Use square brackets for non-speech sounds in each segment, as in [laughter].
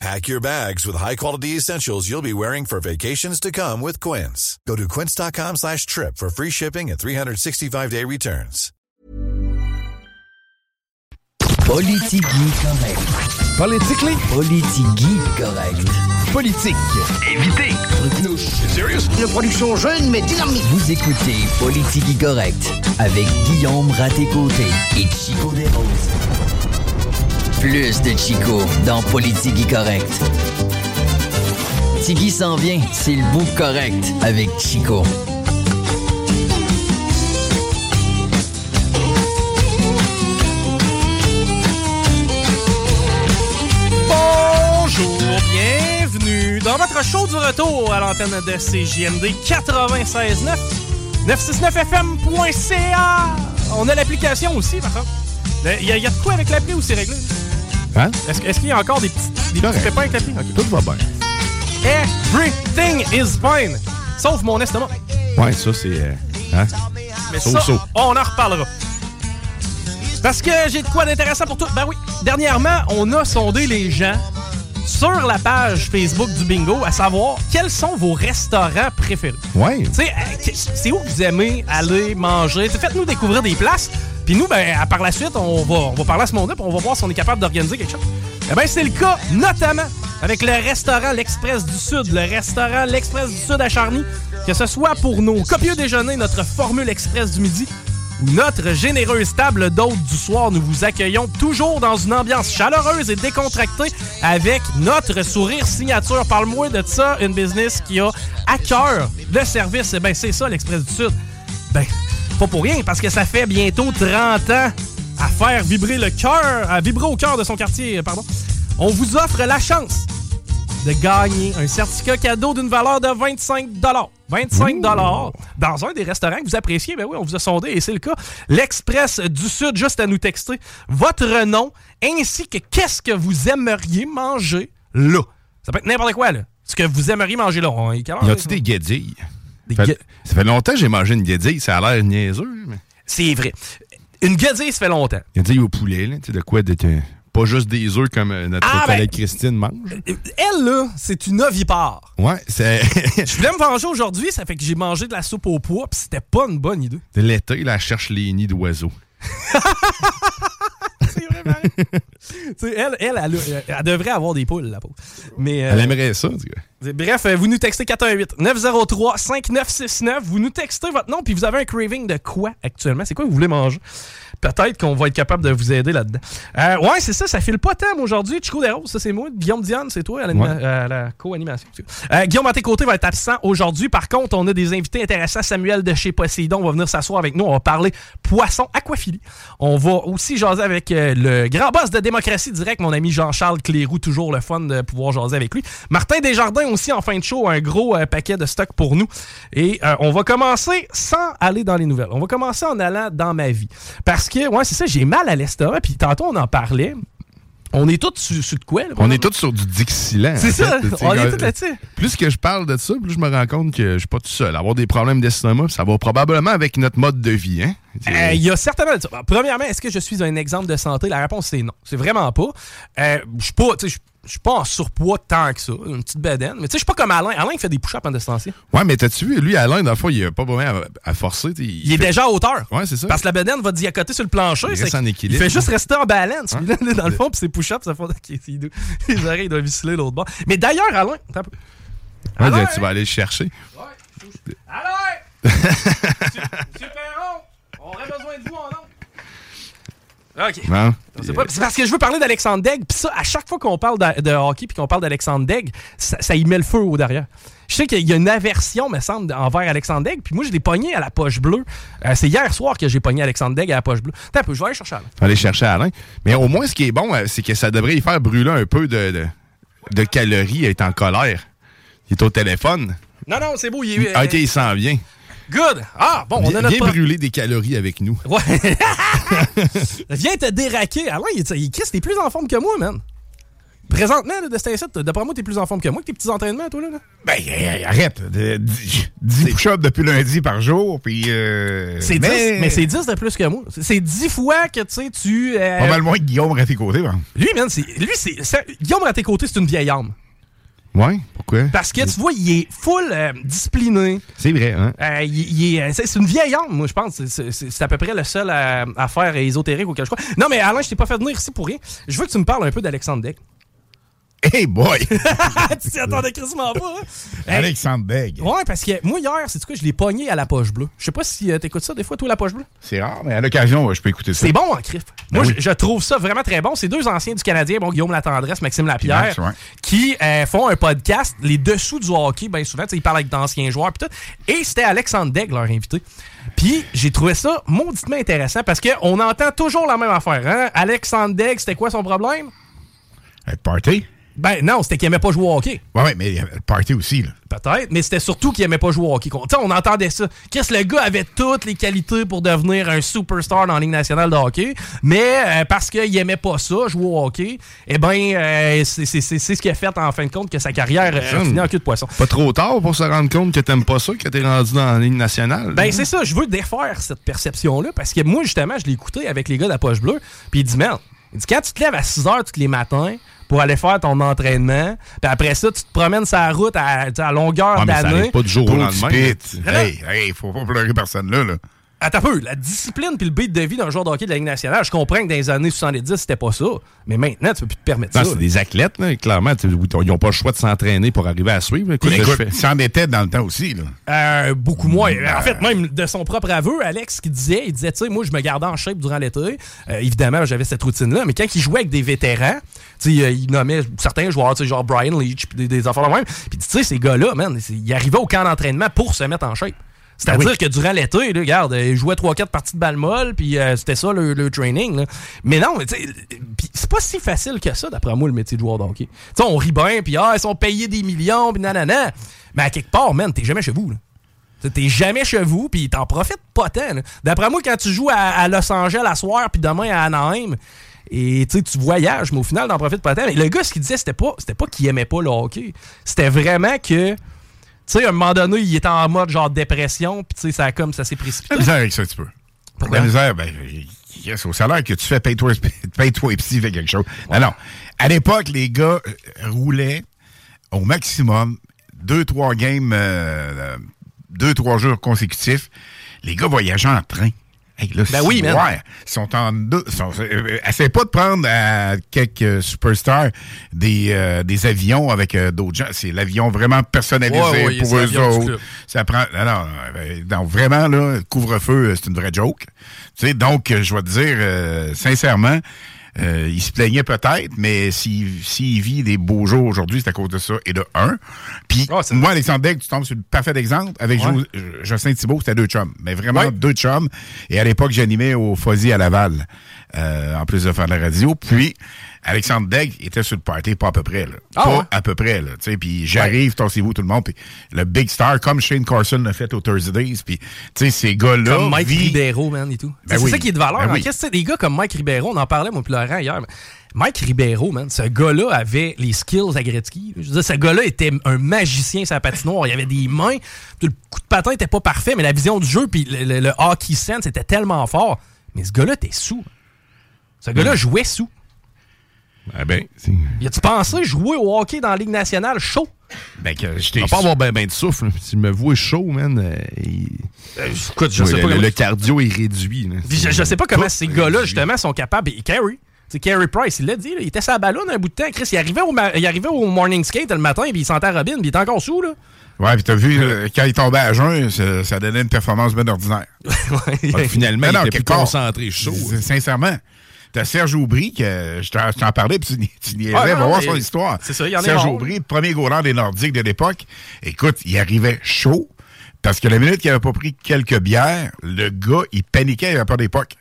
Pack your bags with high-quality essentials you'll be wearing for vacations to come with Quince. Go to quince.com slash trip for free shipping and 365-day returns. Politigui correct. Politically? Politigui correct. Politique. Évitez. Serious? Une production jeune mais dynamique. Vous écoutez Politigui correct avec Guillaume Raté-Côté et Chico Desroses. Plus de Chico dans Politigui correct. Tigui s'en vient, c'est le bout correct avec Chico. Bonjour, bienvenue dans votre show du retour à l'antenne de CJMD 96.9 969fm.ca. On a l'application aussi, par contre. Il y, y a de quoi avec l'appli ou c'est réglé? Hein? Est-ce qu'il y a encore des petits, des petits Correct. pépins avec l'appli? Ok. Tout va bien. Everything is fine. Sauf mon estomac. Ouais, ça, c'est. euh, hein? Mais So, ça, so. on en reparlera. Parce que j'ai de quoi d'intéressant pour toi. Ben oui, dernièrement, on a sondé les gens sur la page Facebook du Bingo à savoir quels sont vos restaurants préférés. Sais, euh, c'est où que vous aimez aller manger? Faites-nous découvrir des places. Puis nous, ben, à- par la suite, on va, on va parler à ce monde-là, on va voir si on est capable d'organiser quelque chose. Eh bien, c'est le cas, notamment avec le restaurant L'Express du Sud, le restaurant L'Express du Sud à Charny, que ce soit pour nos copieux déjeuners, notre formule Express du midi, notre généreuse table d'hôtes du soir, nous vous accueillons toujours dans une ambiance chaleureuse et décontractée avec notre sourire signature. Parle-moi de ça, une business qui a à cœur le service. Eh bien, c'est ça, l'Express du Sud. Ben, pas pour rien, parce que ça fait bientôt 30 ans à faire vibrer le cœur, à vibrer au cœur de son quartier, pardon. On vous offre la chance de gagner un certificat cadeau d'une valeur de 25 25 dans un des restaurants que vous appréciez. Ben oui, on vous a sondé et c'est le cas. L'Express du Sud, juste à nous texter votre nom ainsi que qu'est-ce que vous aimeriez manger là. Ça peut être n'importe quoi, là. Ce que vous aimeriez manger là. On Y a-tu des guédilles? Des Fait- Ça fait longtemps que j'ai mangé une guédille. Ça a l'air niaiseux, mais. C'est vrai. Une guédille, ça fait longtemps. Guédille au poulet, là. Tu sais, de quoi d'être. Euh, Pas juste des œufs comme euh, notre Ah, ben- collègue Christine mange. Elle, là, c'est une ovipare. Ouais, c'est. [laughs] Je voulais me venger aujourd'hui, ça fait que j'ai mangé de la soupe au pois, puis c'était pas une bonne idée. L'été, là, elle cherche les nids d'oiseaux. [laughs] C'est vraiment. Elle, elle, elle, devrait avoir des poules, la pauvre. Mais, euh, Elle aimerait ça, tu vois. Bref, euh, vous nous textez 418-903-5969. Vous nous textez votre nom, puis vous avez un craving de quoi actuellement? C'est quoi que vous voulez manger? Peut-être qu'on va être capable de vous aider là-dedans. Euh, ouais, c'est ça, ça file pas thème aujourd'hui. Chico Desroses, ça c'est moi. Guillaume Diane, c'est toi à, à la co-animation. Euh, Guillaume à tes côtés va être absent aujourd'hui. Par contre, on a des invités intéressants. Samuel de chez Poséidon va venir s'asseoir avec nous. On va parler poisson aquaphilie. On va aussi jaser avec euh, le grand boss de démocratie directe, mon ami Jean-Charles Clérou. Toujours le fun de pouvoir jaser avec lui. Martin Desjardins aussi en fin de show, un gros euh, paquet de stock pour nous. Et euh, on va commencer sans aller dans les nouvelles. On va commencer en allant dans ma vie. Parce que, ouais, c'est ça, j'ai mal à l'estomac. Puis tantôt, on en parlait. On est tous sur, sur de quoi? là, On est tous sur du Dixieland. C'est ça, fait, on est tous là-dessus. Plus que je parle de ça, plus je me rends compte que je suis pas tout seul. Avoir des problèmes d'estomac, ça va probablement avec notre mode de vie. Hein? Euh, Il y a certainement de ça. Bon, Premièrement, est-ce que je suis un exemple de santé? La réponse, c'est non. C'est vraiment pas. Euh, je suis pas, je- suis pas en surpoids tant que ça. Une petite bedaine. Mais tu sais, je suis pas comme Alain. Alain, il fait des push-ups en distancier. Ouais, mais t'as-tu vu, lui, Alain, dans le fond, il a pas vraiment à, à forcer. Il est fait- déjà à hauteur. Ouais, c'est ça. Parce que la bedaine va diacoter sur le plancher. Il reste en qu'il- équilibre. Il fait juste rester en balance. Hein? Là, dans le fond, puis ses push-ups, ça [laughs] doux. Les oreilles doivent visser l'autre bord. Mais d'ailleurs, Alain, attends un peu. Ouais, Alain, tu vas aller le chercher. Alain! [laughs] Monsieur Perron, On aurait besoin de vous en OK. C'est parce que je veux parler d'Alexandre Degg. Puis ça, à chaque fois qu'on parle de, hockey puis qu'on parle d'Alexandre Degg, ça, y met le feu au derrière. Je sais qu'il y a une aversion, me semble, envers Alexandre Degg. Puis moi, je l'ai pogné à la poche bleue. Euh, c'est hier soir que j'ai pogné Alexandre Degg à la poche bleue. Attends un peu, je vais aller chercher Alain. Aller chercher Alain. Mais au moins, ce qui est bon, euh, c'est que ça devrait y faire brûler un peu de, de, calories. Il est en colère. Il est au téléphone. Non, non, c'est beau. Il est, OK, il s'en vient. Good. Ah, bon, on a notre... Viens brûler des calories avec nous. [laughs] Ouais. [laughs] Viens te déraquer. Alain, il, il, t'es plus en forme que moi, man. Présentement, là, de cet d'après moi, t'es plus en forme que moi, que tes petits entraînements, toi, là. Ben, arrête. 10 push-ups depuis lundi par jour, puis... Euh, c'est 10, mais c'est 10 de plus que moi. C'est 10 fois que, tu sais, tu... Euh... Pas mal moins que Guillaume à tes côtés, ben. Lui, man, c'est... Lui, c'est... Guillaume à tes côtés, c'est une vieille âme. Oui, pourquoi? Parce que tu vois, il est full euh, discipliné. C'est vrai, hein? Euh, il, euh, c'est une vieille âme, moi, je pense. C'est à peu près le seul à, faire ésotérique ou quelque chose. Non, mais Alain, je t'ai pas fait venir ici pour rien. Je veux que tu me parles un peu d'Alexandre Deck. Hey boy! [laughs] tu t'y attendais quasiment pas, hein? Alexandre Begg. Ouais, parce que moi, hier, c'est quoi, je l'ai pogné à la poche bleue. Je sais pas si tu t'écoutes ça des fois, toi, la poche bleue? C'est rare, mais à l'occasion, je peux écouter ça. C'est bon en crif. Ben moi, je, trouve ça vraiment très bon. C'est deux anciens du Canadien, bon, Guillaume Latendresse, Maxime Lapierre, qui euh, font un podcast, les dessous du hockey, bien souvent, ils parlent avec d'anciens joueurs, pis tout. Et c'était Alexandre Degg, leur invité. Puis j'ai trouvé ça mauditement intéressant parce qu'on entend toujours la même affaire. Hein? Alexandre Degg, c'était quoi son problème? Être party. Ben non, c'était qu'il aimait pas jouer au hockey. Ouais, mais il y avait le party aussi, là. Peut-être, mais c'était surtout qu'il aimait pas jouer au hockey. sais, on entendait ça. Qu'est-ce le gars avait toutes les qualités pour devenir un superstar dans la Ligue nationale de hockey, mais euh, parce qu'il aimait pas ça, jouer au hockey, eh ben, euh, c'est ce qui a fait en fin de compte que sa carrière a fini en cul de poisson. Pas trop tard pour se rendre compte que t'aimes pas ça, que t'es rendu dans la Ligue nationale. Ben, c'est ça. Je veux défaire cette perception-là parce que moi, justement, je l'ai écouté avec les gars de la poche bleue, puis il dit, merde, il dit, quand tu te lèves à 6 h tous les matins, pour aller faire ton entraînement. Puis après ça, tu te promènes sur la route à, à longueur ah, d'année. pas du jour au lendemain. Hey, hey, faut pas pleurer personne là. là. Attends un peu, la discipline puis le beat de vie d'un joueur de hockey de la Ligue nationale, je comprends que dans les années 70, c'était pas ça. Mais maintenant, tu peux plus te permettre ça. C'est des athlètes, là, clairement. Ils n'ont pas le choix de s'entraîner pour arriver à suivre. Écoute, écoute s'en était dans le temps aussi. Là. Euh, beaucoup moins. En fait, même de son propre aveu, Alex, qui disait, il disait, tu sais, moi, je me gardais en shape durant l'été. Euh, évidemment, j'avais cette routine-là. Mais quand il jouait avec des vétérans, il nommait certains joueurs, tu sais, genre Brian Leach, des, des affaires de même. Puis tu sais, ces gars-là, man, ils arrivaient au camp d'entraînement pour se mettre en shape. C'est-à-dire que durant l'été, regarde, il jouait 3-4 parties de balle molle, puis euh, c'était ça le, training. Mais non, c'est pas si facile que ça, d'après moi, le métier de joueur de hockey. sais, on rit bien, puis ah, ils sont payés des millions, puis nanana. Mais à quelque part, man, t'es jamais chez vous. T'es jamais chez vous, puis t'en profites pas tant. D'après moi, quand tu joues à, Los Angeles à soir, puis demain à Anaheim, et tu voyages, mais au final, t'en profites pas tant. Mais le gars, ce qu'il disait, c'était pas, pas qu'il aimait pas le hockey. C'était vraiment que tu sais, à un moment donné, il était en mode genre dépression, puis tu sais, ça comme ça s'est précipité. La misère avec ça un petit peu. La misère, ben, yes, au salaire que tu fais, paye-toi [laughs] paye -toi, psy, fais quelque chose. Non, non. À l'époque, les gars euh, roulaient au maximum deux, trois games, euh, deux, trois jours consécutifs. Les gars voyageaient en train ben oui, man. Ouais, sont en deux. Euh, essaie pas de prendre à quelques superstars des, euh, des avions avec euh, d'autres gens. C'est l'avion vraiment personnalisé pour eux autres. Ça prend. Non, non, vraiment, là, couvre-feu, c'est une vraie joke. Tu sais, donc, je vais te dire, sincèrement, euh, il se plaignait peut-être, mais s'il vit des beaux jours aujourd'hui, c'est à cause de ça. Et de un. Puis ah, moi, Alexandre Deck, tu tombes sur le parfait exemple. Avec Jocelyn Thibault, c'était deux chums. Mais vraiment deux chums. Et à l'époque, j'animais au Fuzzy à Laval, euh, en plus de faire de la radio. Puis Alexandre Degg était sur le party, pas à peu près. Là. Ah pas à peu près. Là, puis j'arrive, torsez-vous tout le monde. Puis le big star, comme Shane Carson l'a fait au Thursdays. Puis ces gars-là. Comme Mike Ribeiro, man, et tout. Ben c'est ça qui est de valeur. Ben oui. Des gars comme Mike Ribeiro, on en parlait, mon plus Laurent, hier. Mike Ribeiro, man, ce gars-là avait les skills à Gretzky. Je veux dire, ce gars-là était un magicien la patinoire. Il avait des mains. Le coup de patin était pas parfait, mais la vision du jeu puis le, hockey sense était tellement fort. Mais ce gars-là était sous. Ce gars-là jouait sous. Ah ben, y a-tu pensé jouer au hockey dans la Ligue nationale chaud? Ben, que je t'ai. pas avoir ben, ben de souffle. Si me vois chaud, man. Euh, euh, écoute, je sais pas. Le, cardio est réduit. Je, sais pas comment ces gars-là, justement, sont capables. Et Carey, c'est Carey Price, il l'a dit, il était sa ballonne un bout de temps. Chris, il arrivait au, il arrivait au morning skate le matin, puis il sentait Robin, puis il était encore sous, là. Ouais, puis t'as vu, euh, quand il tombait à jeun, ça, donnait une performance bien ordinaire. [laughs] ouais, finalement, il était plus concentré, chaud. Sincèrement. T'as Serge Aubry, que je t'en parlais, puis tu, tu va voir son histoire. C'est ça, il y en Serge Aubry, premier gourand des Nordiques de l'époque. Écoute, il arrivait chaud, parce que la minute qu'il avait pas pris quelques bières, le gars, il paniquait, il avait pas d'époque.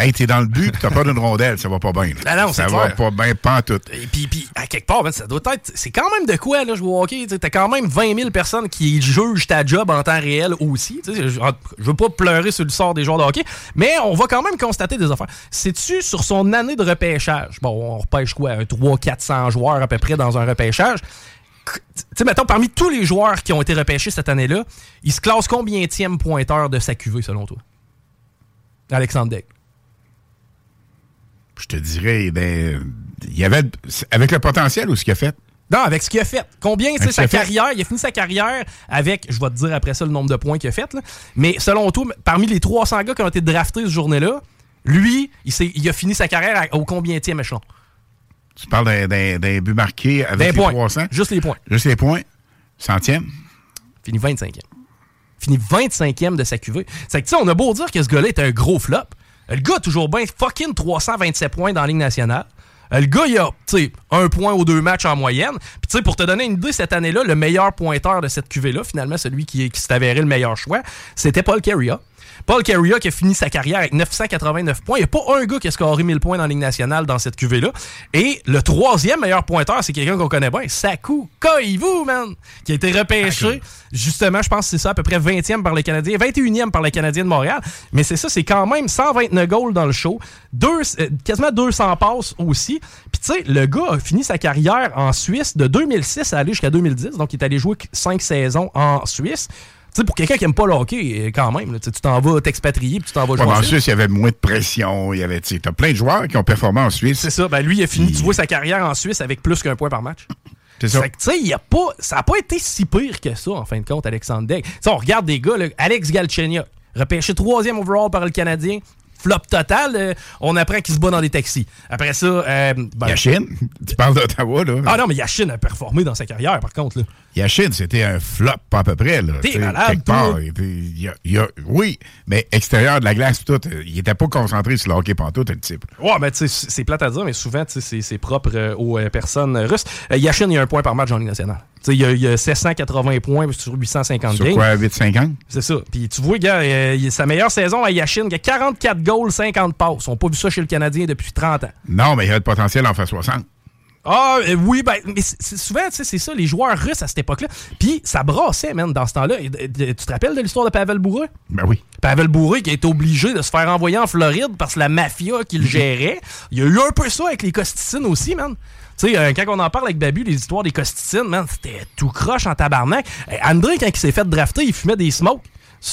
Hey, t'es dans le but, t'as pas d'une rondelle, ça va pas bien. Ah non, ça va pas bien, pas tout. Et puis, puis, à quelque part, ben, ça doit être. C'est quand même de quoi, là, je vois hockey. T'as quand même 20 000 personnes qui jugent ta job en temps réel aussi. Je, je veux pas pleurer sur le sort des joueurs de hockey, mais on va quand même constater des affaires. C'est-tu sur son année de repêchage? Bon, on repêche quoi? Un 300-400 joueurs à peu près dans un repêchage tu sais, mettons, parmi tous les joueurs qui ont été repêchés cette année-là, il se classe combien de pointeur de sa QV, selon toi? Alexandre Deck je te dirais, ben, il y avait, avec le potentiel ou ce qu'il a fait? Non, avec ce qu'il a fait. Combien, c'est sa carrière, il a fini sa carrière avec, je vais te dire après ça le nombre de points qu'il a fait, mais selon toi, parmi les 300 gars qui ont été draftés ce journée-là, lui, il, il, a fini sa carrière au combien de échelon? Tu parles d'un but marqué avec les 300? Juste les points. Juste les points? Centième? Fini 25e. Fini 25e de sa QV. C'est que, tu sais, on a beau dire que ce gars-là est un gros flop. Le gars toujours bien fucking 327 points dans la Ligue nationale. Le gars, il a, un point ou deux matchs en moyenne. Puis, tu sais, pour te donner une idée, cette année-là, le meilleur pointeur de cette QV-là, finalement, celui qui, qui s'est avéré le meilleur choix, c'était Paul Carrier. Paul Carrier qui a fini sa carrière avec 989 points. Il n'y a pas un gars qui a scoré 1000 points dans la Ligue nationale dans cette QV-là. Et le troisième meilleur pointeur, c'est quelqu'un qu'on connaît bien, Saku Koivu, man, qui a été repêché. Justement, je pense que c'est ça, à peu près 20e par les Canadiens, 21e par les Canadiens de Montréal. Mais c'est ça, c'est quand même 129 goals dans le show, deux, euh, quasiment 200 passes aussi. Puis tu sais, le gars a fini sa carrière en Suisse de 2006 à aller jusqu'à 2010. Donc, il est allé jouer 5 saisons en Suisse sais, pour quelqu'un qui aime pas le hockey, euh, quand même, tu t'en vas t'expatrier puis tu t'en vas jouer. en Suisse, il y avait moins de pression. Il y avait, t'as plein de joueurs qui ont performé en Suisse. C'est ça. Ben, lui, il a fini, tu vois, sa carrière en Suisse avec plus qu'un point par match. C'est ça. tu sais, il a pas, ça n'a pas été si pire que ça, en fin de compte, Alexandre Deck. on regarde des gars, Alex Galchenia, repêché troisième overall par le Canadien, flop total, euh, on apprend qu'il se bat dans des taxis. Après ça... Euh, ben, Yashin, tu parles d'Ottawa, là. Ah non, mais Yashin a performé dans sa carrière, par contre. Là. Yashin, c'était un flop à peu près. Là. T'es malade, part, y a, Oui, mais extérieur de la glace, tout, il était pas concentré sur le hockey pantoute, le type. Ouais, mais tu sais, c'est plate à dire, mais souvent, c'est propre euh, aux personnes russes. Yashin, il y a un point par match en Ligue nationale. Il y, a, il y, a 780 points sur 850 Sur quoi, 850? C'est ça. Puis tu vois, gars, sa meilleure saison à Yashin, il a 44 goals, 50 passes. On n'a pas vu ça chez le Canadien depuis 30 ans. Non, mais il y a le potentiel en faire 60. Ah, euh, oui, ben, mais souvent, tu sais, c'est ça, les joueurs russes à cette époque-là. Puis ça brassait, même, dans ce temps-là. Tu te rappelles de l'histoire de Pavel Bourré? Ben oui. Pavel Bourré qui a été obligé de se faire envoyer en Floride parce que la mafia qui le mhm. gérait. Il y a eu un peu ça avec les Costicines aussi, man. Tu sais, euh, quand on en parle avec Babu, les histoires des Costicines, man, c'était tout croche en tabarnak. André, quand il s'est fait drafter, il fumait des smokes.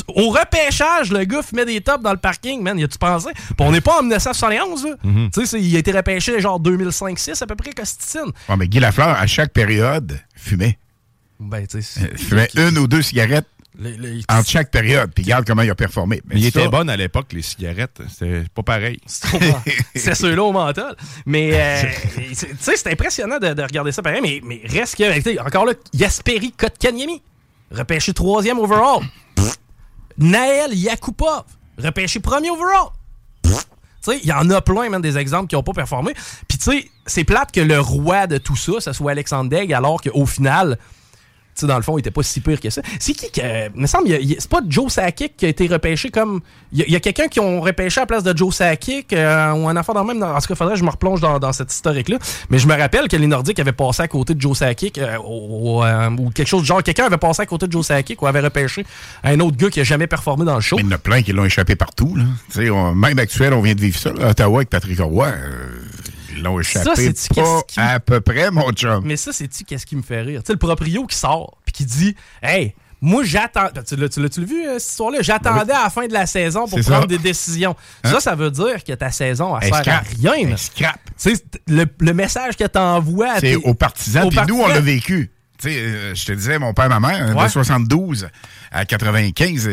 Au repêchage, le gars fumait des tops dans le parking, man. Y a-tu pensé? Puis on n'est pas en 1971, là. Mhm. Tu sais, il a été repêché genre 2005-6 à peu près, Costicine. Ouais, mais Guy Lafleur, à chaque période, fumait. Ben, tu sais. Euh, fumait une ou deux cigarettes en chaque période, puis regarde comment il a performé. Mais il était bon à l'époque, les cigarettes. C'était pas pareil. [laughs] C'est ceux-là au mental. Mais, euh, [laughs] tu sais, c'est impressionnant de, regarder ça pareil, mais, mais reste que, encore là, Yasperi Kotkaniemi, repêché troisième overall. Naël Yakupov, repêché premier overall. Il y en a plein, même, des exemples qui n'ont pas performé. Puis, tu sais, c'est plate que le roi de tout ça, ce soit Alexandre Degg, alors qu'au final, dans le fond, il était pas si pire que ça. C'est qui que. Me semble, c'est pas Joe Sakic qui a été repêché comme. Il y a, quelqu'un qui ont repêché à la place de Joe Sakic euh, ou un enfant dans le même. en ce cas, faudrait que je me replonge dans, cette historique-là. Mais je me rappelle que les Nordiques avaient passé à côté de Joe Sakic euh, euh, ou, quelque chose de genre. Quelqu'un avait passé à côté de Joe Sakic ou avait repêché un autre gars qui a jamais performé dans le show. Il y en a plein qui l'ont échappé partout. Là. même actuel, on vient de vivre ça. Ottawa avec Patrick Roy l'ont échappé pas à peu près, mon chum. Mais ça, c'est-tu qu'est-ce qui me fait rire? Tu sais, le proprio qui sort puis qui dit Hey, moi, j'attends. Tu l'as-tu vu, euh, cette histoire-là? J'attendais à la fin de la saison pour prendre des décisions. Hein? Ça, ça veut dire que ta saison, elle, sert à rien. Scrap. Le, le, message que t'envoies... C'est aux partisans, puis nous, on l'a vécu. Tu sais, euh, je te disais, mon père, ma mère, de 72 à 95,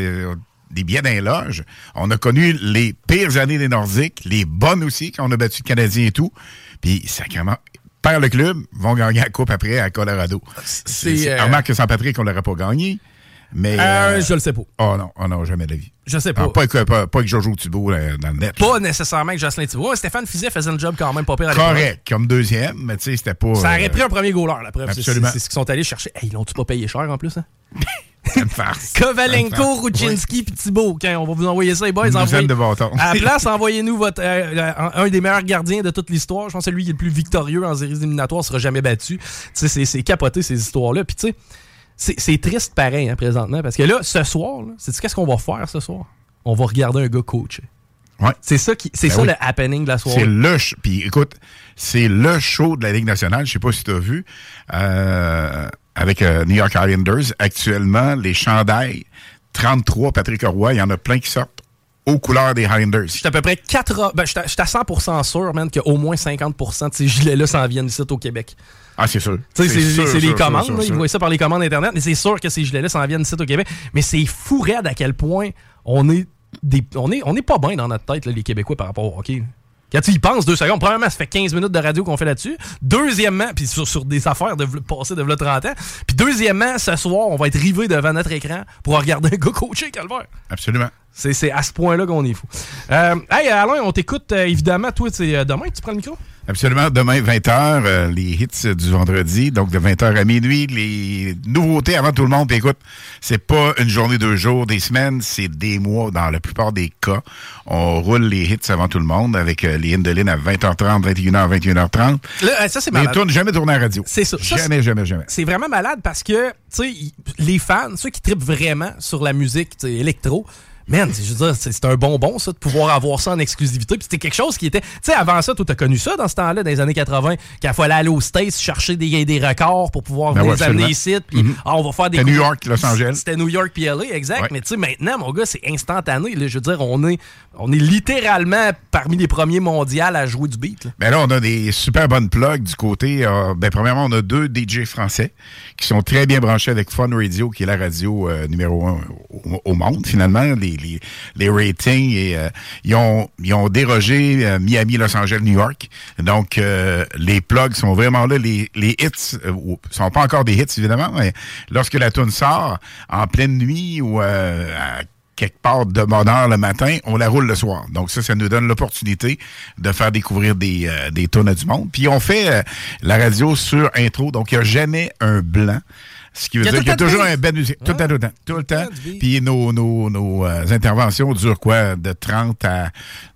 des billets d'un loge. On a connu les pires années des Nordiques, les bonnes aussi, quand on a battu le Canadien et tout. Puis, sacrément, perdent le club, vont gagner la coupe après à Colorado. C'est, euh... Remarque que sans Patrick, on l'aurait pas gagné. Mais, euh, je le sais pas. Oh non, oh non, jamais de la vie. Je sais pas. pas, avec, pas, pas Jojo Thibault euh, dans le net. Pas nécessairement avec Jocelyn Thibault. Stéphane Fizet faisait le job quand même pas pire à Correct, comme deuxième, mais tu sais, c'était pas. Ça aurait pris un premier goaler, la preuve. Absolument. C'est ce qu'ils sont allés chercher. Hey, ils l'ont-tu pas payé cher en plus, hein? [laughs] [laughs] Kovalenko, Rudzinski puis Thibault. on va vous envoyer ça, les boys. Envoyez... de. À la [laughs] place, envoyez-nous votre, euh, un des meilleurs gardiens de toute l'histoire. Je pense que celui qui est le plus victorieux en séries éliminatoires sera jamais battu. Tu sais, c'est capoté ces histoires-là. Puis tu sais, c'est triste pareil, hein, présentement, parce que là, ce soir, c'est qu'est-ce qu'on va faire ce soir? On va regarder un gars coacher. Ouais. C'est ça, qui, c'est ben ça le happening de la soirée. C'est le, puis écoute, c'est le show de la Ligue nationale. Je sais pas si tu as vu, euh, avec euh, New York Islanders. Actuellement, les chandails, 33 Patrick Roy, il y en a plein qui sortent aux couleurs des Highlanders. Je suis à peu près 4 ben, je suis à 100% sûr, man, qu'au moins 50% de ces gilets-là s'en viennent ici au Québec. Ah, c'est sûr. C'est les commandes. ils voient ça par les commandes Internet. Mais c'est sûr que ces gilets-là s'en viennent ici au Québec. Mais c'est fou raide à quel point on est, des, on est, on est pas bien dans notre tête, là, les Québécois, par rapport au hockey. Quand tu y penses deux secondes, premièrement, ça fait 15 minutes de radio qu'on fait là-dessus. Deuxièmement, puis sur, sur, des affaires de passer de 30 ans. Puis deuxièmement, ce soir, on va être rivé devant notre écran pour regarder un gars coacher, Calvaire. Absolument. C'est à ce point-là qu'on est fou. Euh, hey, Alain, on t'écoute euh, évidemment. Toi, c'est euh, demain que tu prends le micro? Absolument. Demain, 20h, euh, les hits du vendredi. Donc, de 20h à minuit, les nouveautés avant tout le monde. Puis écoute, c'est pas une journée, deux jours, des semaines, c'est des mois dans la plupart des cas. On roule les hits avant tout le monde avec euh, les Indolines à 20h30, 21h, 21h30. Là, ça, c'est malade. Mais tourne jamais tourner à la radio. C'est ça. Jamais, jamais, jamais. C'est vraiment malade parce que, tu sais, les fans, ceux qui tripent vraiment sur la musique électro, man, je veux dire, c'est un bonbon, ça, de pouvoir avoir ça en exclusivité. Puis c'était quelque chose qui était. Tu sais, avant ça, tu as connu ça dans ce temps-là, dans les années 80, qu'il fallait aller aux States chercher des, des records pour pouvoir ben les amener ici. Puis, mm-hmm. ah, on va faire des. C'était New York, Los Angeles. C'était New York, puis LA, exact. Mais tu sais, maintenant, mon gars, c'est instantané. je veux dire, on est, on est littéralement parmi les premiers mondiaux à jouer du beat. Là. Ben là, on a des super bonnes plugs du côté. Euh, ben, premièrement, on a deux DJ français qui sont très bien branchés avec Fun Radio, qui est la radio euh, numéro un au, monde, finalement. Les, les, ratings, et, euh, ils, ont, ils ont dérogé euh, Miami, Los Angeles, New York. Donc, les plugs sont vraiment là. Les, les hits sont pas encore des hits, évidemment, mais lorsque la tune sort, en pleine nuit ou à quelque part de bonne heure le matin, on la roule le soir. Donc ça, ça nous donne l'opportunité de faire découvrir des, euh, des tonnes du monde. Puis on fait euh, la radio sur intro, donc il n'y a jamais un blanc. Ce qui veut dire qu'il y a toujours un bel musique. Tout le temps, tout le temps. Tout le temps. Puis nos, nos, nos euh, interventions durent quoi? De 30 à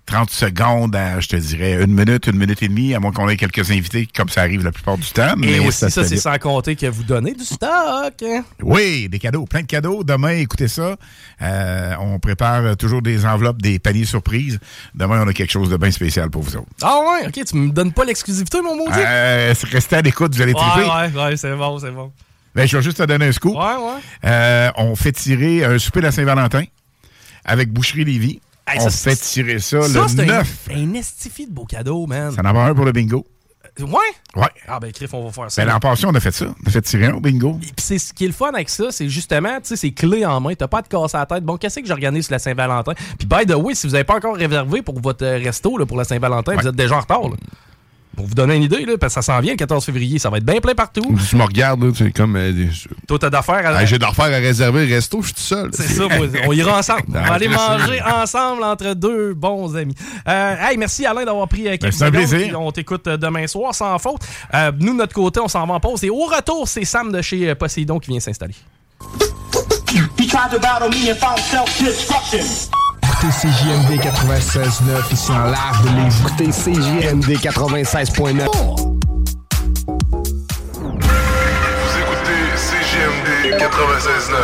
30 secondes à, je te dirais, une minute, une minute et demie, à moins qu'on ait quelques invités, comme ça arrive la plupart du temps. Et aussi, ça, c'est sans compter que vous donnez du stock. Hein? Oui, des cadeaux, plein de cadeaux. Demain, écoutez ça. Euh, on prépare toujours des enveloppes, des paniers surprises. Demain, on a quelque chose de bien spécial pour vous autres. Ah ouais, ok, tu me donnes pas l'exclusivité, mon maudit? Euh, restez à l'écoute, vous allez triper. Ouais, ouais, ouais, c'est bon, c'est bon. Ben, je vais juste te donner un scoop. Ouais, ouais. Euh, on fait tirer un souper de la Saint-Valentin avec Boucherie Lévis. on fait tirer ça, le 9. Un, un estifi de beau cadeau, man. Ça en va un pour le bingo. Euh, ouais? Ouais. Ah, ben, Criff, on va faire ça. Ben, l'an passé, on a fait ça. On a fait tirer un au bingo. Et puis, c'est ce qui est le fun avec ça, c'est justement, tu sais, c'est clé en main. T'as pas à te casser la tête. Bon, qu'est-ce que j'organise la Saint-Valentin? Puis, by the way, si vous n'avez pas encore réservé pour votre resto, là, pour la Saint-Valentin, vous êtes déjà en retard, là. Pour vous donner une idée, là, parce que ça s'en vient le 14 février, ça va être bien plein partout. Tu me regardes, c'est comme. Euh, Toi, t'as d'affaires à. Ah, J'ai d'affaires à réserver resto, je suis tout seul. C'est ça, on ira ensemble. on va aller manger ensemble entre deux bons amis. Euh, hey, merci Alain d'avoir pris euh, quelques ben, secondes. plaisir. On t'écoute demain soir sans faute. nous, de notre côté, on s'en va en pause. Et au retour, c'est Sam de chez Poséidon qui vient s'installer. Écoutez CJMD 96.9 ici en live de Lévis. Écoutez CJMD 96.9. Vous écoutez CJMD 96.9.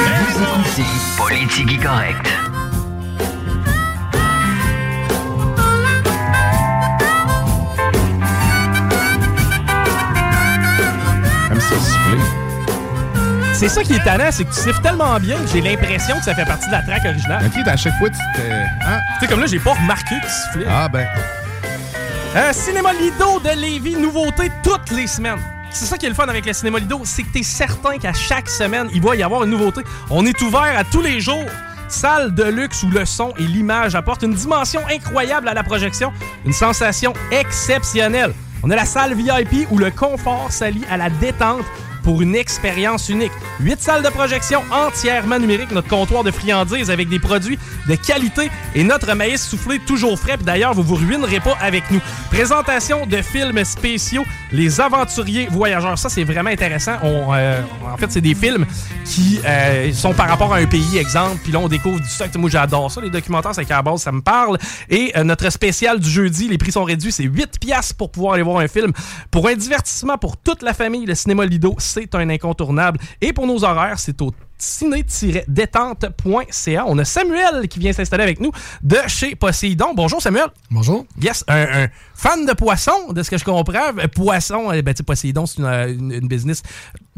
Vous écoutez Politique Correct. C'est ça qui est tannant, c'est que tu siffles tellement bien que j'ai l'impression que ça fait partie de la track originale. Ok, à chaque fois, tu t'es. Hein? Tu sais, comme là, j'ai pas remarqué que tu sifflais. Ah, ben. Euh, Cinéma Lido de Lévis, nouveauté toutes les semaines. C'est ça qui est le fun avec le Cinéma Lido, c'est que t'es certain qu'à chaque semaine, il va y avoir une nouveauté. On est ouvert à tous les jours. Salle de luxe où le son et l'image apportent une dimension incroyable à la projection, une sensation exceptionnelle. On a la salle VIP où le confort s'allie à la détente pour une expérience unique. Huit salles de projection entièrement numériques, notre comptoir de friandises avec des produits de qualité et notre maïs soufflé toujours frais. D'ailleurs, vous vous ruinerez pas avec nous. Présentation de films spéciaux, Les Aventuriers Voyageurs. Ça, c'est vraiment intéressant. On, euh, en fait, c'est des films qui euh, sont par rapport à un pays, exemple. Puis là, on découvre du stock. Moi, j'adore ça. Les documentaires, c'est qu'à la base, ça me parle. Et euh, notre spécial du jeudi, les prix sont réduits. C'est 8 piastres pour pouvoir aller voir un film. Pour un divertissement pour toute la famille, le cinéma Lido, c'est un incontournable. Et pour nos horaires, c'est au ciné-détente.ca. On a Samuel qui vient s'installer avec nous de chez Poséidon. Bonjour Samuel. Bonjour. Yes, un, fan de poisson, de ce que je comprends. Euh, poisson, eh ben, Poséidon, c'est une, une, business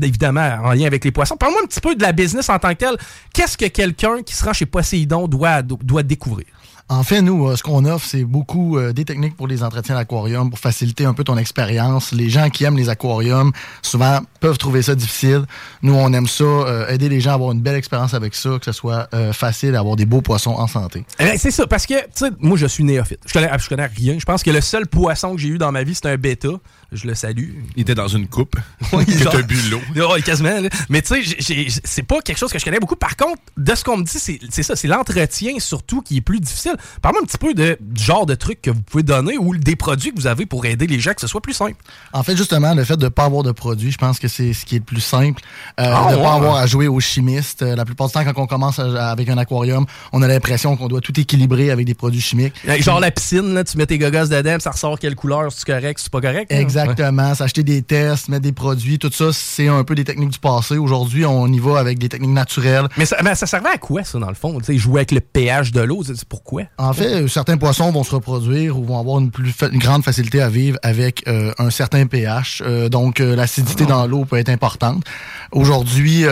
évidemment en lien avec les poissons. Parle-moi un petit peu de la business en tant que telle. Qu'est-ce que quelqu'un qui se rend chez Poséidon doit, doit découvrir? En fait, nous, euh, ce qu'on offre, c'est beaucoup euh, des techniques pour les entretiens d'aquarium, pour faciliter un peu ton expérience. Les gens qui aiment les aquariums, souvent, peuvent trouver ça difficile. Nous, on aime ça, euh, aider les gens à avoir une belle expérience avec ça, que ce soit facile, d'avoir des beaux poissons en santé. Eh c'est ça, parce que, tu sais, moi, je suis néophyte. Je connais, je connais rien. Je pense que le seul poisson que j'ai eu dans ma vie, c'est un bêta. Je le salue. Il était dans une coupe. il était un bulot. Oh, quasiment. Mais tu sais, c'est pas quelque chose que je connais beaucoup. Par contre, de ce qu'on me dit, c'est ça. C'est l'entretien surtout qui est plus difficile. Parle-moi un petit peu de, du genre de trucs que vous pouvez donner ou des produits que vous avez pour aider les gens que ce soit plus simple. En fait, justement, le fait de ne pas avoir de produits, je pense que c'est ce qui est le plus simple. Euh, ah, de ne pas avoir à jouer aux chimistes. Euh, la plupart du temps, quand on commence avec un aquarium, on a l'impression qu'on doit tout équilibrer avec des produits chimiques. Genre la piscine, là, tu mets tes gogos dedans, ça ressort quelle couleur, c'est correct, c'est pas correct. Exactement. S'acheter des tests, mettre des produits, tout ça, c'est un peu des techniques du passé. Aujourd'hui, on y va avec des techniques naturelles. Mais ça, ça servait à quoi, ça, dans le fond? sais, jouer avec le pH de l'eau, c'est pourquoi? En fait, certains poissons vont se reproduire ou vont avoir une plus grande facilité à vivre avec euh, un certain pH. Euh, donc, euh, l'acidité dans l'eau peut être importante. Aujourd'hui,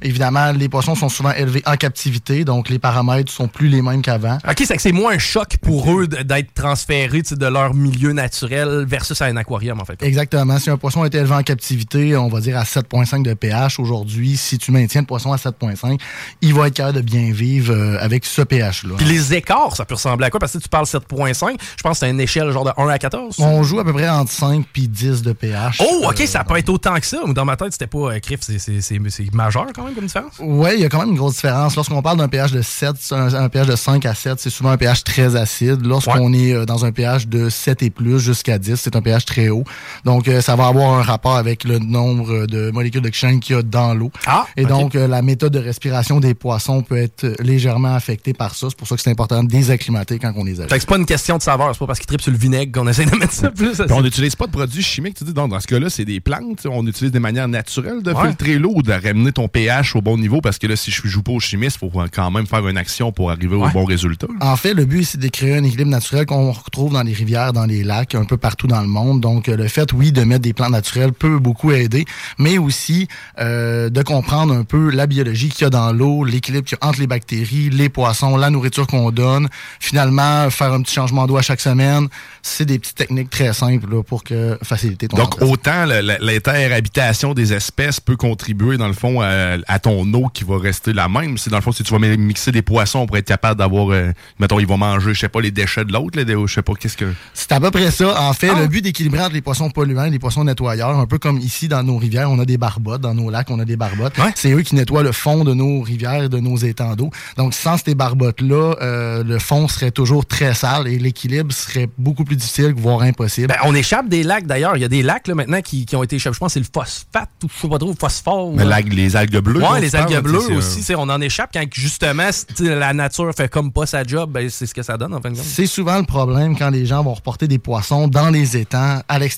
évidemment, les poissons sont souvent élevés en captivité, donc les paramètres sont plus les mêmes qu'avant. OK, c'est que c'est moins un choc pour eux d'être transférés de leur milieu naturel versus à un aquarium, en fait. Exactement. Si un poisson est élevé en captivité, on va dire à 7,5 de pH, aujourd'hui, si tu maintiens le poisson à 7,5, il va être capable de bien vivre avec ce pH-là. Puis les écarts, ça peut ressembler à quoi? Parce que tu parles 7.5, je pense que c'est une échelle genre de 1 à 14. On joue à peu près entre 5 puis 10 de pH. Oh, OK, ça peut être autant que ça. Dans ma tête, c'était pas euh, c'est majeur quand même comme différence. Oui, il y a quand même une grosse différence. Lorsqu'on parle d'un pH de 7, un, pH de 5 à 7, c'est souvent un pH très acide. Lorsqu'on est euh, dans un pH de 7 et plus jusqu'à 10, c'est un pH très haut. Donc, euh, ça va avoir un rapport avec le nombre de molécules d'oxygène qu'il y a dans l'eau. Ah, et donc, la méthode de respiration des poissons peut être légèrement affectée par ça. C'est pour ça que c'est important de désacclimater quand on les a. c'est pas une question de saveur, c'est pas parce qu'ils tripent sur le vinaigre qu'on essaie de mettre ça plus. on n'utilise pas de produits chimiques, tu dis. Donc, dans ce cas-là, c'est des plantes. On utilise des manières naturelles de filtrer l'eau ou de ramener ton pH au bon niveau parce que là, si je joue pas au chimiste, il faut quand même faire une action pour arriver au bon résultat. En fait, le but, c'est de créer un équilibre naturel qu'on retrouve dans les rivières, dans les lacs, un peu partout dans le monde. Donc, le fait, oui, de mettre des plantes naturelles peut beaucoup aider, mais aussi euh, de comprendre un peu la biologie qu'il y a dans l'eau, l'équilibre qu'il y a entre les bactéries, les poissons, la nourriture qu'on donne. Finalement, faire un petit changement d'eau à chaque semaine, c'est des petites techniques très simples pour que faciliter ton Donc, autant l'interhabitation des espèces peut contribuer, dans le fond, à, ton eau qui va rester la même. C'est dans le fond, si tu vas mixer des poissons pour être capable d'avoir, euh, mettons, ils vont manger, je sais pas, les déchets de l'autre, je sais pas, qu'est-ce que... C'est à peu près ça. En fait, ah. le but d'équilibrer entre les poissons polluants et les poissons nettoyeurs, un peu comme ici dans nos rivières, on a des barbottes, dans nos lacs, on a des barbottes. C'est eux qui nettoient le fond de nos rivières, de nos étangs d'eau. Donc, sans ces barbottes-là, euh, le fond serait toujours très sale et l'équilibre serait beaucoup plus difficile, voire impossible. Ben, on échappe des lacs d'ailleurs. Il y a des lacs là, maintenant qui, qui ont été échappés. Je pense que c'est le phosphate ou je sais pas trop, phosphore. Mais les algues bleues. Oui, les algues bleues aussi. On en échappe quand justement la nature fait comme pas sa job. Ben, c'est ce que ça donne en fin de compte. C'est souvent le problème quand les gens vont reporter des poissons dans les étangs à l'extérieur.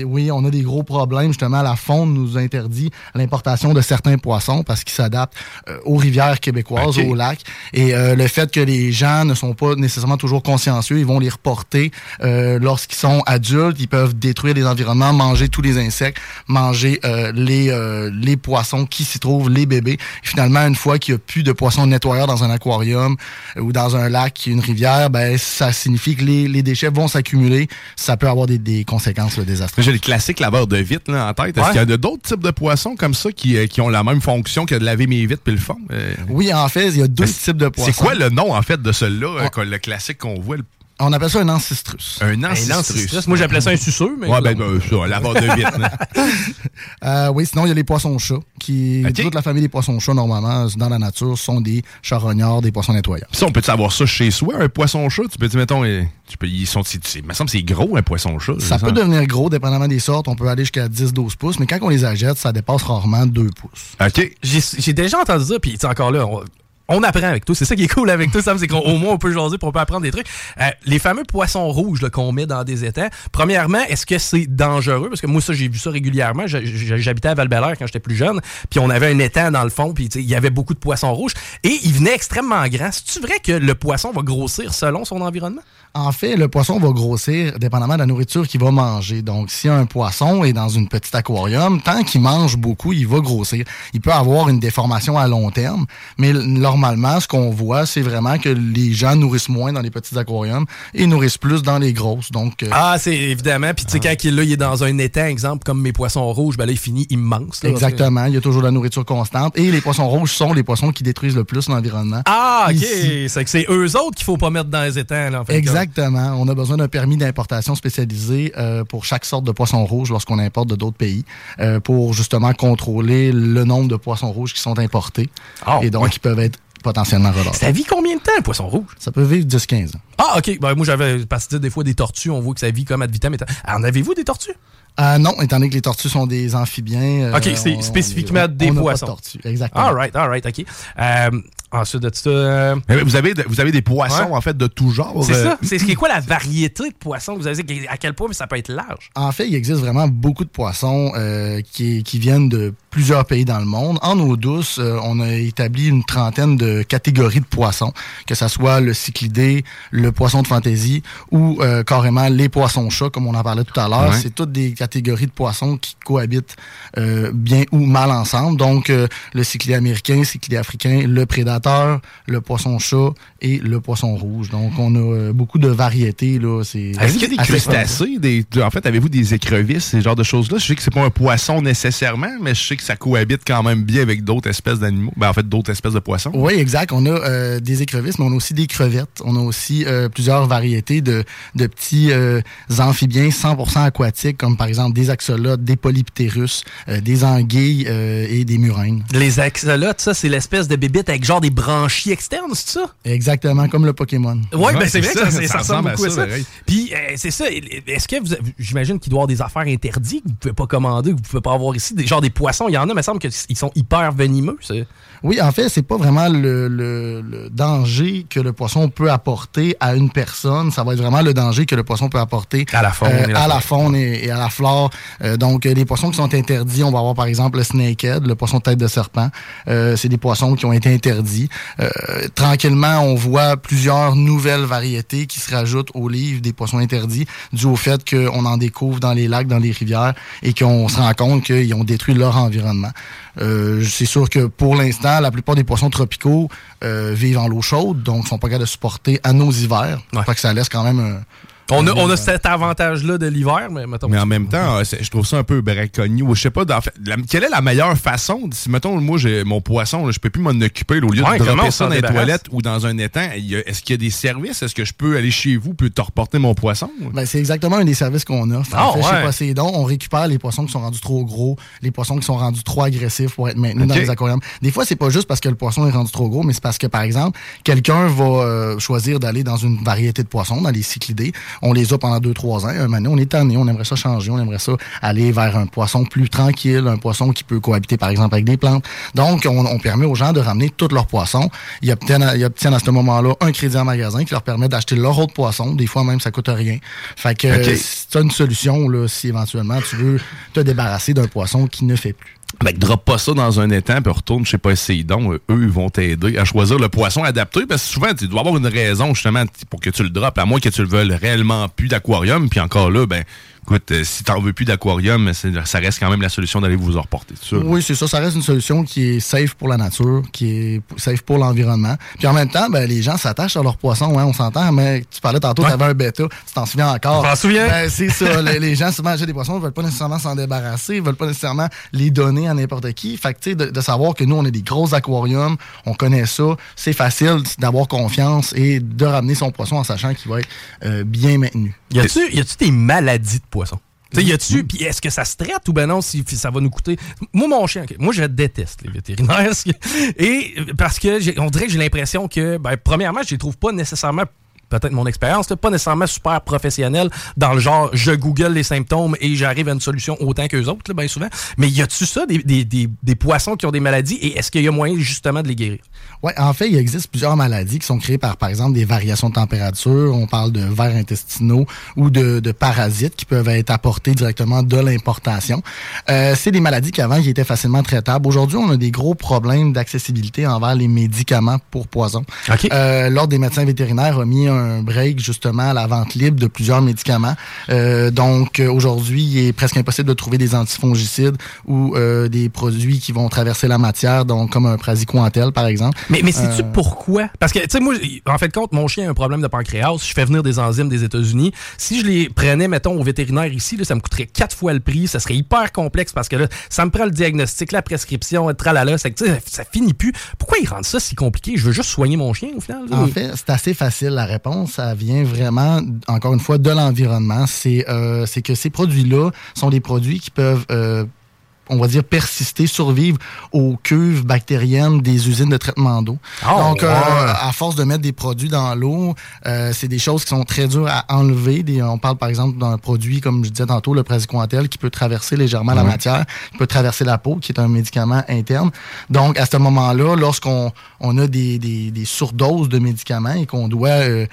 Euh, oui, on a des gros problèmes. Justement, la faune nous interdit l'importation de certains poissons parce qu'ils s'adaptent euh, aux rivières québécoises, aux lacs. Et euh, le fait que les gens ne sont pas nécessairement toujours consciencieux, ils vont les reporter euh, lorsqu'ils sont adultes. Ils peuvent détruire les environnements, manger tous les insectes, manger euh, les, euh, les poissons qui s'y trouvent, les bébés. finalement, une fois qu'il n'y a plus de poissons nettoyeurs dans un aquarium ou dans un lac, une rivière, ben ça signifie que les, les déchets vont s'accumuler. Ça peut avoir des, des conséquences désastreuses. J'ai le classique laveur de vitre là, en tête. Est-ce qu'il y a d'autres types de poissons comme ça qui, qui ont la même fonction que de laver mes vitres puis le fond? Oui, en fait, il y a deux types de poissons. C'est quoi le nom, en fait, de celui-là, le classique qu'on voit, On appelle ça un ancistrus. Un ancistrus. Moi, j'appelais ça un suceux, mais. Ouais, ben, ben ça, la de vite. [laughs] euh, oui, sinon, il y a les poissons-chats, qui. Toute la famille des poissons-chats, normalement, dans la nature, sont des charognards, des poissons nettoyants. Ça, on peut savoir ça chez soi, un poisson-chat? Tu peux dire, mettons, tu peux, ils sont. Il me semble que c'est gros, un poisson-chat. Ça peut devenir gros, dépendamment des sortes. On peut aller jusqu'à 10-12 pouces, mais quand on les achète, ça dépasse rarement 2 pouces. OK. J'ai déjà entendu ça, puis encore là, on apprend avec tout. C'est ça qui est cool avec tout, Sam, c'est qu'au moins on peut jaser pour on apprendre des trucs. Euh, les fameux poissons rouges qu'on met dans des étangs, premièrement, est-ce que c'est dangereux? Parce que moi, ça, j'ai vu ça régulièrement. J'habitais à val quand j'étais plus jeune, puis on avait un étang dans le fond, puis il y avait beaucoup de poissons rouges, et il venait extrêmement grand. C'est-tu vrai que le poisson va grossir selon son environnement? En fait, le poisson va grossir dépendamment de la nourriture qu'il va manger. Donc, si un poisson est dans une petite aquarium, tant qu'il mange beaucoup, il va grossir. Il peut avoir une déformation à long terme, mais normalement, ce qu'on voit, c'est vraiment que les gens nourrissent moins dans les petits aquariums et nourrissent plus dans les grosses. Donc, euh, ah, c'est évidemment. Puis, tu sais, quand il, là, il est dans un étang, exemple, comme mes poissons rouges, ben là, il finit immense. Exactement. Il y a toujours de la nourriture constante. Et les poissons rouges sont les poissons qui détruisent le plus l'environnement. Ah, OK. C'est que c'est eux autres qu'il faut pas mettre dans les étangs. Là, en fait, Exactement. On a besoin d'un permis d'importation spécialisé euh, pour chaque sorte de poisson rouge lorsqu'on importe de d'autres pays euh, pour justement contrôler le nombre de poissons rouges qui sont importés ah, et donc qui peuvent être potentiellement relâchés. Ça vit combien de temps, un poisson rouge? Ça peut vivre 10-15 ans. Ah, OK. Ben, moi, j'avais, parce que des fois, des tortues, on voit que ça vit comme ad vitam. En avez-vous des tortues? Euh, non, étant donné que les tortues sont des amphibiens. OK, c'est spécifiquement des poissons. Pas de tortues, exactement. All right, all right, OK. Ensuite de. Euh, vous, avez, vous avez des poissons, en fait, de tout genre. C'est ça. C'est quoi la variété de poissons? Que vous avez À quel point ça peut être large? En fait, il existe vraiment beaucoup de poissons euh, qui, qui, viennent de plusieurs pays dans le monde. En eau douce, euh, on a établi une trentaine de catégories de poissons, que ce soit le cyclidé, le poisson de fantaisie ou carrément les poissons-chats, comme on en parlait tout à l'heure. C'est toutes des catégories de poissons qui cohabitent bien ou mal ensemble. Donc, le cyclidé américain, le cyclidé africain, le prédateur le poisson-chat et le poisson rouge. Donc, on a euh, beaucoup de variétés. Est-ce qu'il y a des crustacés? Des, en fait, avez-vous des écrevisses, ces genres de choses-là? Je sais que c'est pas un poisson nécessairement, mais je sais que ça cohabite quand même bien avec d'autres espèces d'animaux. Ben, en fait, d'autres espèces de poissons. Oui, exact. On a euh, des écrevisses, mais on a aussi des crevettes. On a aussi euh, plusieurs variétés de, de petits amphibiens 100% aquatiques, comme par exemple des axolotes, des polyptérus, des anguilles et des murènes. Les axolotes, ça, c'est l'espèce de bébite avec genre des branchies externes, c'est ça? Exactement, comme le Pokémon. Oui, ben c'est vrai ça, ça, ressemble beaucoup à ça. Puis, euh, c'est ça, est-ce que vous, j'imagine qu'il doit y avoir des affaires interdites que vous pouvez pas commander, que vous pouvez pas avoir ici, des, genre des poissons, il y en a, mais il semble qu'ils sont hyper venimeux. Oui, en fait, c'est pas vraiment le, danger que le poisson peut apporter à une personne, ça va être vraiment le danger que le poisson peut apporter à la faune, euh, et, à la faune et, à la flore. Euh, donc, les poissons qui sont interdits, on va avoir par exemple le snakehead, le poisson tête de serpent. c'est des poissons qui ont été interdits. Euh, tranquillement, on voit plusieurs nouvelles variétés qui se rajoutent au livre des poissons interdits dû au fait qu'on en découvre dans les lacs, dans les rivières et qu'on se rend compte qu'ils ont détruit leur environnement. Euh, c'est sûr que pour l'instant, la plupart des poissons tropicaux euh, vivent en l'eau chaude, donc sont pas capables de supporter à nos hivers. Ouais. que ça laisse quand même un, on a, on a cet avantage-là de l'hiver, mais mettons. Mais en même temps, je trouve ça un peu braconnier. Je sais pas, quelle est la meilleure façon, si mettons, moi, j'ai mon poisson, je peux plus m'en occuper, au lieu de dropper ça dans les toilettes ou dans un étang, est-ce qu'il y a des services? Est-ce que je peux aller chez vous et te reporter mon poisson? Ben, c'est exactement un des services qu'on offre. En oh, fait, chez Poséidon, on récupère les poissons qui sont rendus trop gros, les poissons qui sont rendus trop agressifs pour être maintenus dans les aquariums. Des fois, c'est pas juste parce que le poisson est rendu trop gros, mais c'est parce que, par exemple, quelqu'un va euh, choisir d'aller dans une variété de poissons, dans les cyclidés. On les a pendant deux trois ans. Un moment on est tanné, on aimerait ça changer, on aimerait ça aller vers un poisson plus tranquille, un poisson qui peut cohabiter, par exemple, avec des plantes. Donc, on, permet aux gens de ramener tous leurs poissons. Ils obtiennent, ils obtiennent à ce moment-là un crédit en magasin qui leur permet d'acheter leur autre poisson. Des fois, même, ça coûte rien. Fait que c'est une solution, là, si éventuellement tu veux te débarrasser d'un poisson qui ne fait plus. Ben, drop pas ça dans un étang, puis retourne, pas, essayer donc. Eux, ils vont t'aider à choisir le poisson adapté, parce que souvent, tu dois avoir une raison, justement, pour que tu le droppes, à moins que tu le veuilles réellement plus d'aquarium, puis encore là, ben, écoute, euh, si t'en veux plus d'aquarium, ça reste quand même la solution d'aller vous en reporter. Oui, c'est ça. Ça reste une solution qui est safe pour la nature, qui est safe pour l'environnement. Puis en même temps, ben, les gens s'attachent à leurs poissons, hein, on s'entend, mais tu parlais tantôt, tu avais un bêta, tu t'en souviens encore? Je m'en souviens? Ben, c'est ça. [laughs] les, gens souvent achètent des poissons, ne veulent pas nécessairement s'en débarrasser, ils veulent pas nécessairement les donner à n'importe qui. Fait que, tu sais, de, savoir que nous, on est des gros aquariums, on connaît ça, c'est facile d'avoir confiance et de ramener son poisson en sachant qu'il va être euh, bien maintenu. Y a-tu des maladies de poissons? y a-tu, puis est-ce que ça se traite ou ben non, si, ça va nous coûter? Moi, mon chien, moi, je déteste les vétérinaires. [laughs] Et parce que on dirait que j'ai l'impression que, ben, premièrement, je les trouve pas nécessairement peut-être mon expérience, pas nécessairement super professionnelle dans le genre je google les symptômes et j'arrive à une solution autant qu'eux autres, bien souvent. Mais y a-tu ça, des, des, des, poissons qui ont des maladies et est-ce qu'il y a moyen justement de les guérir? Oui, en fait, il existe plusieurs maladies qui sont créées par, par exemple, des variations de température. On parle de vers intestinaux ou de, de parasites qui peuvent être apportés directement de l'importation. Euh, c'est des maladies qui avant qui étaient facilement traitables. Aujourd'hui, on a des gros problèmes d'accessibilité envers les médicaments pour poison. Euh, L'Ordre des médecins vétérinaires a mis un break justement à la vente libre de plusieurs médicaments. Euh, donc aujourd'hui, il est presque impossible de trouver des antifongicides ou euh, des produits qui vont traverser la matière, donc comme un praziquantel par exemple. Mais, mais sais-tu euh. pourquoi? Parce que, tu sais, moi, en fait, compte, mon chien a un problème de pancréas. Je fais venir des enzymes des États-Unis. Si je les prenais, mettons, au vétérinaire ici, là, ça me coûterait quatre fois le prix. Ça serait hyper complexe parce que là, ça me prend le diagnostic, la prescription, tralala. Ça, ça finit plus. Pourquoi ils rendent ça si compliqué? Je veux juste soigner mon chien, au final. En fait, c'est assez facile. La réponse, ça vient vraiment, encore une fois, de l'environnement. C'est euh, que ces produits-là sont des produits qui peuvent euh, on va dire, persister, survivre aux cuves bactériennes des usines de traitement d'eau. Ah, Donc, euh, à force de mettre des produits dans l'eau, euh, c'est des choses qui sont très dures à enlever. on parle, par exemple, d'un produit, comme je disais tantôt, le praziquantel, qui peut traverser légèrement la matière, qui peut traverser la peau, qui est un médicament interne. Donc, à ce moment-là, lorsqu'on on a des, des, des, surdoses de médicaments et qu'on doit, euh,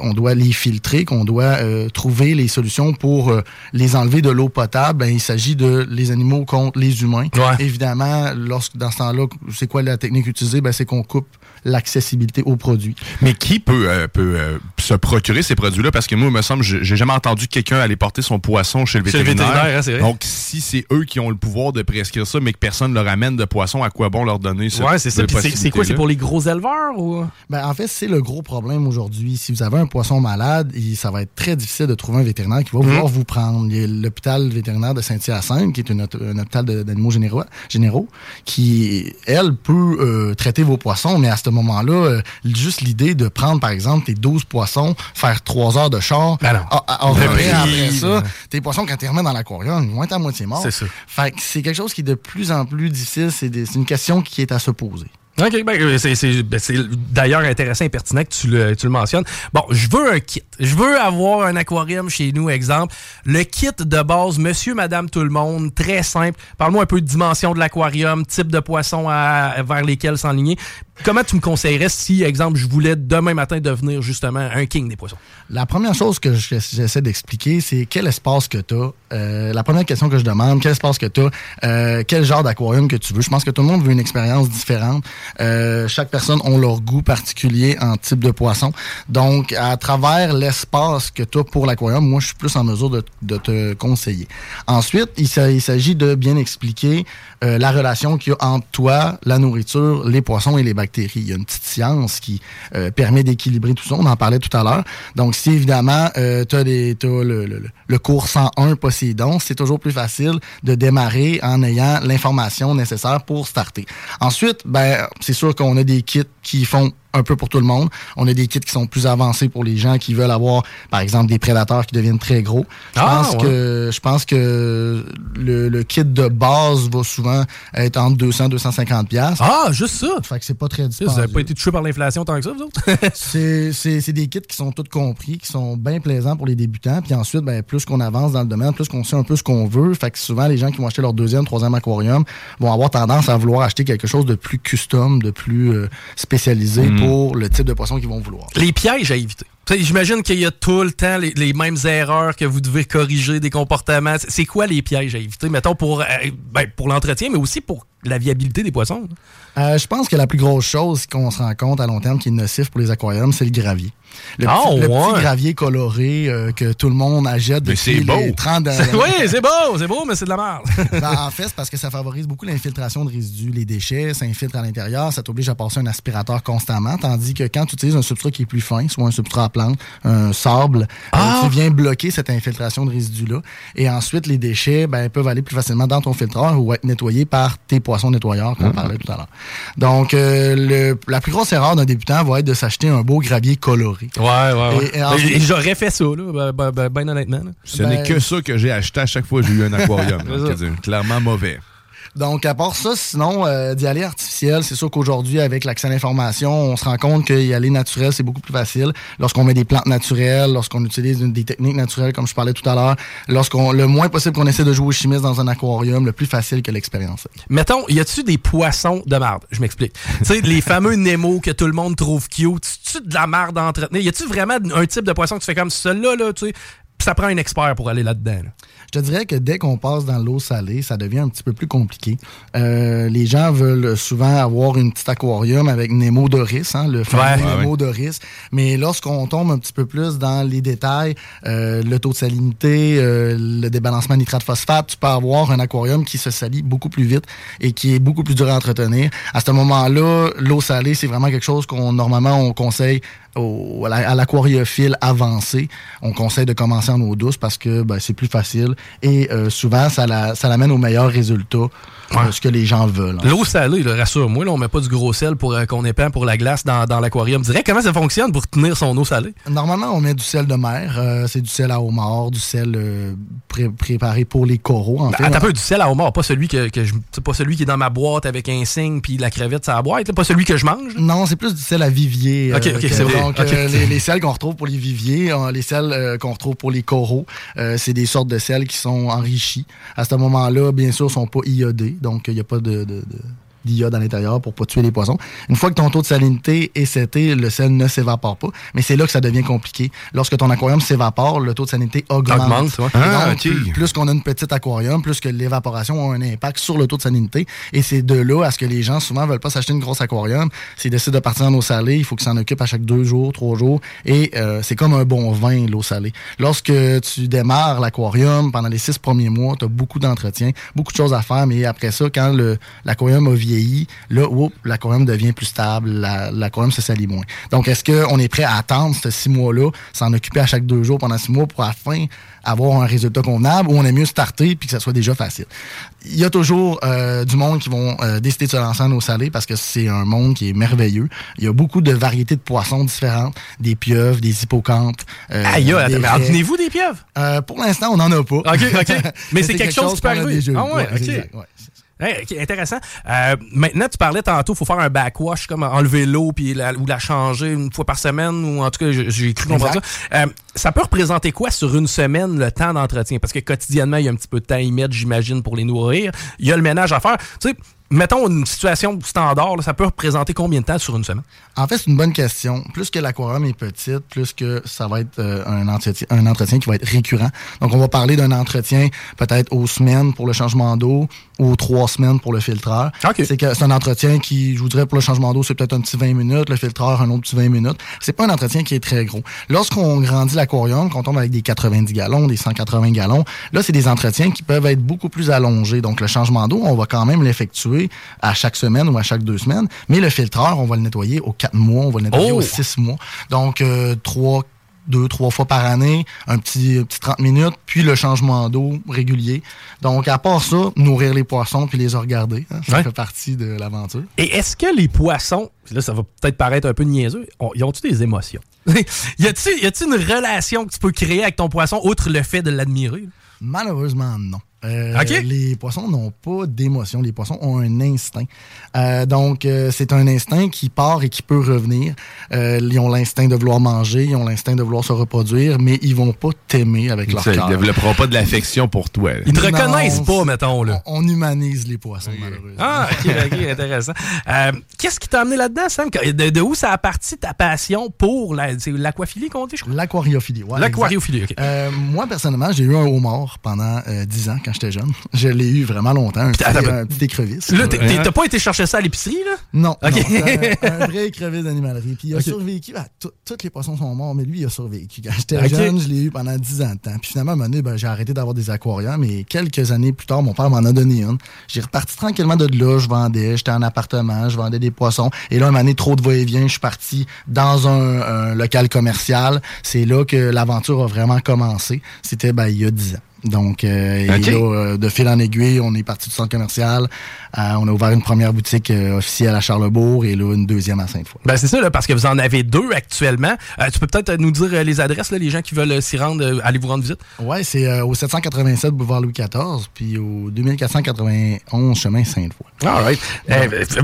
on doit les filtrer, qu'on doit trouver les solutions pour les enlever de l'eau potable, ben, il s'agit de les animaux contre les humains. Évidemment, lorsque dans ce temps-là, c'est quoi la technique utilisée? Ben, c'est qu'on coupe l'accessibilité aux produits. Mais qui peut, euh, peut euh, se procurer ces produits-là? Parce que moi, il me semble, j'ai jamais entendu quelqu'un aller porter son poisson chez le vétérinaire. Hein, Donc, si c'est eux qui ont le pouvoir de prescrire ça, mais que personne ne leur amène de poisson, à quoi bon leur donner ça? Ouais, c'est ça. C'est quoi? C'est pour les gros éleveurs? Ou? Ben, en fait, c'est le gros problème aujourd'hui. Si vous avez un poisson malade, ça va être très difficile de trouver un vétérinaire qui va vouloir mhm. vous prendre. Il y a l'hôpital vétérinaire de Saint-Hyacinthe, qui est un hôpital d'animaux généraux, généraux, qui, elle, peut euh, traiter vos poissons, mais à ce moment-là, euh, juste l'idée de prendre, par exemple, tes 12 poissons, faire 3 heures de char, ben après ça, tes poissons, quand tu les remets dans l'aquarium, ils vont être à moitié morts. C'est ça. Fait que c'est quelque chose qui est de plus en plus difficile. C'est une question qui est à se poser. OK, ben, euh, ben, c'est d'ailleurs intéressant et pertinent que tu le, tu le mentionnes. Bon, je veux un kit. Je veux avoir un aquarium chez nous, exemple. Le kit de base, monsieur, madame, tout le monde, très simple. Parle-moi un peu de dimension de l'aquarium, type de poisson à, vers lesquels s'enligner. Comment tu me conseillerais si, exemple, je voulais demain matin devenir justement un king des poissons? La première chose que j'essaie d'expliquer, c'est quel espace que tu as. Euh, la première question que je demande, quel espace que tu as, euh, quel genre d'aquarium que tu veux. Je pense que tout le monde veut une expérience différente. Euh, chaque personne a leur goût particulier en type de poisson. Donc, à travers l'espace que tu as pour l'aquarium, moi, je suis plus en mesure de, de te conseiller. Ensuite, il s'agit de bien expliquer la relation qu'il y a entre toi, la nourriture, les poissons et les bactéries il y a une petite science qui euh, permet d'équilibrer tout ça. On en parlait tout à l'heure. Donc, si évidemment, euh, tu as, le, le, cours 101 Poséidon, c'est toujours plus facile de démarrer en ayant l'information nécessaire pour starter. Ensuite, ben, c'est sûr qu'on a des kits qui font un peu pour tout le monde. On a des kits qui sont plus avancés pour les gens qui veulent avoir, par exemple, des prédateurs qui deviennent très gros. Je ah, pense que je pense que le, kit de base va souvent être entre 200 250 pièces. Ah, juste ça? Fait que c'est pas très dispendieux. Vous n'avez pas été touché par l'inflation tant que ça, vous autres? [laughs] C'est des kits qui sont tous compris, qui sont bien plaisants pour les débutants. Puis ensuite, ben, plus qu'on avance dans le domaine, plus qu'on sait un peu ce qu'on veut. Fait que souvent, les gens qui vont acheter leur deuxième, troisième aquarium vont avoir tendance à vouloir acheter quelque chose de plus custom, de plus euh, spécialisé mm. Pour le type de poisson qu'ils vont vouloir. Les pièges à éviter. J'imagine qu'il y a tout le temps les, mêmes erreurs que vous devez corriger des comportements. C'est quoi les pièges à éviter, mettons, pour, euh, ben, pour l'entretien, mais aussi pour la viabilité des poissons? Euh, je pense que la plus grosse chose qu'on se rend compte à long terme qui est nocif pour les aquariums, c'est le gravier. Le, Ah, petit, le ouais. petit gravier coloré euh, que tout le monde achète depuis beau. les 30 C'est- dernières Oui, c'est beau, c'est beau, mais c'est de la merde. [laughs] Ben, en fait, c'est parce que ça favorise beaucoup l'infiltration de résidus. Les déchets s'infiltrent à l'intérieur, ça t'oblige à passer un aspirateur constamment, tandis que quand tu utilises un substrat qui est plus fin, soit un substrat à plante, un sable, euh, tu viens bloquer cette infiltration de résidus-là. Et ensuite, les déchets ben, peuvent aller plus facilement dans ton filtreur ou être nettoyés par tes poissons nettoyeurs, qu'on parlait tout à l'heure. Donc, euh, le- la plus grosse erreur d'un débutant va être de s'acheter un beau gravier coloré. Ouais, ouais, ouais. Et- et ensuite- Et J'aurais fait ça, là, ben, ben, ben, ben honnêtement. là. Ce Ben- n'est que ça que j'ai acheté à chaque fois que j'ai eu un [laughs] aquarium. C'est clairement mauvais. Donc, à part ça, sinon, euh, d'y aller artificiel, c'est sûr qu'aujourd'hui, avec l'accès à l'information, on se rend compte qu'y aller naturel, c'est beaucoup plus facile. Lorsqu'on met des plantes naturelles, lorsqu'on utilise des techniques naturelles, comme je parlais tout à l'heure, lorsqu'on le moins possible qu'on essaie de jouer au chimiste dans un aquarium, le plus facile que l'expérience. Mettons, y a-tu des poissons de marde? Je m'explique. [laughs] tu sais, les fameux Nemo que tout le monde trouve cute, tu de la marde à entretenir? Y a-tu vraiment un type de poisson que tu fais comme celui-là, là, tu sais? Ça prend un expert pour aller là-dedans. là. Je te dirais que dès qu'on passe dans l'eau salée, ça devient un petit peu plus compliqué. Euh, les gens veulent souvent avoir une petite aquarium avec Nemo Doris, hein, le fameux Ouais. Nemo Doris. Mais lorsqu'on tombe un petit peu plus dans les détails, euh, le taux de salinité, euh, le débalancement nitrate-phosphate, tu peux avoir un aquarium qui se salit beaucoup plus vite et qui est beaucoup plus dur à entretenir. À ce moment-là, l'eau salée, c'est vraiment quelque chose qu'on normalement on conseille à la- à l'aquariophile avancé. On conseille de commencer en eau douce parce que ben, c'est plus facile et euh, souvent ça l'amène aux meilleurs résultats, ce que les gens veulent. L'eau salée, là, rassure-moi, là, on met pas du gros sel pour euh, qu'on épand pour la glace dans, dans l'aquarium. Dirais comment ça fonctionne pour tenir son eau salée? Normalement, on met du sel de mer. euh, c'est du sel à homard, du sel euh, pré- préparé pour les coraux, en Ben, fait. attends un peu, du sel à homard, pas celui que, que je, c'est pas celui qui est dans ma boîte avec un signe puis la crevette la boîte, là, pas celui que je mange. là? Non, c'est plus du sel à vivier. Ok, euh, ok, que- c'est vrai. Donc, euh, les, les sels qu'on retrouve pour les viviers, euh, les sels qu'on retrouve pour les coraux, euh, c'est des sortes de sels qui sont enrichis. À ce moment-là, bien sûr, ils sont pas iodés, donc il n'y a pas de, de- de- d'iode à l'intérieur pour pas tuer les poissons. Une fois que ton taux de salinité est seté, le sel ne s'évapore pas, mais c'est là que ça devient compliqué. Lorsque ton aquarium s'évapore, le taux de salinité augmente. Augmente, ouais. Ah, donc, ok. plus, plus qu'on a une petite aquarium, plus que l'évaporation a un impact sur le taux de salinité. Et c'est de là à ce que les gens souvent veulent pas s'acheter une grosse aquarium. S'ils décident de partir en eau salée, il faut qu'ils s'en occupent à chaque deux jours, trois jours. Et euh, c'est comme un bon vin, l'eau salée. Lorsque tu démarres l'aquarium, pendant les six premiers mois, tu as beaucoup d'entretien, beaucoup de choses à faire. Mais après ça, quand l'aquarium a vieilli, là, whoop, l'aquarium devient plus stable, la- l'aquarium se salit moins. Donc, est-ce qu'on est prêt à attendre ces six mois-là, s'en occuper à chaque deux jours pendant six mois pour à la fin avoir un résultat convenable ou on est mieux starter puis que ça soit déjà facile? Il y a toujours euh, du monde qui vont euh, décider de se lancer en eau salée parce que c'est un monde qui est merveilleux. Il y a beaucoup de variétés de poissons différentes, des pieuvres, des hippocampes. euh, Aïe, tenez-vous des pieuvres? Euh, pour l'instant, on n'en a pas. OK, OK. [laughs] Mais c'est quelque chose qui peut arriver. déjà eu. Ah ouais, Ouais, OK. Hey, intéressant. Euh, maintenant, tu parlais tantôt, il faut faire un backwash, comme enlever l'eau puis la, ou la changer une fois par semaine, ou en tout cas, j'ai- cru comprendre ça. Euh, ça peut représenter quoi sur une semaine le temps d'entretien? Parce que quotidiennement, il y a un petit peu de temps à y mettre, j'imagine, pour les nourrir. Il y a le ménage à faire. Tu sais, mettons une situation standard, là, ça peut représenter combien de temps sur une semaine? En fait, c'est une bonne question. Plus que l'aquarium est petite, plus que ça va être euh, un, entretien, un entretien qui va être récurrent. Donc, on va parler d'un entretien peut-être aux semaines pour le changement d'eau ou aux trois semaines pour le filtreur. C'est que c'est un entretien qui, je vous dirais, pour le changement d'eau, c'est peut-être un petit 20 minutes, le filtreur, un autre petit 20 minutes. C'est pas un entretien qui est très gros. Lorsqu'on grandit l'aquarium, qu'on tombe avec des 90 gallons, des 180 gallons, là, c'est des entretiens qui peuvent être beaucoup plus allongés. Donc, le changement d'eau, on va quand même l'effectuer à chaque semaine ou à chaque deux semaines. Mais le filtreur, on va le nettoyer aux quatre mois, on va le nettoyer Oh! aux six mois. Donc, euh, trois deux, trois fois par année, un petit, un petit 30 minutes, puis le changement d'eau régulier. Donc, à part ça, nourrir les poissons puis les regarder, hein, ça Ouais. fait partie de l'aventure. Et est-ce que les poissons, là, ça va peut-être paraître un peu niaiseux, ont- ils ont-tu des émotions? [laughs] y a-tu une relation que tu peux créer avec ton poisson, outre le fait de l'admirer? Malheureusement, non. Euh. Les poissons n'ont pas d'émotion. Les poissons ont un instinct. Euh, donc, euh, c'est un instinct qui part et qui peut revenir. Euh, ils ont l'instinct de vouloir manger, ils ont l'instinct de vouloir se reproduire, mais ils vont pas t'aimer avec leur Ça, cœur. Ils développeront pas de l'affection pour toi. là. Ils te Non, reconnaissent pas, mettons, là. On, on humanise les poissons, malheureusement. Ah, ok, ok, intéressant. Euh, Qu'est-ce qui t'a amené là-dedans, Sam? De, de où ça a parti ta passion pour la- l'aquaphilie qu'on dit, je crois? L'aquariophilie, ouais. L'aquariophilie. Euh, moi, personnellement, j'ai eu un homard pendant euh, 10 ans quand j'étais jeune. Je l'ai eu vraiment longtemps, un, petit, écrevisse. Là, t'as pas été chercher ça à l'épicerie, là? Non. [laughs] un, vrai écrevisse d'animalerie. Puis il a survécu. à tous les poissons sont morts, mais lui, il a survécu. Quand j'étais jeune, je l'ai eu pendant 10 ans de temps. Puis finalement, à un moment donné, ben, j'ai arrêté d'avoir des aquariums. Et quelques années plus tard, mon père m'en a donné une. J'ai reparti tranquillement de là. Je vendais. J'étais en appartement. Je vendais des poissons. Et là, un moment donné, trop de va-et-vient. Je suis parti dans un, local commercial. C'est là que l'aventure a vraiment commencé. C'était ben, il y a 10 ans. Donc, euh, euh, de fil en aiguille, on est parti du centre commercial. Euh, on a ouvert une première boutique officielle à Charlebourg et là, une deuxième à Sainte-Foy. Ben, c'est ça, là, parce que vous en avez deux actuellement. tu peux peut-être nous dire les adresses, là, les gens qui veulent s'y rendre, aller vous rendre visite? Oui, c'est au 787 boulevard Louis XIV, puis au 2491 chemin Sainte-Foy. All right.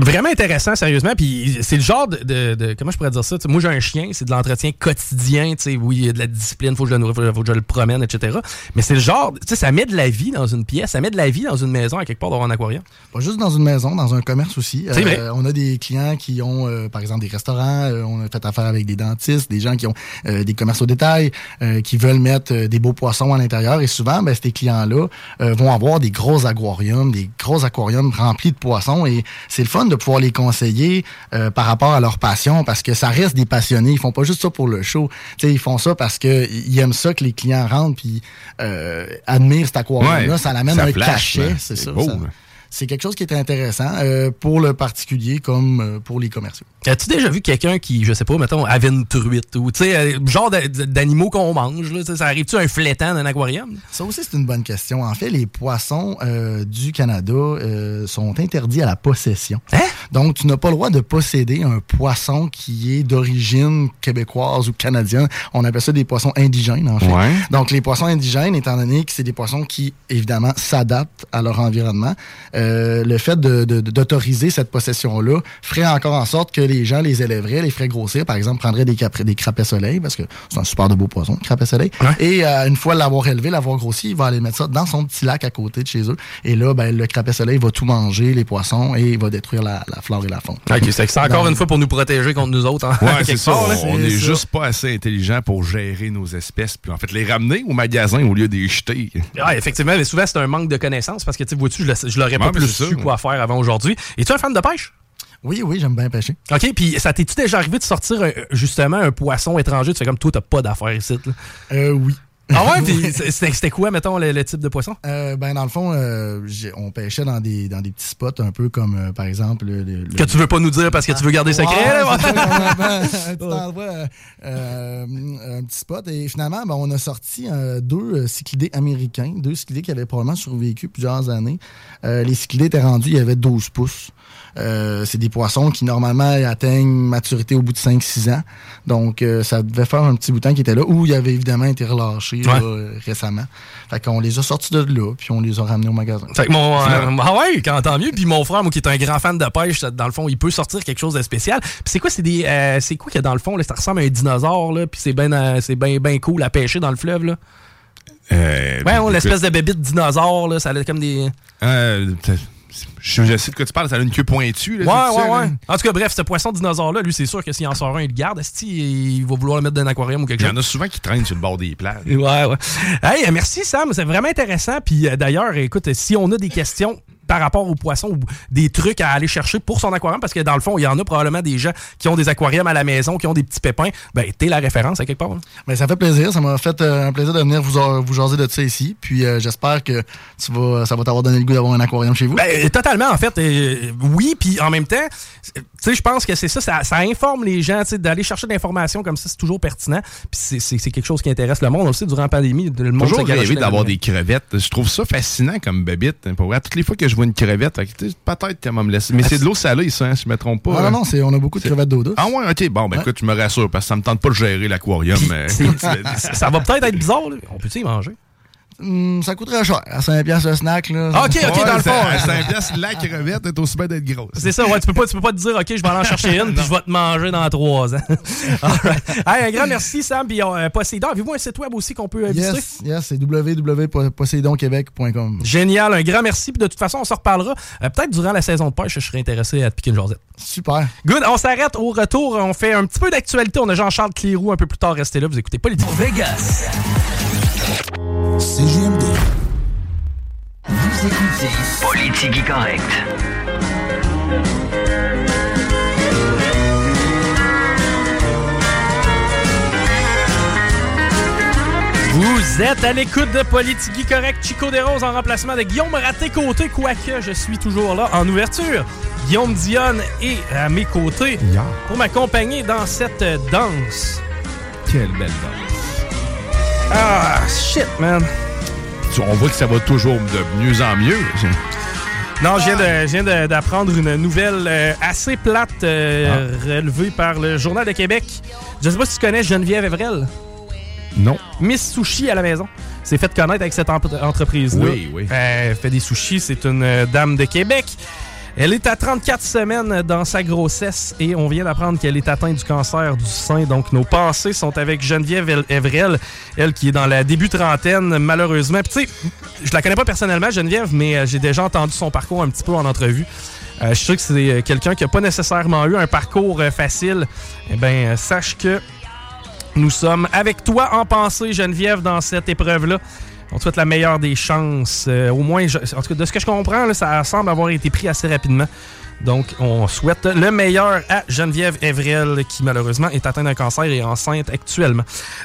vraiment intéressant, sérieusement. Puis c'est le genre de, Comment je pourrais dire ça? moi, j'ai un chien, c'est de l'entretien quotidien. Oui, il y a de la discipline, faut que je le faut que je le promène, etc. Mais c'est le genre ça met de la vie dans une pièce, ça met de la vie dans une maison à quelque part d'avoir un aquarium. Pas juste dans une maison, dans un commerce aussi. Euh, on a des clients qui ont, euh, par exemple, des restaurants, euh, on a fait affaire avec des dentistes, des gens qui ont des commerces au détail, qui veulent mettre des beaux poissons à l'intérieur. Et souvent, ben, ces clients-là vont avoir des gros aquariums, des gros aquariums remplis de poissons. Et c'est le fun de pouvoir les conseiller par rapport à leur passion, parce que ça reste des passionnés. Ils font pas juste ça pour le show. ils font ça parce qu'ils aiment ça que les clients rentrent puis admire cet aquarium-là, ça l'amène un cachet, c'est ça c'est quelque chose qui est intéressant euh, pour le particulier comme euh, pour les commerciaux. As-tu déjà vu quelqu'un qui, je sais pas, mettons, avait une truite ou, tu sais, euh, genre d'animaux qu'on mange, là, ça arrive-tu un flétan dans un aquarium? Ça aussi, c'est une bonne question. En fait, les poissons du Canada sont interdits à la possession. Hein? Donc, tu n'as pas le droit de posséder un poisson qui est d'origine québécoise ou canadienne. On appelle ça des poissons indigènes, en fait. Donc, les poissons indigènes, étant donné que c'est des poissons qui, évidemment, s'adaptent à leur environnement, euh, le fait d'autoriser cette possession-là ferait encore en sorte que les gens les élèveraient, les feraient grossir. Par exemple, prendraient des, des crapets soleil, parce que c'est un super de beau poisson, crapet soleil. Et euh, une fois l'avoir élevé, l'avoir grossi, il va aller mettre ça dans son petit lac à côté de chez eux. Et là, ben, le crapet soleil va tout manger, les poissons, et il va détruire la, flore et la faune. c'est encore une fois pour nous protéger contre nous autres. Hein, [laughs] c'est ça. on n'est juste pas assez intelligent pour gérer nos espèces, puis en fait les ramener au magasin au lieu de les jeter. effectivement, mais souvent c'est un manque de connaissances parce que tu vois-tu, je l'aurais pas plus su quoi faire avant aujourd'hui. Es-tu un fan de pêche? Oui, oui, j'aime bien pêcher. OK, puis ça t'es-tu déjà arrivé de sortir euh, justement un poisson étranger? Tu fais comme toi, t'as pas d'affaires ici. Euh, oui. Ah ouais, [laughs] puis c'était quoi, mettons, le, type de poisson? Euh, ben, dans le fond, euh, on pêchait dans des, dans des petits spots, un peu comme, euh, par exemple... Le, que tu veux pas nous dire parce que tu veux garder secret, un petit endroit, un petit spot. Et finalement, ben, on a sorti deux cyclidés américains, deux cyclidés qui avaient probablement survécu plusieurs années. les cyclidés étaient rendus, il y avait 12 pouces. Euh, c'est des poissons qui normalement atteignent maturité au bout de 5-6 ans. Donc euh, ça devait faire un petit bout de temps qui était là, où il avait évidemment été relâché récemment. Fait qu'on les a sortis de là, puis on les a ramenés au magasin. Fait que mon, euh, ah ouais, quand tant mieux. Puis mon frère, moi qui est un grand fan de pêche, dans le fond, il peut sortir quelque chose de spécial. Puis c'est quoi, c'est des, c'est quoi que dans le fond, là, ça ressemble à un dinosaure là, puis c'est bien, c'est bien, ben cool à pêcher dans le fleuve là? ouais, l'espèce de bébite dinosaure là, ça a comme des. Je, sais de quoi tu parles, ça a une queue pointue. Là, ouais, ouais, ouais. En tout cas, bref, ce poisson dinosaure-là, lui, c'est sûr que s'il en sort un, il le garde. Est-ce qu'il va vouloir le mettre dans un aquarium ou quelque chose? Il y en a souvent qui traînent sur le bord des plages. Ouais, ouais. Hey, merci, Sam. C'est vraiment intéressant. Puis euh, d'ailleurs, écoute, si on a des questions, par rapport aux poissons ou des trucs à aller chercher pour son aquarium parce que dans le fond, il y en a probablement des gens qui ont des aquariums à la maison, qui ont des petits pépins. Ben, t'es la référence à quelque part. Hein. Ben, ça fait plaisir. Ça m'a fait euh, un plaisir de venir vous, vous jaser de ça ici. Puis euh, j'espère que tu vas, ça va t'avoir donné le goût d'avoir un aquarium chez vous. Ben, totalement, en fait. Euh, oui, puis en même temps, tu sais, je pense que c'est ça, ça, informe les gens, d'aller chercher de l'information comme ça, c'est toujours pertinent. Puis c'est quelque chose qui intéresse le monde aussi durant la pandémie. Le monde toujours rêvé d'avoir des crevettes. Je trouve ça fascinant comme bébite. Pour vrai, toutes les fois que je vois une crevette, peut-être qu'elle va me laisser. Mais c'est de l'eau salée, ça, hein, si je me trompe pas. Ah, non, non, on a beaucoup de crevettes d'eau douce. Ah ouais, ok. Bon, ben écoute, tu me rassures, parce que ça me tente pas de gérer l'aquarium. [laughs] ça va peut-être être bizarre, là. On peut-tu y manger? Hmm, ça coûterait cher. À 5 piastres le snack, là. OK, OK, dans le fond. À 5 piastres, la crevette est aussi bien d'être grosse. C'est ça, ouais. Tu peux pas, tu peux pas te dire, OK, je vais aller en chercher une, [laughs] puis je vais te manger dans 3 ans. [laughs] hey, un grand merci, Sam. Puis euh, Poséidon, avez-vous un site web aussi qu'on peut euh, visiter? Yes, yes c'est www.poseidonquebec.com. Génial, un grand merci. Puis de toute façon, on se reparlera. Euh, peut-être durant la saison de pêche, je serais intéressé à te piquer une jasette. Super. Good, on s'arrête au retour. On fait un petit peu d'actualité. On a Jean-Charles Clérou un peu plus tard. Restez là, vous écoutez Politique. Vegas. CGMD. écoutez Politique Correct. Vous êtes à l'écoute de Politique Correct, Chico Desroses en remplacement de Guillaume Raté-Côté, quoique je suis toujours là en ouverture. Guillaume Dionne est à mes côtés pour m'accompagner dans cette danse. Quelle belle danse. Ah, shit, man. On voit que ça va toujours de mieux en mieux. [laughs] Non, je viens d'apprendre une nouvelle euh, assez plate euh, ah. relevée par le Journal de Québec. Je sais pas si tu connais Geneviève Evrel. Non. Miss Sushi à la maison. C'est fait connaître avec cette entreprise-là. Oui, oui. Elle fait des sushis. C'est une euh, dame de Québec. Elle est à 34 semaines dans sa grossesse et on vient d'apprendre qu'elle est atteinte du cancer du sein. Donc, nos pensées sont avec Geneviève Evrel, elle qui est dans la début trentaine, malheureusement. Puis, tu sais, je la connais pas personnellement, Geneviève, mais euh, j'ai déjà entendu son parcours un petit peu en entrevue. Euh, je sais que c'est quelqu'un qui n'a pas nécessairement eu un parcours facile. Eh bien, sache que nous sommes avec toi en pensée, Geneviève, dans cette épreuve-là. On te souhaite la meilleure des chances. Euh, au moins, en tout cas, de ce que je comprends, ça semble avoir été pris assez rapidement. Donc, on souhaite le meilleur à Geneviève Evrel, qui malheureusement est atteinte d'un cancer et enceinte actuellement.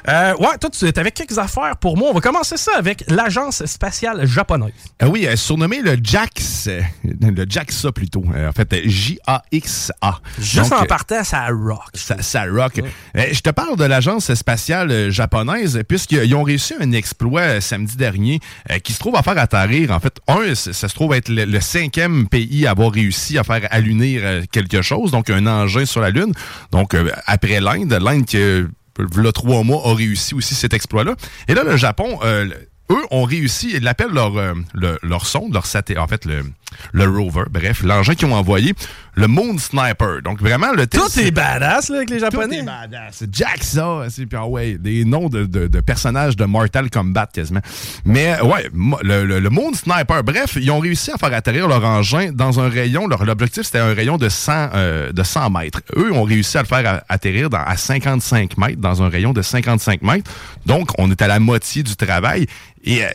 Euh, ouais, toi, tu es avec quelques affaires pour moi. On va commencer ça avec l'Agence spatiale japonaise. Euh, oui, euh, surnommé le JAX. Le JAXA plutôt. en fait, J-A-X-A. Juste en partant, ça rock. Ça, rock. je te parle de l'Agence spatiale japonaise, puisqu'ils ont réussi un exploit samedi dernier qui se trouve à faire atterrir. En fait, un, ça se trouve être le cinquième pays à avoir réussi à faire à l'unir euh, quelque chose, donc un engin sur la Lune. Donc, euh, après l'Inde, l'Inde qui, le trois mois, a réussi aussi cet exploit-là. Et là, le Japon, euh, eux ont réussi, ils l'appellent leur, leur sonde, leur satellite, en fait, le, le rover, bref, l'engin qu'ils ont envoyé, le Moon Sniper. Donc vraiment, le Tout est badass là, avec les Japonais. Tout est badass. Jack ça, puis ah ouais, des noms de, de, personnages de Mortal Kombat quasiment. Mais ouais, le, le, Moon Sniper, bref, ils ont réussi à faire atterrir leur engin dans un rayon, leur l'objectif c'était un rayon de 100, euh, de 100 mètres. Eux ont réussi à le faire atterrir dans, à 55 mètres, dans un rayon de 55 mètres. Donc, on est à la moitié du travail. Et euh,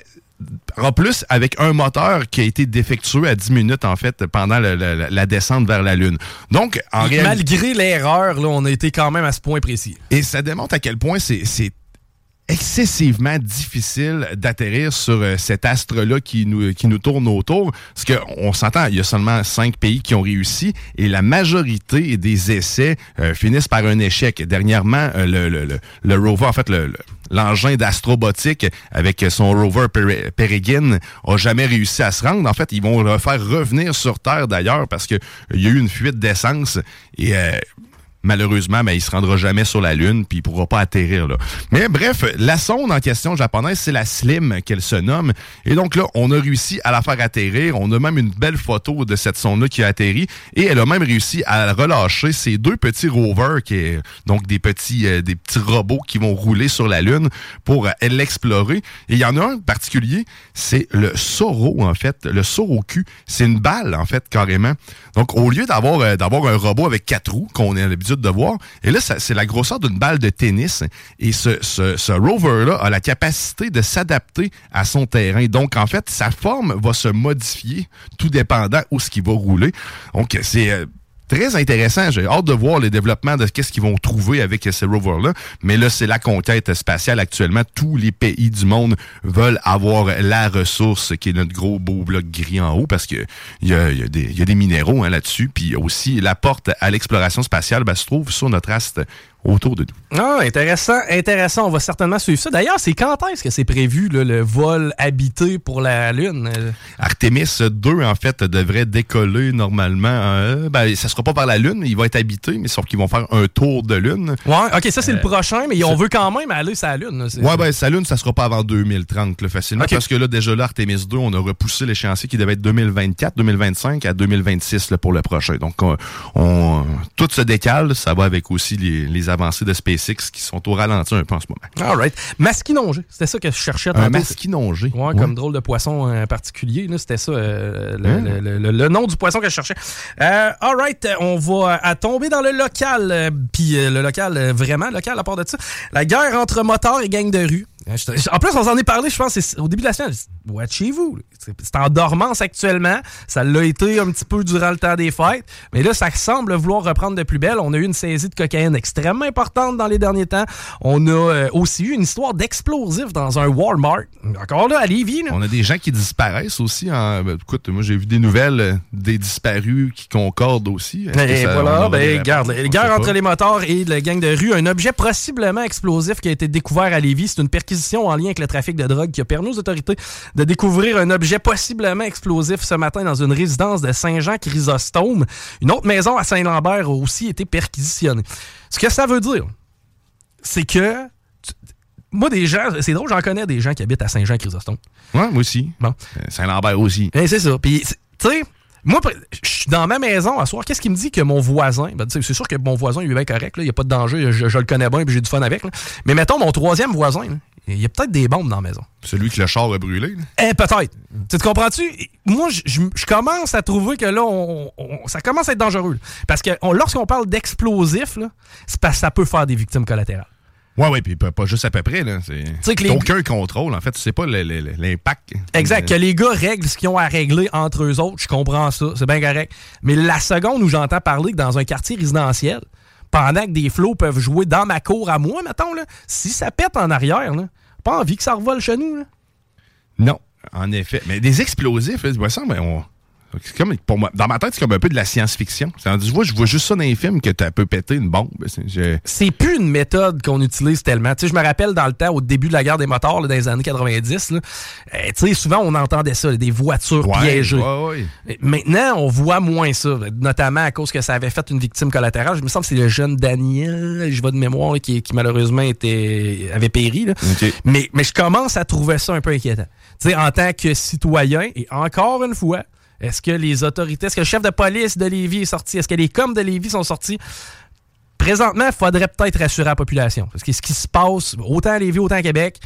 en plus, avec un moteur qui a été défectueux à 10 minutes, en fait, pendant la descente vers la Lune. Donc, en Malgré l'erreur, on a été quand même à ce point précis. Et ça démontre à quel point c'est excessivement difficile d'atterrir sur euh, cet astre-là qui nous, qui nous tourne autour. Parce qu'on s'entend, il y a seulement cinq pays qui ont réussi et la majorité des essais euh, finissent par un échec. Dernièrement, euh, le, le, le, rover, en fait, le, l'engin d'astrobotique avec son rover Peregrine a jamais réussi à se rendre. En fait, ils vont le faire revenir sur Terre d'ailleurs parce qu'il y a eu une fuite d'essence et malheureusement, ben, il se rendra jamais sur la Lune, puis il pourra pas atterrir là. Mais bref, la sonde en question japonaise, c'est la Slim qu'elle se nomme. Et donc là, on a réussi à la faire atterrir. On a même une belle photo de cette sonde-là qui a atterri. Et elle a même réussi à relâcher ces deux petits rovers, qui est donc des petits, euh, des petits robots qui vont rouler sur la Lune pour euh, l'explorer. Et il y en a un particulier, c'est le Soro, en fait. Le Soro-Q. C'est une balle, en fait, carrément. Donc, au lieu d'avoir euh, un robot avec quatre roues, qu'on a l'habitude de voir. Et là, c'est la grosseur d'une balle de tennis. Et ce, ce, rover-là a la capacité de s'adapter à son terrain. Donc, en fait, sa forme va se modifier tout dépendant où ce qui va rouler. Donc, c'est euh, très intéressant. J'ai hâte de voir les développements de qu'est-ce qu'ils vont trouver avec ces rovers-là. Mais là, c'est la conquête spatiale actuellement. Tous les pays du monde veulent avoir la ressource qui est notre gros beau bloc gris en haut parce que il y a, des minéraux hein, là-dessus. Puis aussi, la porte à l'exploration spatiale ben, se trouve sur notre astre autour de nous. Ah, intéressant, intéressant. On va certainement suivre ça. D'ailleurs, c'est quand est-ce que c'est prévu le vol habité pour la Lune? Artemis 2, en fait, devrait décoller normalement. Euh, ben, ça sera pas par la Lune, il va être habité, mais sauf qu'ils vont faire un tour de Lune. Ouais, ok, ça c'est le euh, prochain, mais on veut quand même aller sur la Lune. ouais, ben, sa Lune, ça sera pas avant 2030, facilement. Parce que là, déjà là, Artemis 2, on a repoussé l'échéancier qui devait être 2024, 2025 à 2026 pour le prochain. Donc, on, tout se décale. Ça va avec aussi les, les avancées de SpaceX qui sont au ralenti un peu en ce moment. All right. Masquinongé, c'était ça que je cherchais. Un masquinongé. Ouais, comme drôle de poisson euh, particulier. C'était ça, euh, hein? le, nom du poisson que je cherchais. Euh, all right, on va à tomber dans le local. Puis le local, vraiment local à part de ça. La guerre entre motards et gangs de rue. En plus, on s'en est parlé, je pense, au début de la semaine. watchez-vous. C'est en dormance actuellement. Ça l'a été un petit peu durant le temps des fêtes. Mais là, ça semble vouloir reprendre de plus belle. On a eu une saisie de cocaïne extrêmement importante dans les derniers temps. On a euh, aussi eu une histoire d'explosif dans un Walmart. Encore là, à Lévis. On a des gens qui disparaissent aussi. En... Ben, écoute, moi, j'ai vu des nouvelles euh, des disparus qui concordent aussi. Et voilà, ben, garde, guerre entre les motards et la gang de rue. Un objet possiblement explosif qui a été découvert à Lévis. C'est une perquisition en lien avec le trafic de drogue qui a permis aux autorités de découvrir un objet possiblement explosif ce matin dans une résidence de Saint-Jean-Chrysostome. Une autre maison à Saint-Lambert a aussi été perquisitionnée. Ce que ça veut dire, c'est que moi, des gens, c'est drôle, j'en connais des gens qui habitent à Saint-Jean-Chrysostome. Ouais, moi aussi. Bon. Euh, Saint-Lambert aussi. C'est ça. Puis, tu sais, moi, je suis dans ma maison à soir. Qu'est-ce qui me dit que mon voisin, ben, c'est sûr que mon voisin, il est bien correct, il n'y a pas de danger, je, le connais bien et j'ai du fun avec. Mais mettons, mon troisième voisin, il y a peut-être des bombes dans la maison. Celui que le char a brûlé? Eh, peut-être. Tu te comprends-tu? Moi, je commence à trouver que là, on, ça commence à être dangereux. Parce que lorsqu'on parle d'explosifs, c'est parce que ça peut faire des victimes collatérales. Oui, oui, puis pas juste à peu près. Là. C'est les... aucun contrôle. En fait, tu sais pas l'impact. Exact. Que les gars règlent ce qu'ils ont à régler entre eux autres, je comprends ça. C'est bien correct. Mais la seconde où j'entends parler que dans un quartier résidentiel, pendant que des flots peuvent jouer dans ma cour à moi, mettons, là, si ça pète en arrière, pas envie que ça revole chez nous. Non, en effet. Mais des explosifs, là, ça, mais on comme, pour moi, dans ma tête, c'est comme un peu de la science-fiction. Je vois, je vois juste ça dans les films que tu peux péter une bombe. C'est plus une méthode qu'on utilise tellement. je me rappelle dans le temps, au début de la guerre des moteurs, dans les années 90, eh, souvent on entendait ça, des voitures piégées. Maintenant, on voit moins ça, notamment à cause que ça avait fait une victime collatérale. Je me semble que c'est le jeune Daniel, je vois de mémoire, qui, malheureusement était, avait péri. Mais, mais je commence à trouver ça un peu inquiétant. en tant que citoyen, et encore une fois, est-ce que les autorités, est-ce que le chef de police de Lévis est sorti? Est-ce que les coms de Lévis sont sortis? Présentement, il faudrait peut-être rassurer la population. Parce que ce qui se passe, autant à Lévis, autant à Québec,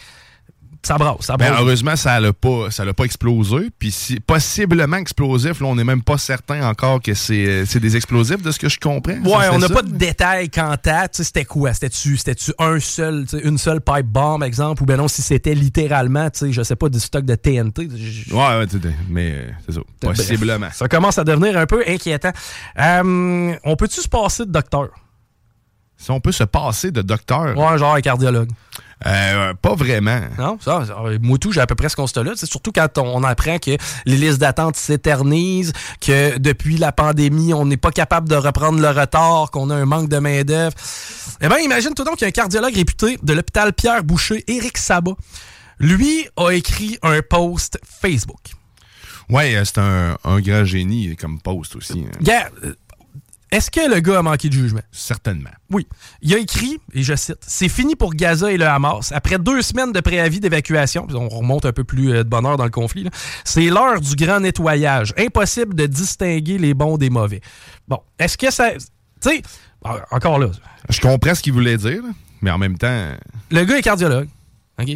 ça brasse. Ça ben, heureusement, ça n'a pas, pas explosé. Puis possiblement explosif, là, on n'est même pas certain encore que c'est des explosifs, de ce que je comprends. Ouais, on n'a pas de détails quant à, c'était quoi? C'était-tu un seul, une seule pipe bomb, exemple, ou bien non, si c'était littéralement, je sais pas, du stock de TNT. Ouais, ouais, mais euh, c'est ça. Possiblement. Ça commence à devenir un peu inquiétant. Euh, on peut-tu se passer de docteur? Si on peut se passer de docteur. Ouais, genre un cardiologue. Euh, pas vraiment. Non, ça, moi tout, j'ai à peu près ce constat-là. C'est surtout quand on, apprend que les listes d'attente s'éternisent, que depuis la pandémie, on n'est pas capable de reprendre le retard, qu'on a un manque de main-d'œuvre. Eh bien, imagine tout donc qu'il y a un cardiologue réputé de l'hôpital Pierre Boucher, Éric Sabat. Lui a écrit un post Facebook. Ouais, euh, c'est un, grand génie comme post aussi. Hein. Est-ce que le gars a manqué de jugement? Certainement. Oui. Il a écrit, et je cite, C'est fini pour Gaza et le Hamas. Après deux semaines de préavis d'évacuation, on remonte un peu plus euh, de bonheur dans le conflit, c'est l'heure du grand nettoyage. Impossible de distinguer les bons des mauvais. Bon, est-ce que ça. Tu sais, encore là. Je comprends ce qu'il voulait dire, mais en même temps. Le gars est cardiologue. OK?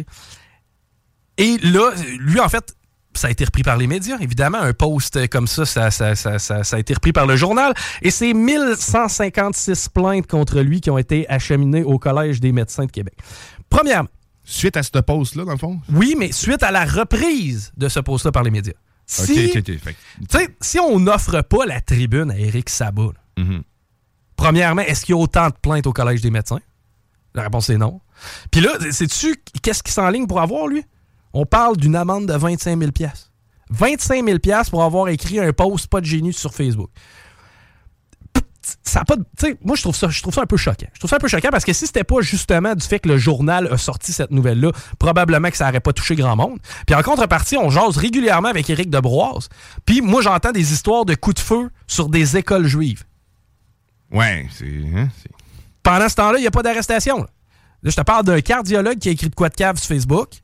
Et là, lui, en fait, ça a été repris par les médias, évidemment. Un post comme ça, ça, a été repris par le journal. Et c'est 1156 plaintes contre lui qui ont été acheminées au Collège des médecins de Québec. Premièrement. Suite à ce post-là, dans le fond? Oui, mais suite à la reprise de ce post-là par les médias. Si, si on n'offre pas la tribune à Éric Sabat, mm-hmm. premièrement, est-ce qu'il y a autant de plaintes au Collège des médecins? La réponse est non. Puis là, sais-tu qu'est-ce qu'il s'enligne pour avoir, lui? On parle d'une amende de 25 000 25 000 pour avoir écrit un post pas de génie sur Facebook. Ça pas moi je trouve ça je trouve ça un peu choquant. Je trouve ça un peu choquant parce que si c'était pas justement du fait que le journal a sorti cette nouvelle là, probablement que ça aurait pas touché grand monde. Puis en contrepartie, on jase régulièrement avec Éric Debroise. Puis moi j'entends des histoires de coups de feu sur des écoles juives. Ouais, c'est hein, Pendant ce temps-là, il n'y a pas d'arrestation. Là. je te parle d'un cardiologue qui a écrit de quoi de cave sur Facebook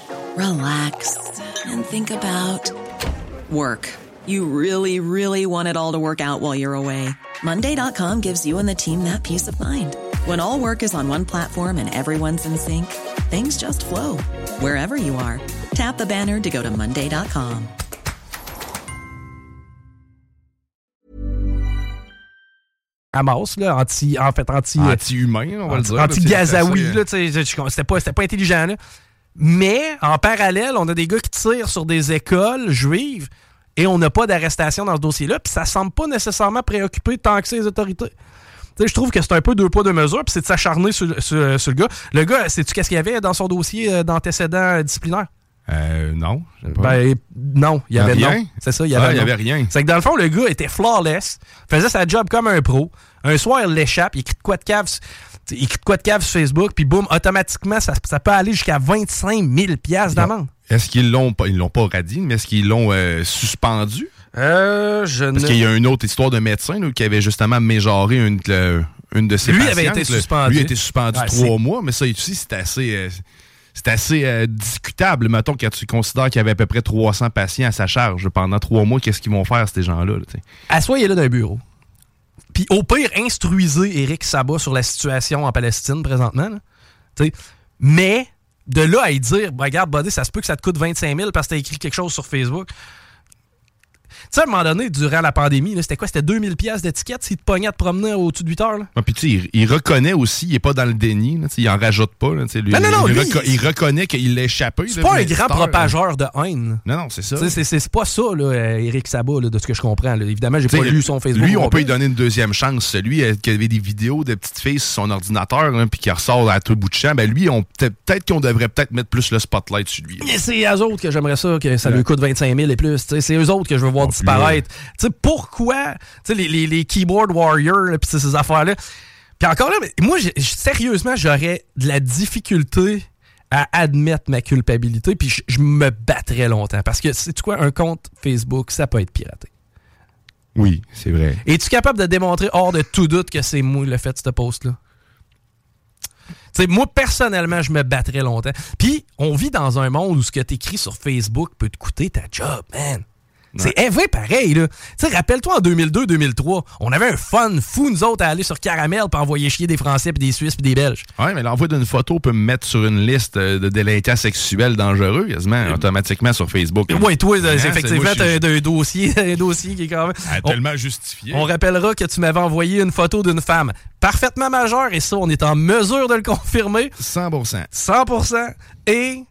relax, and think about work. You really, really want it all to work out while you're away. Monday.com gives you and the team that peace of mind. When all work is on one platform and everyone's in sync, things just flow wherever you are. Tap the banner to go to Monday.com. Amos, là, anti, en fait, anti. Anti-humain, on va le dire. Anti-gazaoui, là, c'était pas, pas intelligent, là. Mais, en parallèle, on a des gars qui tirent sur des écoles juives et on n'a pas d'arrestation dans ce dossier-là, puis ça semble pas nécessairement préoccuper tant que ces autorités. je trouve que c'est un peu deux poids, deux mesures, puis c'est de s'acharner sur, le gars. Le gars, sais-tu qu'est-ce qu'il y avait dans son dossier euh, d'antécédent disciplinaire? Euh, non. Ben, non, il y avait rien? C'est ça, il y avait, ah, y avait rien. C'est que dans le fond, le gars était flawless, faisait sa job comme un pro. Un soir, il l'échappe, il écrit de quoi de cave, écrit de quoi de cave sur Facebook, puis boum, automatiquement, ça, ça peut aller jusqu'à 25 000 d'amende. Est-ce qu'ils l'ont pas, ils l'ont pas radis, mais est-ce qu'ils l'ont euh, suspendu? Euh, je Parce qu'il y a une autre histoire de médecin qui avait justement méjoré une, une de ses Lui avait été suspendu. Lui a été suspendu trois mois, mais ça aussi, c'est assez... Euh, c'est assez discutable, mettons, quand tu considères qu'il y avait à peu près 300 patients à sa charge pendant trois mois. Qu'est-ce qu'ils vont faire, ces gens-là? Assoyez là d'un bureau. Puis au pire, instruisez Eric Sabat sur la situation en Palestine présentement. Mais de là à y dire, regarde, Buddy, ça se peut que ça te coûte 25 000 parce que tu as écrit quelque chose sur Facebook. Tu sais, à un moment donné, durant la pandémie, c'était quoi? C'était 2000 pièces d'étiquette s'il te pognait à te promener au-dessus de 8 heures. Là? Ah, puis tu sais, il, reconnaît aussi, il est pas dans le déni, là, il en rajoute pas. Là, lui, non, non, non, il, il, reconnaît qu'il l'a échappé. C'est pas un grand propageur de haine. Non, non, c'est ça. C'est pas ça, là, Eric Sabat, de ce que je comprends. Évidemment, j'ai pas lu son Facebook. Lui, on peut lui donner une deuxième chance. Celui euh, qui avait des vidéos de petites filles sur son ordinateur, puis qui ressort à tout bout de champ, ben lui, peut-être qu'on devrait peut-être mettre plus le spotlight sur lui. C'est eux autres que j'aimerais ça, que ça lui coûte 25 000 et plus. C'est eux autres que je veux voir disparaître sais, pourquoi, tu sais, les, les, keyboard warriors, puis ces affaires-là. Puis encore là, moi, sérieusement, j'aurais de la difficulté à admettre ma culpabilité, puis je, me battrais longtemps. Parce que, c'est quoi, un compte Facebook, ça peut être piraté. Oui, c'est vrai. Es-tu capable de démontrer hors de tout doute que c'est moi le fait de ce post-là? sais, moi, personnellement, je me battrais longtemps. Puis, on vit dans un monde où ce que tu écris sur Facebook peut te coûter ta job, man. C'est élevé pareil, là. Tu sais, rappelle-toi en 2002-2003, on avait un fun fou, nous autres, à aller sur Caramel pour envoyer chier des Français, puis des Suisses, puis des Belges. Oui, mais l'envoi d'une photo peut me mettre sur une liste euh, de délinquants sexuels dangereux, quasiment, euh, automatiquement sur Facebook. Oui, toi, hein, effectivement, t'as un, dossier, [laughs] un dossier qui est quand même... Ah, tellement justifié. On rappellera que tu m'avais envoyé une photo d'une femme parfaitement majeure, et ça, on est en mesure de le confirmer. 100%. 100%. Et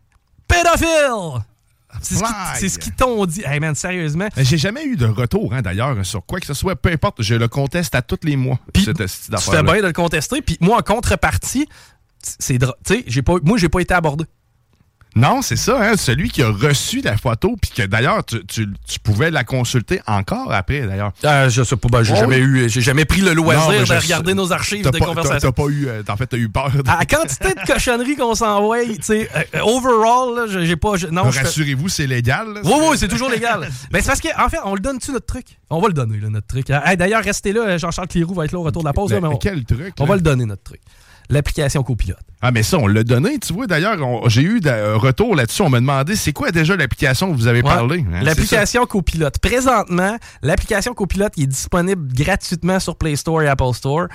pédophile! C'est ce qu'ils t'ont dit. Hey man, sérieusement. J'ai jamais eu de retour, hein, d'ailleurs, sur quoi que ce soit. Peu importe, je le conteste à tous les mois. Puis, tu fais bien de le contester. Puis moi, en contrepartie, c'est tu sais, moi, j'ai pas été abordé. Non, c'est ça, hein, celui qui a reçu la photo, puis que d'ailleurs, tu, tu, pouvais la consulter encore après, d'ailleurs. Euh, je sais pas, ben, j'ai jamais eu, j'ai jamais pris le loisir de regarder nos archives de conversation. T'as pas eu, euh, en fait, t'as eu peur. À la quantité de cochonneries qu'on s'envoie, tu sais, euh, overall, j'ai pas, non. Rassurez-vous, c'est légal. oui, oui, c'est toujours légal. [laughs] Mais c'est parce qu'en en fait, on le donne-tu notre truc? On va le donner, là, notre truc. d'ailleurs, restez là, Jean-Charles Clérou va être là au retour de la pause. mais quel truc? On va le donner, notre truc l'application copilote. Ah, mais ça, on l'a donné, tu vois. D'ailleurs, j'ai eu un retour là-dessus. On m'a demandé, c'est quoi déjà l'application que vous avez parlé? Hein, l'application copilote. Présentement, l'application copilote est disponible gratuitement sur Play Store et Apple Store.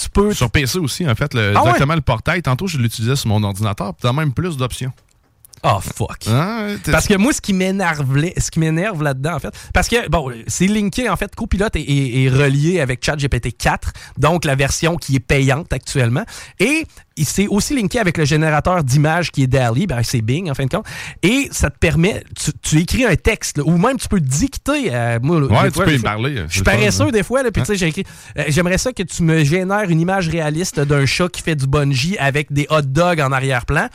Tu peux... Sur PC aussi, en fait, le, ah directement le portail. Tantôt, je l'utilisais sur mon ordinateur. Tu as même plus d'options. Oh fuck. Ah, parce que moi, ce qui m'énerve, ce qui m'énerve là-dedans, en fait, parce que bon, c'est linké en fait, Copilote est, est, relié avec ChatGPT 4, donc la version qui est payante actuellement, et c'est aussi linké avec le générateur d'images qui est DALI, ben c'est Bing en fin de compte, et ça te permet, tu, écris un texte, ou même tu peux dicter. à moi, ouais, tu peux y parler. Je suis paresseux des fois, là, puis tu sais, j'ai écrit, euh, j'aimerais ça que tu me génères une image réaliste d'un chat qui fait du bungee avec des hot dogs en arrière-plan.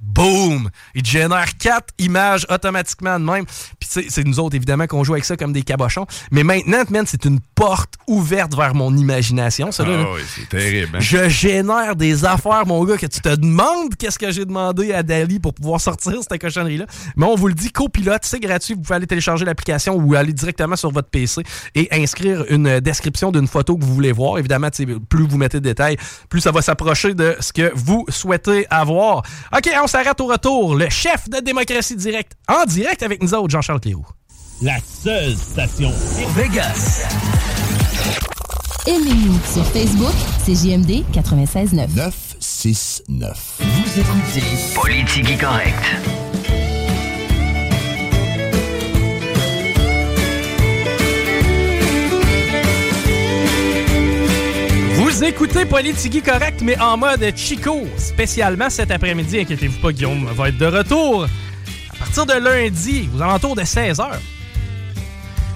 Boom! Il génère quatre images automatiquement de même. Puis c'est nous autres, évidemment, qu'on joue avec ça comme des cabochons. Mais maintenant, c'est une porte ouverte vers mon imagination, ça, ah oui, c'est terrible. Hein. Je génère des affaires, mon gars, que tu te demandes qu'est-ce que j'ai demandé à Dali pour pouvoir sortir cette cochonnerie-là. Mais on vous le dit, copilote, c'est gratuit. Vous pouvez aller télécharger l'application ou aller directement sur votre PC et inscrire une description d'une photo que vous voulez voir. Évidemment, plus vous mettez de détails, plus ça va s'approcher de ce que vous souhaitez avoir. OK, on s'arrête au retour. Le chef de Démocratie Directe, en direct avec nous autres, Jean-Charles Cléroux. La seule station Vegas. Aimez-nous sur Facebook, c'est JMD 96.9. 969. Vous écoutez Politique Correct. Vous écoutez Politigui Correct, mais en mode Chico. Spécialement cet après-midi, inquiétez-vous pas, Guillaume va être de retour à partir de lundi, aux alentours de 16h.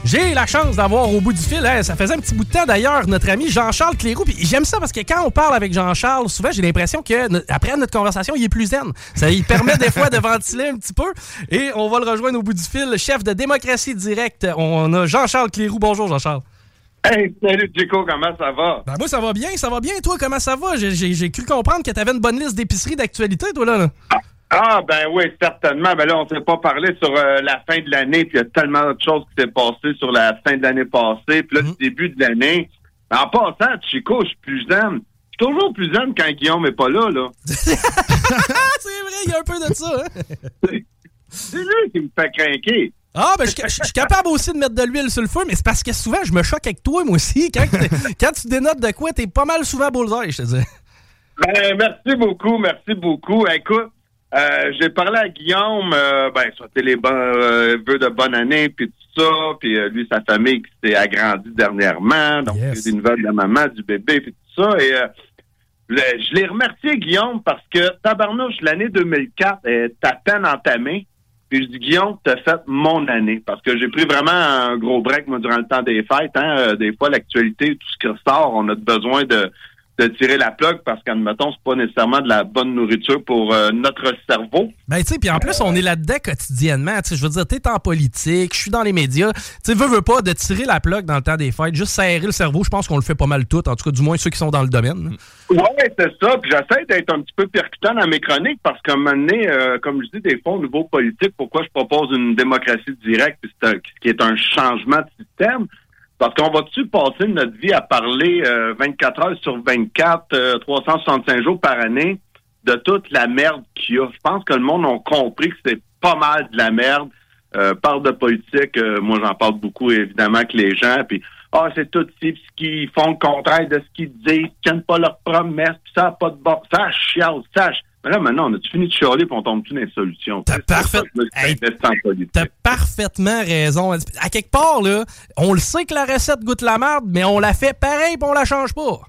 J'ai la chance d'avoir au bout du fil, hein, ça faisait un petit bout de temps d'ailleurs, notre ami Jean-Charles Cléroux. Puis j'aime ça parce que quand on parle avec Jean-Charles, souvent j'ai l'impression que après notre conversation, il est plus zen. Ça lui permet des fois de ventiler un petit peu. Et on va le rejoindre au bout du fil, chef de démocratie directe. On a Jean-Charles Cléroux. Bonjour Jean-Charles. Hey, salut Chico, comment ça va? Ben moi, ça va bien, ça va bien. Toi, comment ça va? J'ai cru comprendre que tu avais une bonne liste d'épiceries d'actualité, toi, là. Ah, ben oui, certainement. Ben là, on ne s'est pas parlé sur euh, la fin de l'année, puis il y a tellement de choses qui s'est passé sur la fin de l'année passée, puis là, le début de l'année. En passant, Chico, je suis plus zen. Je suis toujours plus zen quand Guillaume n'est pas là, là. [laughs] C'est vrai, il y a un peu de ça, hein? C'est lui qui me fait craquer. Ah, ben, je, suis capable aussi de mettre de l'huile sur le feu, mais c'est parce que souvent, je me choque avec toi, moi aussi. Quand, quand tu dénotes de quoi, t'es pas mal souvent bullseye, je te dis. Ben, merci beaucoup, merci beaucoup. Écoute, euh, j'ai parlé à Guillaume, euh, ben, souhaiter les bons euh, vœux de bonne année, puis tout ça, puis euh, lui, sa famille qui s'est agrandie dernièrement, donc yes. des nouvelles de la maman, du bébé, puis tout ça, et je l'ai remercié, Guillaume, parce que, tabarnouche, l'année 2004 est à peine entamée, puis je dis, Guillaume, t'as fait mon année. Parce que j'ai pris vraiment un gros break, moi, durant le temps des fêtes. Hein. Euh, des fois, l'actualité, tout ce qui ressort, on a besoin de, de tirer la plug parce qu'admettons, c'est pas nécessairement de la bonne nourriture pour euh, notre cerveau. Ben, tu sais, puis en plus, on est là-dedans quotidiennement. Tu sais, je veux dire, t'es en politique, je suis dans les médias. Tu sais, veux, veux pas de tirer la plug dans le temps des fêtes, juste serrer le cerveau, je pense qu'on le fait pas mal tout, en tout cas, du moins ceux qui sont dans le domaine. Oui, c'est ça. Puis j'essaie d'être un petit peu percutant dans mes chroniques parce qu'à un moment donné, euh, comme je dis, des fois, au niveau politique, pourquoi je propose une démocratie directe, qui est un changement de système? Parce qu'on va-tu passer notre vie à parler 24 euh, heures sur 24, 365 euh, jours par année de toute la merde qu'il y a? Je pense que le monde a compris que c'est pas mal de la merde. Euh, parle de politique, euh, moi j'en parle beaucoup évidemment que les gens, puis ah, c'est tout ce qu'ils font le contraire de ce qu'ils disent, ils tiennent pas leurs promesses, puis ça n'a pas de bon. Ça chiale, ça mais là, maintenant, on a fini de chialer et on tombe plus dans les solutions? T'as parfait... parfaitement raison. À quelque part, là, on le sait que la recette goûte la merde, mais on la fait pareil et on la change pas.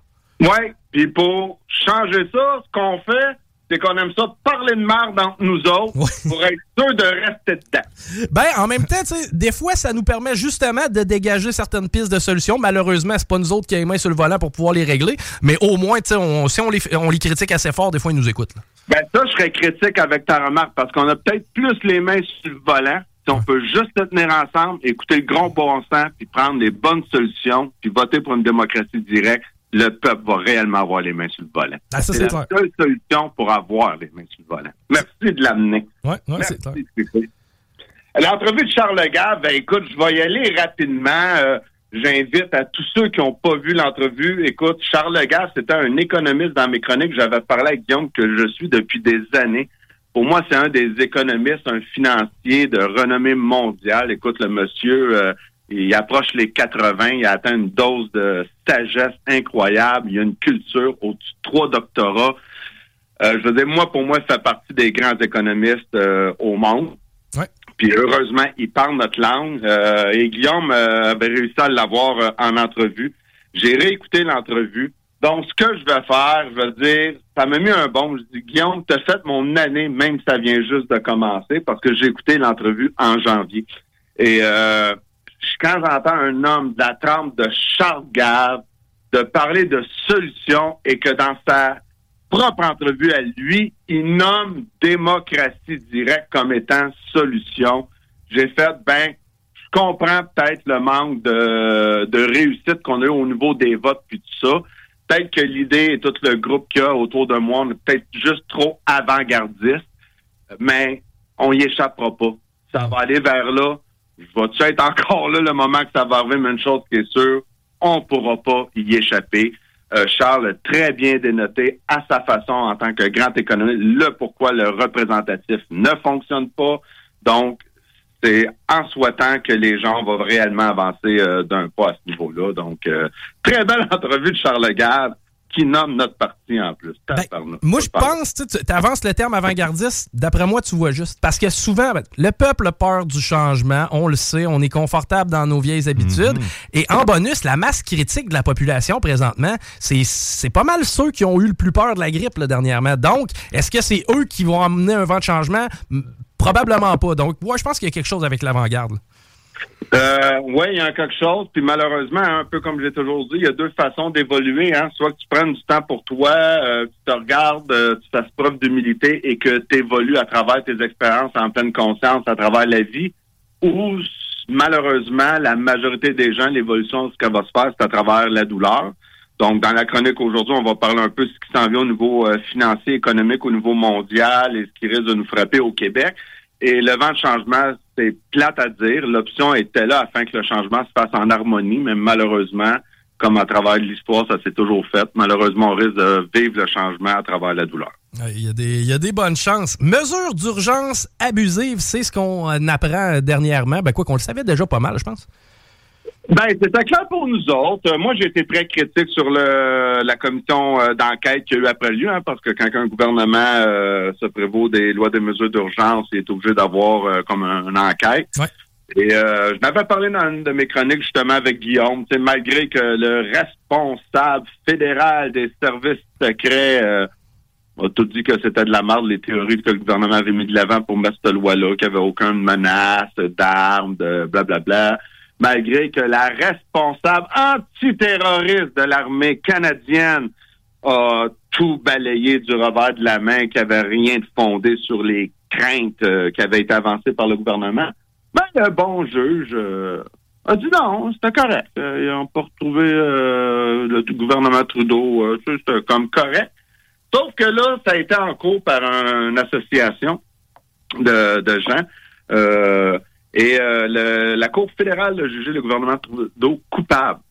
Oui, puis pour changer ça, ce qu'on fait, c'est qu'on aime ça parler de merde entre nous autres pour être sûr de rester dedans. Ben, en même temps, des fois, ça nous permet justement de dégager certaines pistes de solutions. Malheureusement, c'est pas nous autres qui avons les mains sur le volant pour pouvoir les régler, mais au moins, on, si on les, on les critique assez fort, des fois, ils nous écoutent. Ben, ça, je serais critique avec ta remarque parce qu'on a peut-être plus les mains sur le volant. Si on peut juste se tenir ensemble, écouter le grand bon sens, puis prendre les bonnes solutions, puis voter pour une démocratie directe, le peuple va réellement avoir les mains sur le volant. Ah, c'est la seule solution pour avoir les mains sur le volant. Merci de l'amener. Oui, ouais, c'est clair. L'entrevue de Charles Gave, ben, écoute, je vais y aller rapidement. Euh, J'invite à tous ceux qui n'ont pas vu l'entrevue. Écoute, Charles Gave, c'était un économiste dans mes chroniques. J'avais parlé avec Guillaume que je suis depuis des années. Pour moi, c'est un des économistes, un financier de renommée mondiale. Écoute, le monsieur, euh, il approche les 80, il a atteint une dose de sagesse incroyable, il a une culture au-dessus de trois doctorats. Euh, je veux dire, moi, pour moi, il fait partie des grands économistes euh, au monde. Ouais. Puis heureusement, il parle notre langue. Euh, et Guillaume avait réussi à l'avoir en entrevue. J'ai réécouté l'entrevue. Donc, ce que je vais faire, je vais dire, ça m'a mis un bon. Je dis, Guillaume, tu as fait mon année, même si ça vient juste de commencer, parce que j'ai écouté l'entrevue en janvier. Et euh, quand j'entends un homme de la trempe de Charles Gave de parler de solutions et que dans sa propre entrevue à lui, il nomme démocratie directe comme étant solution, j'ai fait, ben, je comprends peut-être le manque de, de réussite qu'on a eu au niveau des votes puis tout ça. Peut-être que l'idée et tout le groupe qu'il y a autour de moi, on est peut-être juste trop avant-gardiste, mais on y échappera pas. Ça va aller vers là va-tu être encore là le moment que ça va arriver, mais une chose qui est sûre, on ne pourra pas y échapper. Euh, Charles très bien dénoté à sa façon en tant que grand économiste le pourquoi le représentatif ne fonctionne pas. Donc, c'est en souhaitant que les gens vont réellement avancer euh, d'un pas à ce niveau-là. Donc, euh, très belle [laughs] entrevue de Charles Garde qui nomme notre parti en plus. Ben, moi, je pense, tu avances le terme avant-gardiste, d'après moi, tu vois juste. Parce que souvent, ben, le peuple a peur du changement, on le sait, on est confortable dans nos vieilles habitudes. Mhm. Et en bonus, la masse critique de la population présentement, c'est pas mal ceux qui ont eu le plus peur de la grippe dernièrement. Donc, est-ce que c'est eux qui vont amener un vent de changement? Probablement pas. Donc, moi, je pense qu'il y a quelque chose avec l'avant-garde. Euh, oui, il y a quelque chose. Puis malheureusement, un peu comme j'ai toujours dit, il y a deux façons d'évoluer. Hein. Soit que tu prennes du temps pour toi, euh, tu te regardes, euh, tu fasses preuve d'humilité et que tu évolues à travers tes expériences en pleine conscience, à travers la vie. Ou malheureusement, la majorité des gens, l'évolution, ce qu'elle va se faire, c'est à travers la douleur. Donc, dans la chronique aujourd'hui, on va parler un peu de ce qui s'en vient au niveau euh, financier, économique, au niveau mondial et ce qui risque de nous frapper au Québec. Et le vent de changement, c'est plate à dire. L'option était là afin que le changement se fasse en harmonie, mais malheureusement, comme à travers l'histoire, ça s'est toujours fait. Malheureusement, on risque de vivre le changement à travers la douleur. Il y, a des, bonnes chances. Mesures d'urgence abusives, c'est ce qu'on apprend dernièrement. Ben, quoi qu'on le savait déjà pas mal, je pense. Ben, c'était clair pour nous autres. Euh, moi, j'ai été très critique sur le, la commission euh, d'enquête qui a eu après lieu, hein, parce que quand un gouvernement euh, se prévaut des lois de mesures d'urgence, il est obligé d'avoir comme une enquête. Et je m'avais parlé dans une de mes chroniques justement avec Guillaume, malgré que le responsable fédéral des services secrets a tout dit que c'était de la merde, les théories que le gouvernement avait mis de l'avant pour mettre cette loi-là, qu'il n'y avait aucune menace d'armes, de blablabla. Bla, bla malgré que la responsable antiterroriste de l'armée canadienne a tout balayé du revers de la main, qui avait rien de fondé sur les craintes euh, qui avaient été avancées par le gouvernement. Ben, le bon juge euh, a dit non, c'était correct. Euh, ils n'ont pas retrouvé le gouvernement Trudeau, c'était comme correct. Sauf que là, ça a été en cours par une association de, de gens. Et euh, la Cour fédérale a jugé le gouvernement Trudeau coupable.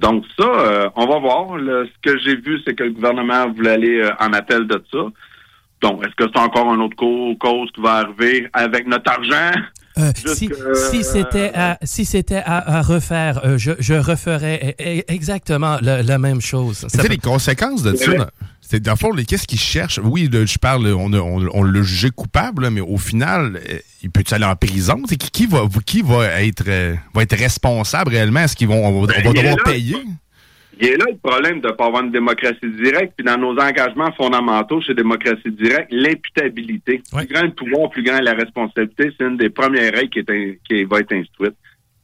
Donc ça, euh, on va voir. ce que j'ai vu, c'est que le gouvernement voulait aller euh, en appel de ça. Donc, est-ce que c'est encore un autre cause qui va arriver avec notre argent? Si, c'était à, si c'était à, refaire, je, je, referais e, e, exactement la, même chose. C'est les conséquences de ça. C'est dans le fond, qu'est-ce qu'ils cherchent? Oui, je parle, on, on, l'a jugé coupable, mais au final, euh, il peut aller en prison? Qui, qui, va, qui va être euh, va être responsable réellement? Est-ce qu'ils vont on va, ben, devoir payer? Il est là le problème de ne pas avoir une démocratie directe. Puis dans nos engagements fondamentaux chez Démocratie directe, l'imputabilité. Plus grand le pouvoir, plus grand la responsabilité, c'est une des premières règles qui, est, qui va être instruite.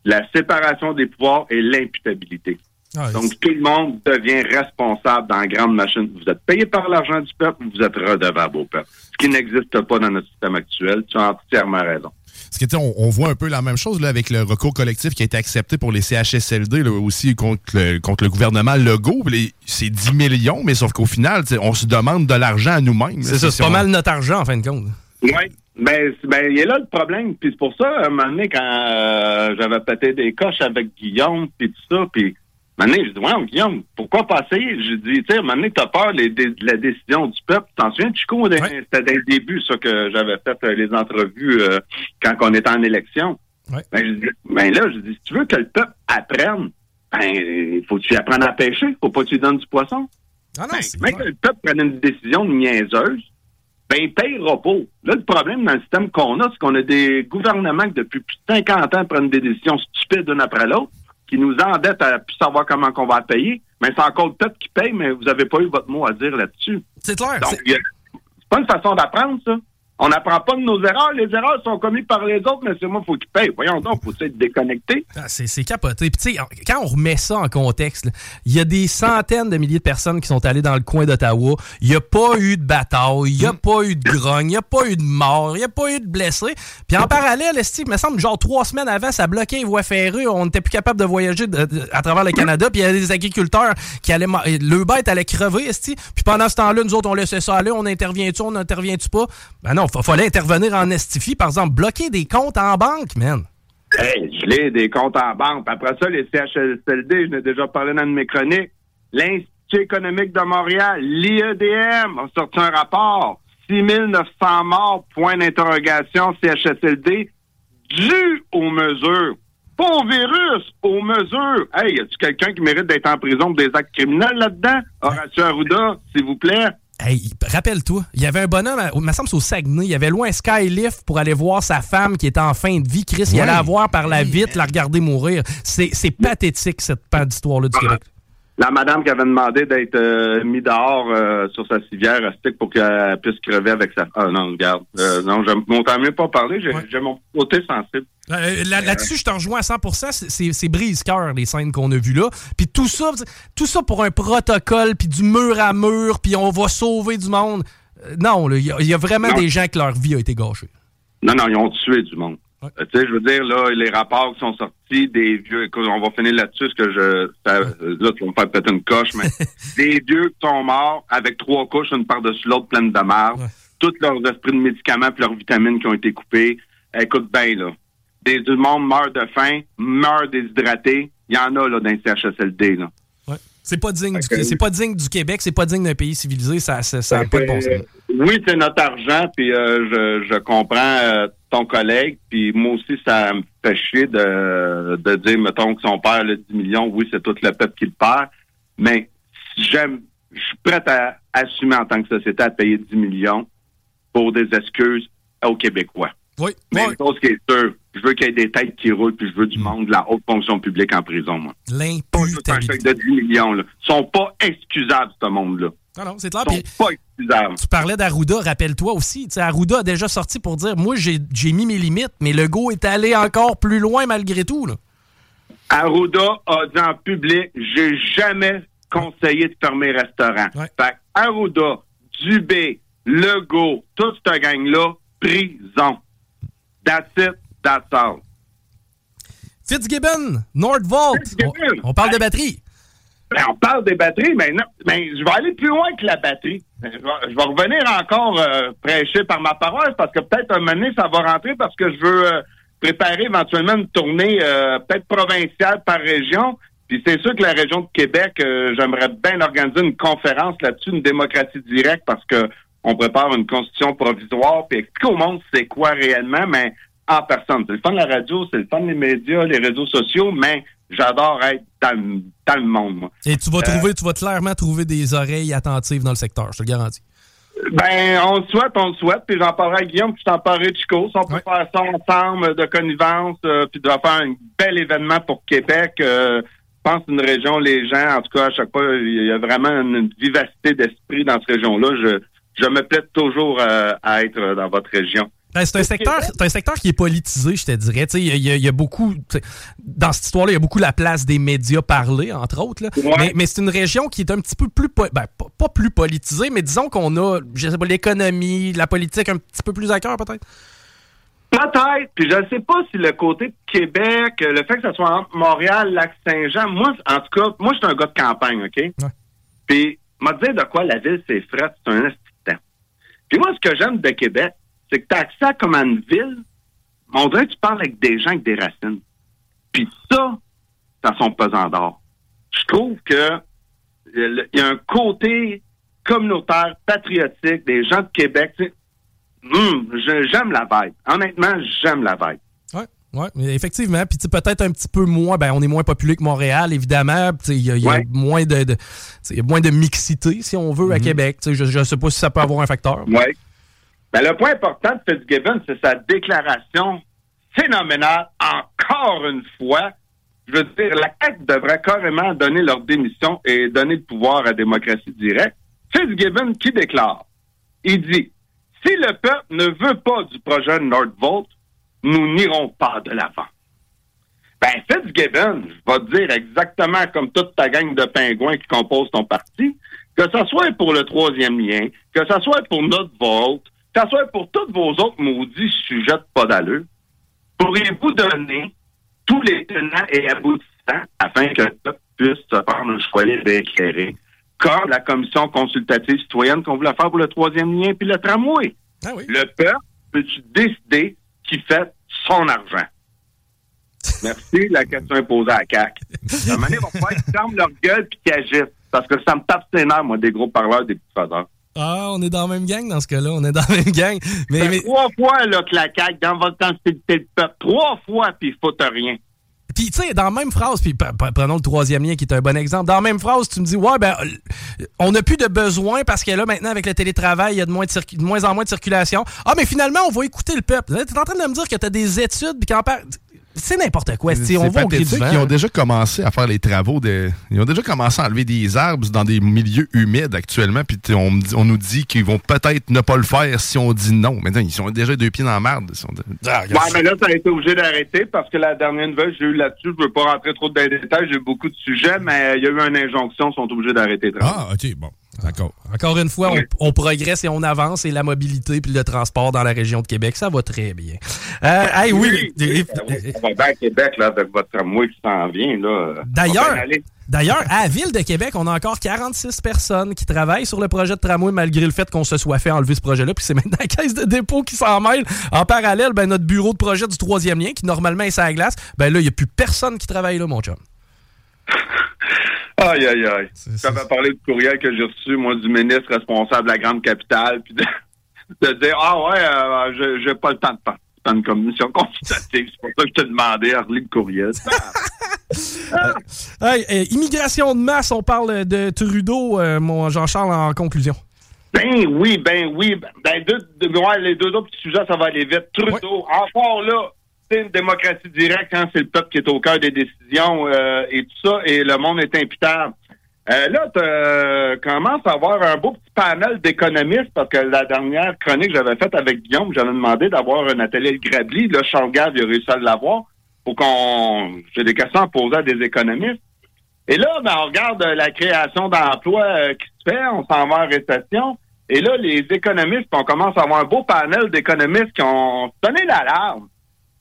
La séparation des pouvoirs et l'imputabilité. Ah, Donc, tout le monde devient responsable dans la grande machine. Vous êtes payé par l'argent du peuple, vous êtes redevable au peuple. Ce qui n'existe pas dans notre système actuel. Tu as entièrement raison. Parce que, on, on voit un peu la même chose là, avec le recours collectif qui a été accepté pour les CHSLD là, aussi contre le, contre le gouvernement Legault. C'est 10 millions, mais sauf qu'au final, on se demande de l'argent à nous-mêmes. C'est ça, c'est pas mal notre argent en fin de compte. Oui. Ben, ben, il est là le problème. Puis c'est pour ça, à un moment donné, quand euh, j'avais pété des coches avec Guillaume, puis tout ça, puis Maintenant, je dis, ouais, Guillaume, pourquoi passer? Je dis, tu sais, maintenant, t'as peur de la décision du peuple. T'en souviens, Chico, c'était dès le début, ça, que j'avais fait euh, les entrevues euh, quand on était en élection. Ben, je dis, ben là, je dis, si tu veux que le peuple apprenne, ben, il faut que tu apprennes à pêcher. Faut pas que tu lui donnes du poisson. Ah non, ben, que le peuple prenne une décision niaiseuse, ben, il payera pas. Là, le problème dans le système qu'on a, c'est qu'on a des gouvernements qui, depuis plus de 50 ans, prennent des décisions stupides l'une après l'autre qui nous endette à plus savoir comment qu'on va payer. Mais c'est encore peuple qui paye, mais vous n'avez pas eu votre mot à dire là-dessus. C'est clair. Donc, c'est pas une façon d'apprendre, ça. On n'apprend pas de nos erreurs. Les erreurs sont commises par les autres, mais c'est moi, faut qu'ils payent. Voyons donc, faut être déconnecté. Ah, c'est capoté. Puis, tu sais, quand on remet ça en contexte, il y a des centaines de milliers de personnes qui sont allées dans le coin d'Ottawa. Il n'y a pas eu de bataille, il n'y a mm. pas eu de grogne, il n'y a pas eu de mort, il n'y a pas eu de blessés. Puis, en parallèle, Steve, il me semble, genre trois semaines avant, ça bloquait les voies ferrées. On n'était plus capable de voyager à travers le Canada. Puis, il y a des agriculteurs qui allaient. Le bête allait crever, Steve. Puis, pendant ce temps-là, nous autres, on laissait ça aller. On intervient-tu, on intervient-tu pas? Ben non, il fallait intervenir en estifie, par exemple, bloquer des comptes en banque, man. hey, je l'ai, des comptes en banque. Après ça, les CHSLD, je n'ai déjà parlé dans une mes chroniques. L'Institut économique de Montréal, l'IEDM, a sorti un rapport. 6 900 morts, point d'interrogation, CHSLD, dû aux mesures. Pas au virus, aux mesures. Hey, y a-tu quelqu'un qui mérite d'être en prison pour des actes criminels là-dedans? Horacio Arruda, s'il vous plaît. Hey, rappelle-toi, il y avait un bonhomme, il me semble c'est au Saguenay, il avait loin un skylift pour aller voir sa femme qui était en fin de vie. Chris, il allait la voir par la vitre, la regarder mourir. C'est pathétique, cette d'histoire-là du Québec la madame qui avait demandé d'être euh, mise dehors euh, sur sa civière stick pour qu'elle puisse crever avec sa... Ah non, regarde. Euh, non, je m'entends mieux pas parler. J'ai mon côté sensible. Là-dessus, je te rejoins à 100% C'est brise-cœur, les scènes qu'on a vues là. Puis tout ça, tout ça pour un protocole, puis du mur à mur, puis on va sauver du monde. non, il y, a vraiment des gens que leur vie a été gâchée. Non, non, ils ont tué du monde. Euh, tu sais, je veux dire, là, les rapports qui sont sortis des vieux, écoute, on va finir là-dessus, parce que je, ça, là, tu vas me faire peut-être une coche, mais [laughs] des vieux qui sont morts avec trois couches, une par-dessus l'autre, pleine de marde, tous leurs esprits de médicaments puis leurs vitamines qui ont été coupées. Écoute bien, là. Des, du monde meurt de faim, meurt déshydraté. Il y en a, là, dans les CHSLD, là. C'est pas digne c'est pas digne du Québec, c'est pas digne d'un pays civilisé, ça, ça, pas de bon sens. Oui, c'est notre argent, puis euh, je, je comprends euh, ton collègue, puis moi aussi, ça me fait chier de, de dire, mettons, que son père le 10 millions, oui, c'est tout le peuple qui le perd, mais j'aime, je suis prêt à assumer en tant que société à payer 10 millions pour des excuses aux Québécois. Oui. Mais une chose qui est sûre, je veux qu'il y ait des têtes qui roulent, puis je veux du monde de la haute fonction publique en prison, moi. L'imputabilité. de 10 millions, là. Ils sont pas excusables, ce monde-là. Non, non, c'est clair. Tu parlais d'Arruda, rappelle-toi aussi. Arruda a déjà sorti pour dire Moi, j'ai mis mes limites, mais le go est allé encore plus loin malgré tout. Là. Arruda a dit en public J'ai jamais conseillé de fermer restaurant. Fait Arruda, Dubé, Legault, toute cette gang-là, prison. That's it, that's all. Fitzgibbon, Nordvolt. On, parle de batterie. On parle des batteries, mais non, ben, je vais aller plus loin que la batterie. Je vais, revenir encore euh, prêcher par ma paroisse parce que peut-être un moment ça va rentrer parce que je veux euh, préparer éventuellement une tournée euh, peut-être provinciale par région. Puis c'est sûr que la région de Québec, j'aimerais bien organiser une conférence là-dessus, une démocratie directe, parce que on prépare une constitution provisoire, puis expliquer au monde c'est quoi réellement, mais en personne. C'est le fun de la radio, c'est le fun des médias, les réseaux sociaux, mais j'adore être dans, le monde, moi. Et tu vas euh, trouver, tu vas clairement trouver des oreilles attentives dans le secteur, je te le garantis. Ben, on le souhaite, on le souhaite, puis j'en parlerai à Guillaume, puis je t'en parlerai de Chico. Si on peut faire ça ensemble, de connivence, euh, puis de faire un bel événement pour Québec, euh, je pense une région, les gens, en tout cas, à chaque fois, il y a vraiment une vivacité d'esprit dans cette région-là. Je, je me plaide toujours euh, à être dans votre région. Ben, c'est un secteur, un secteur qui est politisé, je te dirais. Il y, a beaucoup, dans cette histoire-là, il y a beaucoup la place des médias parlés, entre autres. Mais, c'est une région qui est un petit peu plus, ben, pas, plus politisée, mais disons qu'on a, je sais pas, l'économie, la politique un petit peu plus à cœur, peut-être? Peut-être. Puis je ne sais pas si le côté de Québec, le fait que ce soit entre Montréal, Lac-Saint-Jean, moi, en tout cas, moi, je suis un gars de campagne, OK? Puis, m'a dit de quoi la ville, c'est frais, c'est un puis moi, ce que j'aime de Québec, c'est que tu as accès comme à une ville, on dirait que tu parles avec des gens avec des racines. Puis ça, ça son pesant d'or. Je trouve que il y a un côté communautaire, patriotique, des gens de Québec. Hum, j'aime la vibe. Honnêtement, j'aime la vibe. Oui, effectivement. Puis peut-être un petit peu moins, ben on est moins populaire que Montréal, évidemment. Il y, a, moins de, moins de mixité, si on veut, à mhm. Québec. Je ne sais pas si ça peut avoir un facteur. Oui. Ben, le point important de Fitzgibbon, c'est sa déclaration phénoménale, encore une fois. Je veux dire, la CAQ devrait carrément donner leur démission et donner le pouvoir à démocratie directe. Fitzgibbon qui déclare, il dit, si le peuple ne veut pas du projet Nordvolt, nous n'irons pas de l'avant. Ben, Fitzgibbon, te dire exactement comme toute ta gang de pingouins qui composent ton parti, que ce soit pour le troisième lien, que ce soit pour notre vote, soit pour tous vos autres maudits sujets de pas d'allure, pourriez-vous donner tous les tenants et aboutissants afin que le peuple puisse se faire un choix libre et éclairé, comme la commission consultative citoyenne qu'on voulait faire pour le troisième lien puis le tramway? Ah le peuple peut-tu décider qui fait son argent? Merci, la question est posée à CAC. Un moment donné, il va qu'ils ferment leur gueule et qu'ils agissent. Parce que ça me tape ses nerfs, moi, des gros parleurs, des petits faiseurs. Ah, on est dans la même gang dans ce cas-là. On est dans la même gang. Mais, mais... Trois fois là, que la CAQ, dans votre temps, c'était le peuple. Trois fois, puis il faut rien. Puis, tu sais, dans la même phrase, puis prenons le troisième lien qui est un bon exemple. Dans la même phrase, tu me dis, ouais, ben, on n'a plus de besoin parce que là, maintenant, avec le télétravail, il y a de moins, de, moins en moins de circulation. Ah, mais finalement, on va écouter le peuple. Tu es en train de me dire que tu as des études, puis qu'en c'est n'importe quoi. C'est on Ils ont déjà commencé à faire les travaux. De... Ils ont déjà commencé à enlever des arbres dans des milieux humides actuellement. Puis on, on, nous dit qu'ils vont peut-être ne pas le faire si on dit non. Maintenant, ils sont déjà deux pieds dans la merde. Ah, ouais, mais là, ça a été obligé d'arrêter parce que la dernière nouvelle que j'ai eue là-dessus, je ne veux pas rentrer trop dans les détails, j'ai eu beaucoup de sujets, mais il y a eu une injonction, ils sont obligés d'arrêter. Ah, OK, bon. D'accord. Encore une fois, on, progresse et on avance et la mobilité puis le transport dans la région de Québec, ça va très bien. Euh, hey, oui. Ça va bien à Québec, là, avec votre tramway qui s'en vient, là. D'ailleurs, D'ailleurs, à la Ville de Québec, on a encore 46 personnes qui travaillent sur le projet de tramway malgré le fait qu'on se soit fait enlever ce projet-là. Puis c'est [laughs] maintenant la caisse de dépôt qui s'en mêle. En parallèle, ben, notre bureau de projet du troisième lien, qui normalement est à la glace, ben là, il n'y a plus personne qui travaille là, mon chum. [laughs] Aïe, aïe, aïe. Ça va parler du courriel que j'ai reçu, moi, du ministre responsable de la grande capitale, puis de, [laughs] dire Ah ouais, euh, j'ai pas le temps de à une commission consultative. C'est pour ça que je t'ai demandé à relire le courriel. [laughs] hey, immigration de masse, on parle de Trudeau, euh, mon Jean-Charles, en conclusion. Ben oui, ben oui. Ben, deux, les deux autres petits sujets, ça va aller vite. Trudeau, encore là, une démocratie directe quand c'est le peuple qui est au cœur des décisions euh, et tout ça, et le monde est imputable. Euh, là, tu euh, commences à avoir un beau petit panel d'économistes parce que la dernière chronique que j'avais faite avec Guillaume, j'avais demandé d'avoir un atelier de Grabli. Là, Charles il a réussi à l'avoir pour qu'on... J'ai des questions à poser à des économistes. Et là, ben, on regarde la création d'emplois qui se fait, on s'en va en récession. Et là, les économistes, on commence à avoir un beau panel d'économistes qui ont donné l'alarme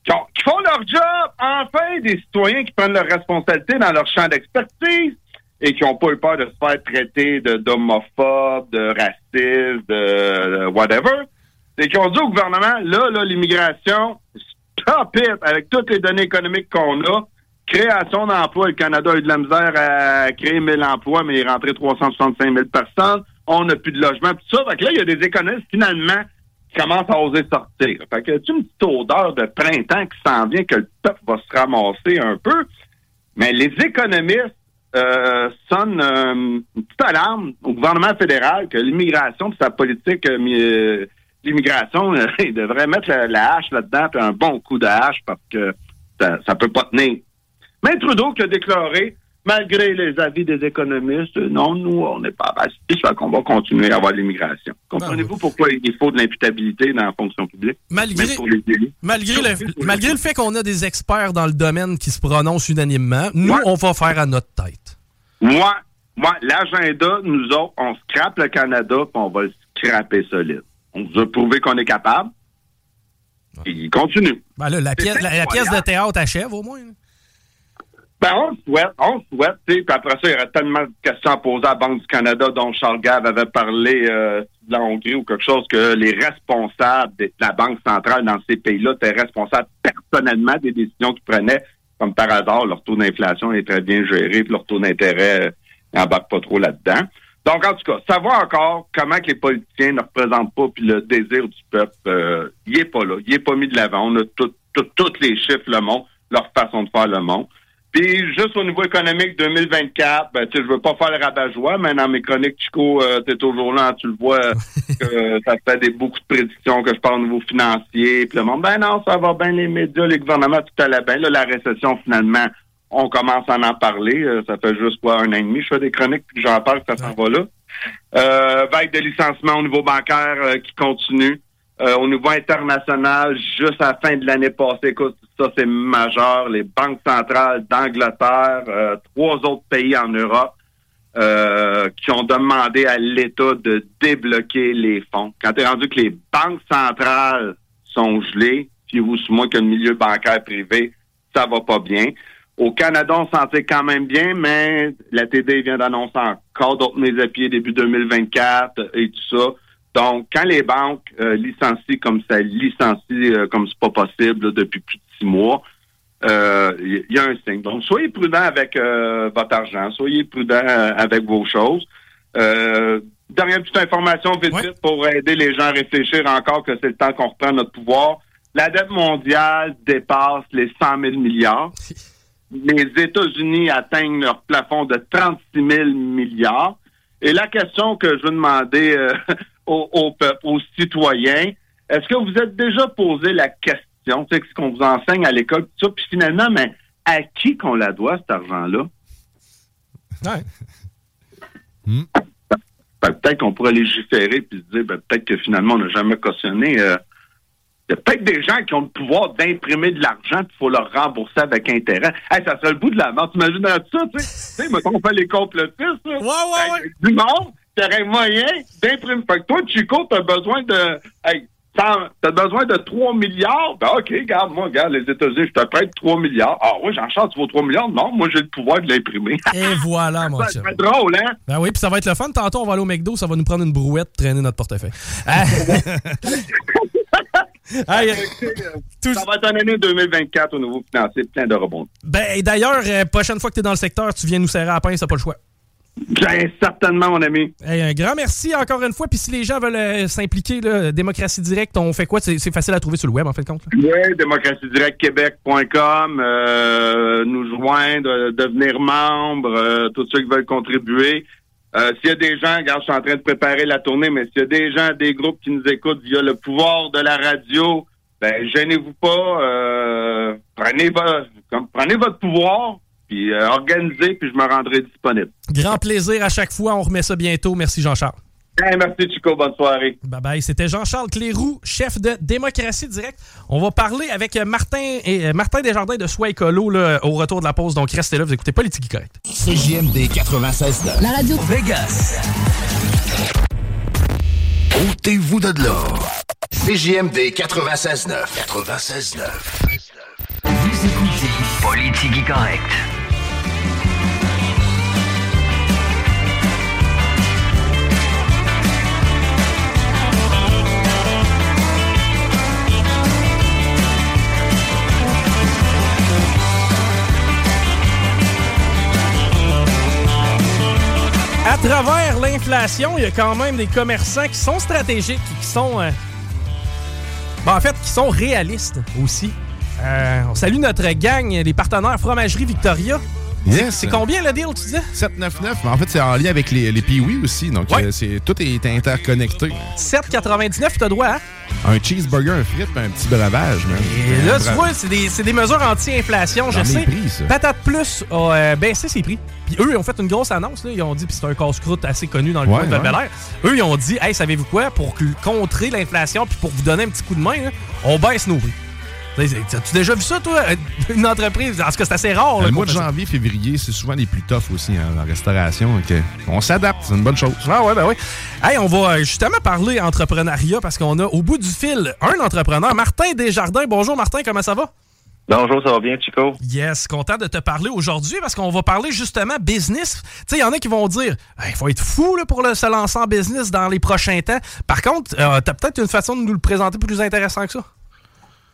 qui font leur job, enfin, des citoyens qui prennent leurs responsabilités dans leur champ d'expertise et qui n'ont pas eu peur de se faire traiter d'homophobes, de, racistes, de, whatever. Et qui ont dit au gouvernement, là, là, l'immigration, stop it, avec toutes les données économiques qu'on a, création d'emplois, le Canada a eu de la misère à créer 1000 emplois, mais il est rentré 365 000 personnes, on n'a plus de logement, tout ça. Fait que là, il y a des économistes, finalement, commence à oser sortir. Fait que tu une petite odeur de printemps qui s'en vient que le peuple va se ramasser un peu? Mais les économistes euh, sonnent euh, une petite alarme au gouvernement fédéral que l'immigration, sa politique euh, l'immigration, [laughs] il devrait mettre la, hache là-dedans, puis un bon coup de hache parce que ça, ça peut pas tenir. Mais Trudeau qui a déclaré malgré les avis des économistes, non, nous, on n'est pas racistes, fait qu'on va continuer à avoir l'immigration. Comprenez-vous pourquoi il faut de l'imputabilité dans la fonction publique? Malgré, malgré, le, malgré le fait qu'on a des experts dans le domaine qui se prononcent unanimement, nous, on va faire à notre tête. Moi, moi l'agenda, nous autres, on scrape le Canada, puis on va le scraper solide. On vous a prouvé qu'on est capable. Et il continue. Ben la, pièce, la pièce de théâtre achève, au moins. Ben, on souhaite, on souhaite, tu sais, puis après ça, il y aurait tellement de questions à poser à la Banque du Canada dont Charles Gave avait parlé euh, de la Hongrie ou quelque chose, que les responsables de la Banque centrale dans ces pays-là étaient responsables personnellement des décisions qu'ils prenaient. Comme par hasard, leur taux d'inflation est très bien géré, puis leur taux d'intérêt euh, n'embarque pas trop là-dedans. Donc, en tout cas, savoir encore comment que les politiciens ne représentent pas, puis le désir du peuple, euh, il est pas là. Il est pas mis de l'avant. On a tous les chiffres le montrent, leur façon de faire le monde. Puis juste au niveau économique 2024, ben tu sais, je veux pas faire le rabat-joie, mais dans mes chroniques, Chico, euh, tu es toujours là, tu le vois, [laughs] que ça fait des, beaucoup de prédictions que je parle au niveau financier. Puis le monde, ben non, ça va bien, les médias, les gouvernements, tout allait bien. Là, la récession, finalement, on commence à en parler. Euh, ça fait juste quoi, un an et demi, je fais des chroniques, puis j'en parle, ça s'en va là. Euh, vague de licenciement au niveau bancaire euh, qui continue. Euh, au niveau international, juste à la fin de l'année passée, écoute, ça c'est majeur. Les banques centrales d'Angleterre, euh, trois autres pays en Europe euh, qui ont demandé à l'État de débloquer les fonds. Quand tu es rendu que les banques centrales sont gelées, puis vous moi que le milieu bancaire privé, ça va pas bien. Au Canada, on s'en quand même bien, mais la TD vient d'annoncer encore d'autres mises à pied début 2024 et tout ça. Donc, quand les banques euh, licencient comme ça licencient euh, comme c'est pas possible depuis plus de six mois, il y, a un signe. Donc, soyez prudent avec votre argent, soyez prudent avec vos choses. dernière petite information vite vite pour aider les gens à réfléchir encore que c'est le temps qu'on reprend notre pouvoir. La dette mondiale dépasse les 100 000 milliards. Les États-Unis atteignent leur plafond de 36 000 milliards. Et la question que je veux demander euh, au, peuple, aux citoyens, est-ce que vous êtes déjà posé la question, c'est ce qu'on vous enseigne à l'école, tout ça, puis finalement, mais à qui qu'on la doit, cet argent-là? Ouais. Hmm. Peut-être qu'on pourrait légiférer puis se dire, ben, peut-être que finalement, on n'a jamais cautionné euh, il y a peut-être des gens qui ont le pouvoir d'imprimer de l'argent, il faut leur rembourser avec intérêt. Hey, ça serait le bout de la mort. T'imagines ça, tu sais? Tu sais, mettons, on fait les complotistes, là. Ouais, ouais, ouais. Du monde, t'aurais moyen d'imprimer. Fait que toi, Chico, t'as besoin de. Hey, T'as besoin de 3 milliards? Ben, OK, regarde, moi, regarde, les États-Unis, je te prête 3 milliards. Ah oui, j'en chante, tu vaux 3 milliards? Non, moi, j'ai le pouvoir de l'imprimer. Et voilà, [laughs] mon va être drôle, hein? Ben oui, puis ça va être le fun. Tantôt, on va aller au McDo, ça va nous prendre une brouette, traîner notre portefeuille. [laughs] Euh, [laughs] ça va être une année 2024 au niveau financier, plein de rebonds. Ben, d'ailleurs, euh, prochaine fois que tu es dans le secteur, tu viens nous serrer à pain, ça pas le choix. Bien, certainement, mon ami. un grand merci encore une fois. Puis si les gens veulent euh, s'impliquer, Démocratie Directe, on fait quoi? C'est facile à trouver sur le web, en fait, compte. Oui, démocratiedirectquebec.com, nous joindre, devenir membre, tous ceux qui veulent contribuer. Euh, s'il y a des gens, regarde, je suis en train de préparer la tournée, mais s'il y a des gens, des groupes qui nous écoutent via le pouvoir de la radio, ben gênez-vous pas, euh, prenez, prenez votre pouvoir, puis euh, organisez, puis je me rendrai disponible. Grand plaisir à chaque fois, on remet ça bientôt. Merci Jean-Charles merci, Chico. Bonne soirée. Bye bye. C'était Jean-Charles Cléroux, chef de Démocratie Directe. On va parler avec Martin et euh, Martin Desjardins de Soi Écolo là, au retour de la pause. Donc, restez là, vous écoutez Politique Correct. CJMD 96 La radio Vegas. Ôtez-vous de l'or. CJMD 96.9. 96.9. Vous écoutez Politique Correct. À travers l'inflation, il y a quand même des commerçants qui sont stratégiques qui sont. Euh, ben, en fait, qui sont réalistes aussi. Euh, on salue notre gang, les partenaires Fromagerie Victoria. C'est combien le deal, tu disais? 7,99. Mais en fait, c'est en lien avec les, les Pee-Wee aussi. Donc, euh, c'est tout est interconnecté. 7,99, tu as droit à? Un cheeseburger, un frite un petit breuvage. Et là, tu vois, c'est des, des, mesures anti-inflation, je sais. Patate Plus a euh, baissé ses prix. Puis eux, ils ont fait une grosse annonce. Là. Ils ont dit, puis c'est un casse-croûte assez connu dans le coin de Bel Air. Eux, ils ont dit, hey, savez-vous quoi? Pour contrer l'inflation puis pour vous donner un petit coup de main, on baisse nos prix. As-tu déjà vu ça, toi? [laughs] Une entreprise? En tout cas, c'est assez rare. le mois de janvier, février, c'est souvent les plus toughs aussi, hein, la restauration. On s'adapte, c'est une bonne chose. Ah ouais, ben oui. Hey, on va justement parler entrepreneuriat parce qu'on a au bout du fil un entrepreneur, Martin Desjardins. Bonjour, Martin, comment ça va? Bonjour, ça va bien, Chico? Yes, content de te parler aujourd'hui parce qu'on va parler justement business. Tu sais, il y en a qui vont dire il faut être fou là, pour se lancer en business dans les prochains temps. Par contre, euh, tu as peut-être une façon de nous le présenter plus intéressant que ça?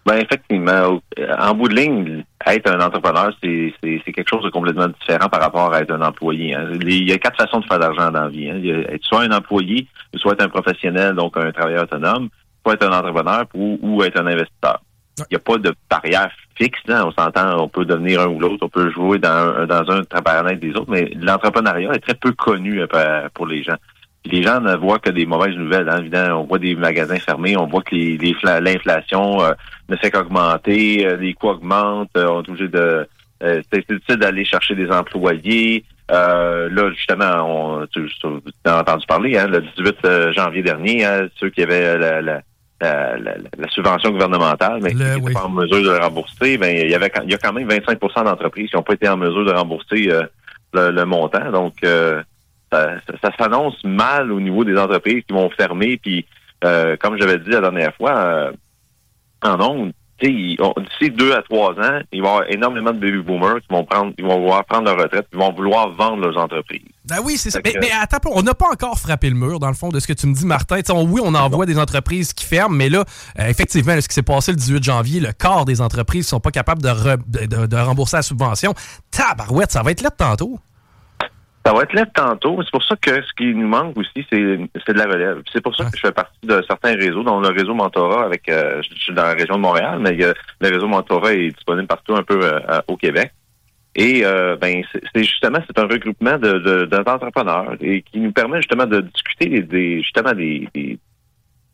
Ben effectivement, en bout de ligne, être un entrepreneur, c'est quelque chose de complètement différent par rapport à être un employé. Hein. Il y a quatre façons de faire de l'argent dans la vie. Hein. Il y a être soit un employé, soit être un professionnel, donc un travailleur autonome, soit être un entrepreneur ou, être un investisseur. Il n'y a pas de barrière fixe. Là. On s'entend, on peut devenir un ou l'autre, on peut jouer dans, dans un travail des autres, mais l'entrepreneuriat est très peu connu euh, pour les gens les gens ne voient que des mauvaises nouvelles. Hein. Évidemment, on voit des magasins fermés, on voit que l'inflation euh, ne fait qu'augmenter, euh, les coûts augmentent, euh, on est obligé de... c'est difficile d'aller chercher des employés. là, justement, on, tu, as entendu parler, hein, le 18 janvier dernier, hein, ceux qui avaient la, la, la, subvention gouvernementale, mais qui n'étaient pas en mesure de rembourser, ben, il y avait il y a quand même 25% d'entreprises qui n'ont pas été en mesure de rembourser le, montant. Donc, ça, s'annonce mal au niveau des entreprises qui vont fermer. Puis, euh, comme j'avais dit la dernière fois, euh, en ondes, d'ici deux à trois ans, il va y avoir énormément de baby boomers qui vont prendre, ils vont vouloir prendre leur retraite, ils vont vouloir vendre leurs entreprises. Ben oui, c'est ça. Mais, attends, on n'a pas encore frappé le mur, dans le fond, de ce que tu me dis, Martin. oui, on en voit des entreprises qui ferment, mais là, euh, effectivement, ce qui s'est passé le 18 janvier, le quart des entreprises ne sont pas capables de, de, rembourser la subvention. Tabarouette, ça va être là tantôt. Ça va être là tantôt. C'est pour ça que ce qui nous manque aussi, c'est de la relève. C'est pour ça que je fais partie de certains réseaux, dont le réseau Mentorat avec euh, je suis dans la région de Montréal, mais le réseau Mentorat est disponible partout un peu euh, au Québec. Et euh, ben c'est justement c'est un regroupement de d'entrepreneurs et qui nous permet justement de discuter des, justement des,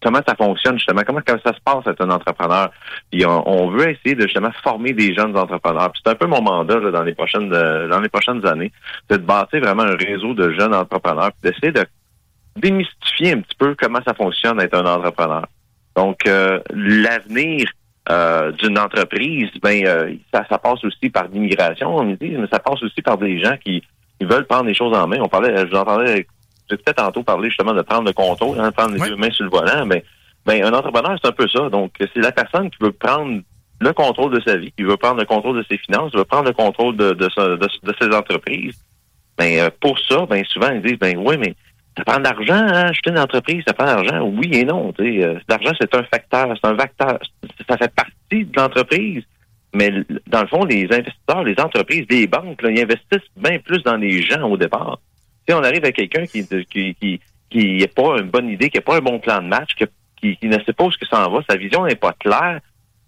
comment ça fonctionne justement, comment, ça se passe être un entrepreneur? Puis on, veut essayer de justement former des jeunes entrepreneurs. c'est un peu mon mandat dans les prochaines euh, dans les prochaines années, c'est de bâtir vraiment un réseau de jeunes entrepreneurs, d'essayer de démystifier un petit peu comment ça fonctionne être un entrepreneur. Donc euh, l'avenir euh, d'une entreprise, ben ça, ça passe aussi par l'immigration, on me dit, mais ça passe aussi par des gens qui, veulent prendre les choses en main. On parlait, je vous en parlais j'ai peut-être tantôt parlé justement de prendre le contrôle, hein, prendre les deux mains sur le volant, mais ben, un entrepreneur, c'est un peu ça. Donc, c'est la personne qui veut prendre le contrôle de sa vie, qui veut prendre le contrôle de ses finances, qui veut prendre le contrôle de, de, ses entreprises. Ben, euh, pour ça, ben, souvent, ils disent, ben, oui, mais ça prend de l'argent, hein, acheter une entreprise, ça prend de l'argent. Oui et non, euh, l'argent, c'est un facteur, c'est un vecteur, ça fait partie de l'entreprise. Mais dans le fond, les investisseurs, les entreprises, les banques, ils investissent bien plus dans les gens au départ si on arrive à quelqu'un qui qui, qui qui n'a pas une bonne idée, qui n'a pas un bon plan de match, qui, qui, ne sait pas où ça en va, sa vision n'est pas claire,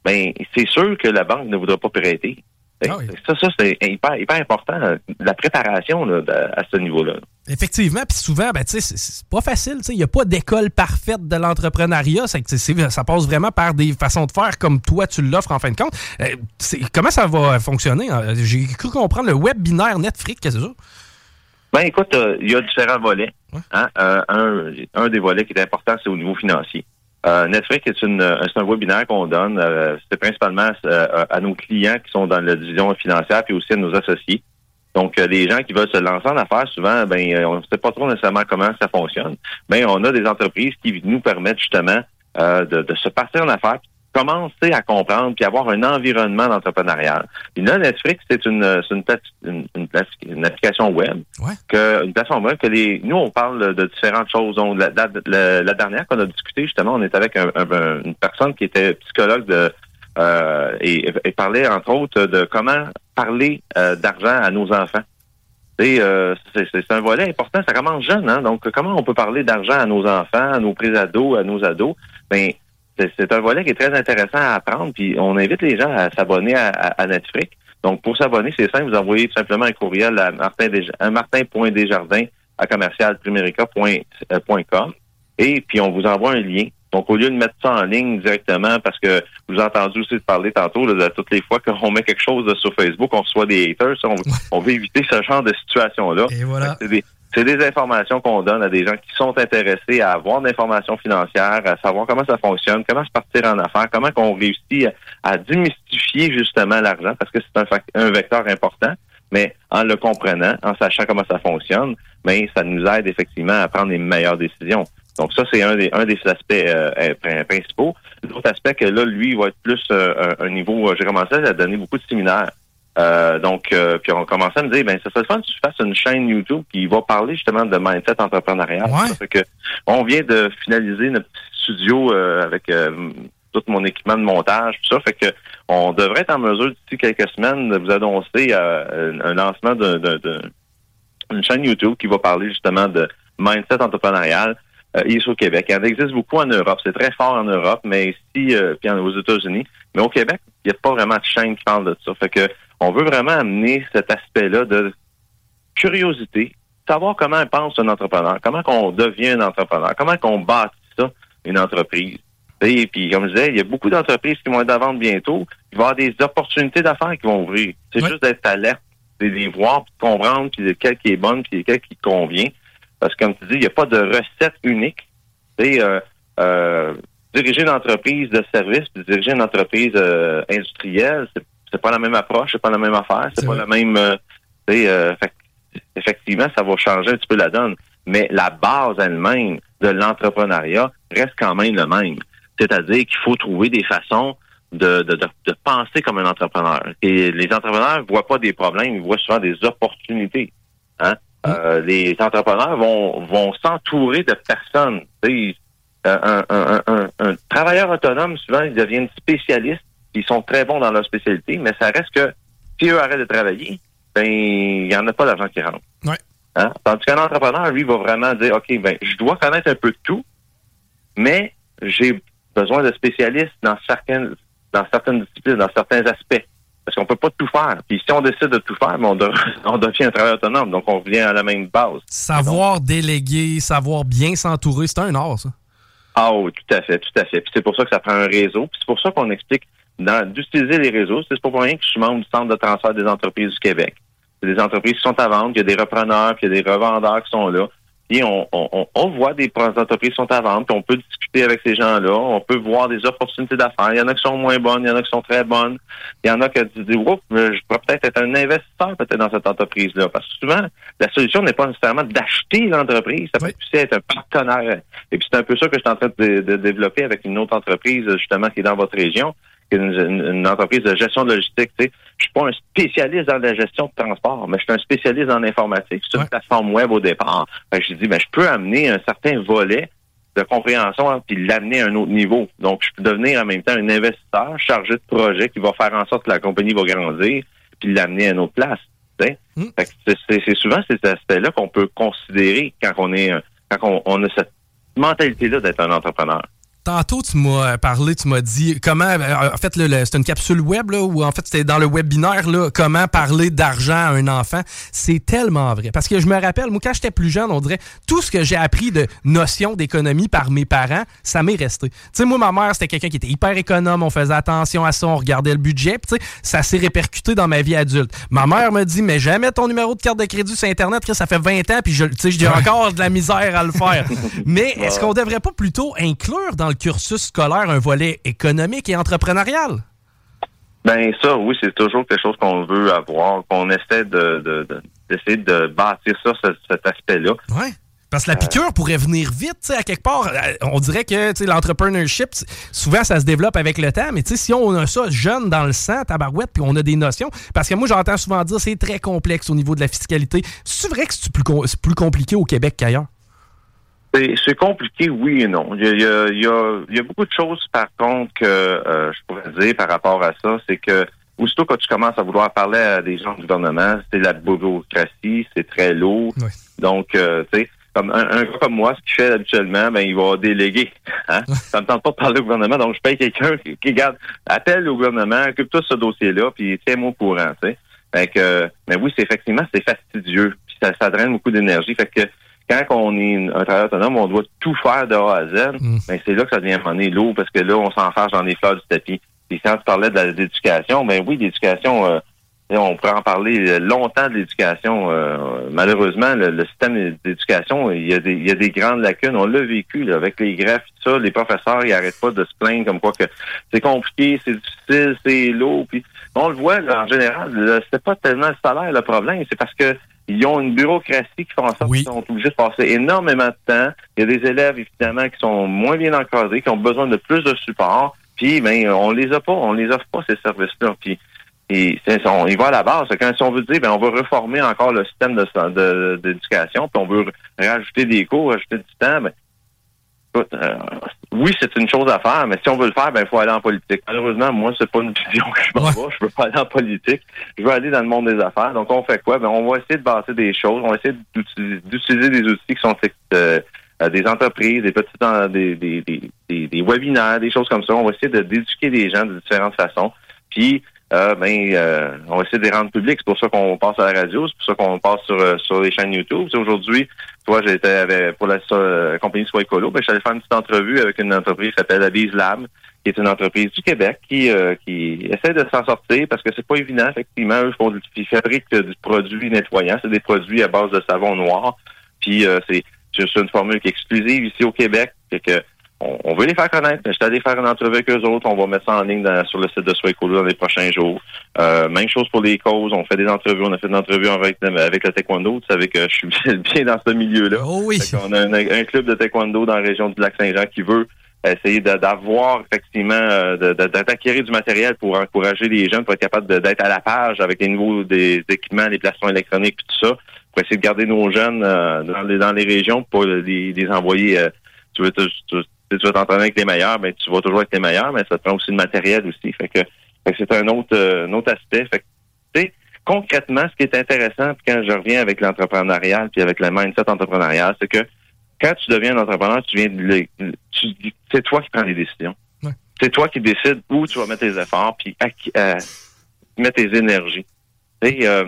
ben c'est sûr que la banque ne voudra pas prêter. Ah ça, ça c'est hyper, hyper important, la préparation là, à ce niveau-là. Effectivement, puis souvent, ben, c'est pas facile. Il n'y a pas d'école parfaite de l'entrepreneuriat. Ça passe vraiment par des façons de faire comme toi, tu l'offres en fin de compte. Euh, comment ça va fonctionner? J'ai cru comprendre le web binaire Netflix, qu'est-ce que c'est ça? Ben écoute, euh, il y a différents volets. Hein? Euh, un, un des volets qui est important, c'est au niveau financier. Euh, Netflix est, une, c'est un webinaire qu'on donne. c'est principalement à nos clients qui sont dans la division financière, puis aussi à nos associés. Donc, les gens qui veulent se lancer en affaires, souvent, ben, on ne sait pas trop nécessairement comment ça fonctionne. Mais on a des entreprises qui nous permettent justement de, de, se passer en affaires, commencer à comprendre puis avoir un environnement d'entrepreneurial. Et là, Netflix, c'est une, une, une, une, application web, que, une plateforme web que les, nous, on parle de différentes choses. Donc, la, la, dernière qu'on a discuté, justement, on est avec une personne qui était psychologue de, euh, et, parlait, entre autres, de comment parler euh, d'argent à nos enfants. Euh, c'est un volet important, ça commence jeune, hein? Donc, comment on peut parler d'argent à nos enfants, à nos pré-ados, à nos ados? Ben, c'est un volet qui est très intéressant à apprendre. Puis on invite les gens à s'abonner à, Netflix. Donc, pour s'abonner, c'est simple, vous envoyez tout simplement un courriel à martin.desjardins à commercialprimerica.com et puis on vous envoie un lien. Donc, au lieu de mettre ça en ligne directement, parce que vous avez entendu aussi parler tantôt de toutes les fois qu'on met quelque chose sur Facebook, on reçoit des haters, on, veut éviter ce genre de situation-là. Et voilà. C'est des informations qu'on donne à des gens qui sont intéressés à avoir d'informations financières, à savoir comment ça fonctionne, comment se partir en affaires, comment qu'on réussit à, démystifier justement l'argent, parce que c'est un, un vecteur important, mais en le comprenant, en sachant comment ça fonctionne, mais ben, ça nous aide effectivement à prendre les meilleures décisions. Donc ça, c'est un des, un des aspects euh, principaux. L'autre aspect que là, lui, va être plus euh, un, niveau, j'ai commencé à donner beaucoup de séminaires euh, donc, euh, puis on commençait à me dire, ben, ça serait fun que tu fasses une chaîne YouTube qui va parler justement de mindset entrepreneurial. Ouais. que on vient de finaliser notre petit studio euh, avec tout mon équipement de montage, tout ça. Fait que on devrait être en mesure d'ici quelques semaines de vous annoncer un lancement d'une chaîne YouTube qui va parler justement de mindset entrepreneurial. ici au Québec. Il en existe beaucoup en Europe. C'est très fort en Europe, mais ici, puis aux États-Unis. Mais au Québec, il n'y a pas vraiment de chaîne qui parle de ça. Fait que on veut vraiment amener cet aspect-là de curiosité, savoir comment pense un entrepreneur, comment qu'on devient un entrepreneur, comment qu'on bâtit ça, une entreprise. Et puis, comme je disais, il y a beaucoup d'entreprises qui vont être à vendre bientôt. Il va y avoir des opportunités d'affaires qui vont ouvrir. C'est juste d'être alerte, de les voir, de comprendre, puis lequel qui est bonne, puis lequel qui convient. Parce que, comme tu dis, il n'y a pas de recette unique. C'est euh, euh, diriger une entreprise de service, puis diriger une entreprise euh, industrielle, c'est c'est pas la même approche, c'est pas la même affaire, c'est pas la même. Euh, euh effectivement, ça va changer un petit peu la donne, mais la base elle-même de l'entrepreneuriat reste quand même le même. C'est-à-dire qu'il faut trouver des façons de, de, de, penser comme un entrepreneur. Et les entrepreneurs voient pas des problèmes, ils voient souvent des opportunités. Hein? Mm. Euh, les entrepreneurs vont, vont s'entourer de personnes. Un, un, un, un, travailleur autonome, souvent, ils deviennent spécialistes, ils sont très bons dans leur spécialité, mais ça reste que si eux arrêtent de travailler, ben il n'y en a pas d'argent qui rentre. Ouais. Hein? Tandis qu'un entrepreneur, lui, va vraiment dire OK, ben je dois connaître un peu de tout, mais j'ai besoin de spécialistes dans certaines dans certaines disciplines, dans certains aspects. Parce qu'on peut pas tout faire. Puis si on décide de tout faire, ben, on, [laughs] devient un travailleur autonome. Donc, on revient à la même base. Savoir déléguer, savoir bien s'entourer, c'est un art, ça. Ah oui, tout à fait, tout à fait. Puis c'est pour ça que ça prend un réseau. Puis c'est pour ça qu'on explique d'utiliser les réseaux. C'est pour rien que je suis membre du Centre de transfert des entreprises du Québec. C'est des entreprises qui sont à vendre, il y a des repreneurs, puis y a des revendeurs qui sont là. Puis on, on, on voit des entreprises qui sont à vendre, puis on peut discuter avec ces gens-là, on peut voir des opportunités d'affaires. Il y en a qui sont moins bonnes, il y en a qui sont très bonnes. Il y en a qui disent Oups, je pourrais peut-être être un investisseur peut-être dans cette entreprise-là. Parce que souvent, la solution n'est pas nécessairement d'acheter l'entreprise, ça peut aussi être un partenaire. Et puis c'est un peu ça que je suis en train de, de développer avec une autre entreprise, justement, qui est dans votre région une, entreprise de gestion de logistique. Tu sais. Je suis pas un spécialiste dans la gestion de transport, mais je suis un spécialiste dans l'informatique. C'est une plateforme web au départ. je dis, ben, je peux amener un certain volet de compréhension hein, puis l'amener à un autre niveau. Donc, je peux devenir en même temps un investisseur chargé de projet qui va faire en sorte que la compagnie va grandir puis l'amener à une autre place. Hmm. C'est souvent cet aspect-là qu'on peut considérer quand on est quand on a cette mentalité-là d'être un entrepreneur. Tantôt, tu m'as parlé, tu m'as dit comment. Euh, en fait, c'est une capsule web, là, ou en fait, c'était dans le webinaire, là, comment parler d'argent à un enfant. C'est tellement vrai. Parce que je me rappelle, moi, quand j'étais plus jeune, on dirait tout ce que j'ai appris de notion d'économie par mes parents, ça m'est resté. Tu sais, moi, ma mère, c'était quelqu'un qui était hyper économe, on faisait attention à ça, on regardait le budget, tu sais, ça s'est répercuté dans ma vie adulte. Ma mère me dit, mais jamais ton numéro de carte de crédit sur Internet, ça fait 20 ans, puis je, j'ai encore de la misère à le faire. [laughs] mais est-ce qu'on devrait pas plutôt inclure dans le cursus scolaire un volet économique et entrepreneurial? Ben ça, oui, c'est toujours quelque chose qu'on veut avoir, qu'on essaie de, d'essayer de, bâtir ça, cet aspect-là. Oui. Parce que la piqûre pourrait venir vite, à quelque part. Euh, on dirait que l'entrepreneurship, souvent, ça se développe avec le temps, mais si on a ça jeune dans le sang, tabarouette, puis on a des notions, parce que moi, j'entends souvent dire c'est très complexe au niveau de la fiscalité. C'est vrai que c'est plus, plus compliqué au Québec qu'ailleurs? C'est compliqué, oui et non. Il y, a, il, y a, il y a, beaucoup de choses, par contre, que euh, je pourrais dire par rapport à ça. C'est que, aussitôt que tu commences à vouloir parler à des gens du gouvernement, c'est la bureaucratie, c'est très lourd. Donc, euh, tu sais, comme un, gars comme moi, ce qu'il fait habituellement, ben, il va déléguer. Hein? Ça me tente pas de parler au gouvernement, donc je paye quelqu'un qui, qui garde, appelle au gouvernement, occupe-toi de ce dossier-là, puis tiens-moi au courant, tu sais. Fait que, mais oui, c'est effectivement, c'est fastidieux, puis ça, ça draine beaucoup d'énergie. Fait que, quand on est un travailleur autonome, on doit tout faire de A à Z. Mm. Ben, c'est là que ça devient monnaie lourd parce que là, on s'enfarge dans les fleurs du tapis. Et quand tu parlais de l'éducation, ben oui, l'éducation, euh, on pourrait en parler longtemps de l'éducation. Euh, malheureusement, le, système d'éducation, il y, a des, il y a des grandes lacunes. On l'a vécu avec les greffes, tout ça. Les professeurs, ils n'arrêtent pas de se plaindre comme quoi que c'est compliqué, c'est difficile, c'est lourd. Puis on le voit en général, c'est pas tellement le salaire le problème, c'est parce que ils ont une bureaucratie qui fait en sorte qu'ils sont obligés de passer énormément de temps. Il y a des élèves, évidemment, qui sont moins bien encadrés, qui ont besoin de plus de support. Puis, ben, on les a pas, on les offre pas, ces services-là. Puis, et on y va à la base. Quand si on veut dire, ben, on veut reformer encore le système d'éducation, de, puis on veut rajouter des cours, rajouter du temps, ben, euh, oui, c'est une chose à faire, mais si on veut le faire, ben il faut aller en politique. Malheureusement, moi, c'est pas une vision que je m'en vais. Je veux pas aller en politique. Je veux aller dans le monde des affaires. Donc, on fait quoi? Ben, on va essayer de bâtir des choses. On va essayer d'utiliser des outils qui sont euh, des entreprises, des petites des, des, des, des, webinaires, des choses comme ça. On va essayer d'éduquer des gens de différentes façons. Puis euh, ben, euh, on va essayer de les rendre publics. C'est pour ça qu'on passe à la radio, c'est pour ça qu'on passe sur, euh, sur les chaînes YouTube. Aujourd'hui, toi, j'étais avec pour la compagnie Soit Écolo, ben, allé faire une petite entrevue avec une entreprise qui s'appelle Avise Lab, qui est une entreprise du Québec qui, qui essaie de s'en sortir parce que c'est pas évident, effectivement. Eux, ils fabriquent du produit nettoyant. C'est des produits à base de savon noir. Puis c'est juste une formule qui est exclusive ici au Québec. Fait que on, veut les faire connaître. Je suis allé faire une entrevue avec eux autres. On va mettre ça en ligne sur le site de Swaycolo dans les prochains jours. Euh, même chose pour les causes. On fait des entrevues. On a fait des entrevues avec, avec le taekwondo. Tu savais que je suis [laughs] bien dans ce milieu-là. Oh oui. On a un, club de taekwondo dans la région du Lac-Saint-Jean qui veut essayer d'avoir effectivement euh, d'acquérir du matériel pour encourager les jeunes pour être capables d'être à la page avec les nouveaux des équipements, les placements électroniques et tout ça, pour essayer de garder nos jeunes euh, dans les dans les régions pour les, les envoyer. Euh, tu veux tu, tu veux t'entraîner avec les meilleurs, ben tu vas toujours avec les meilleurs, mais ça te prend aussi le matériel aussi. Fait que, c'est un autre un autre aspect. Fait que, concrètement, ce qui est intéressant, quand je reviens avec l'entrepreneuriat puis avec le mindset entrepreneurial, c'est que quand tu deviens un entrepreneur, tu viens de, c'est toi qui prends les décisions. C'est toi qui décides où tu vas mettre tes efforts puis à, à, mettre tes énergies. Et, euh,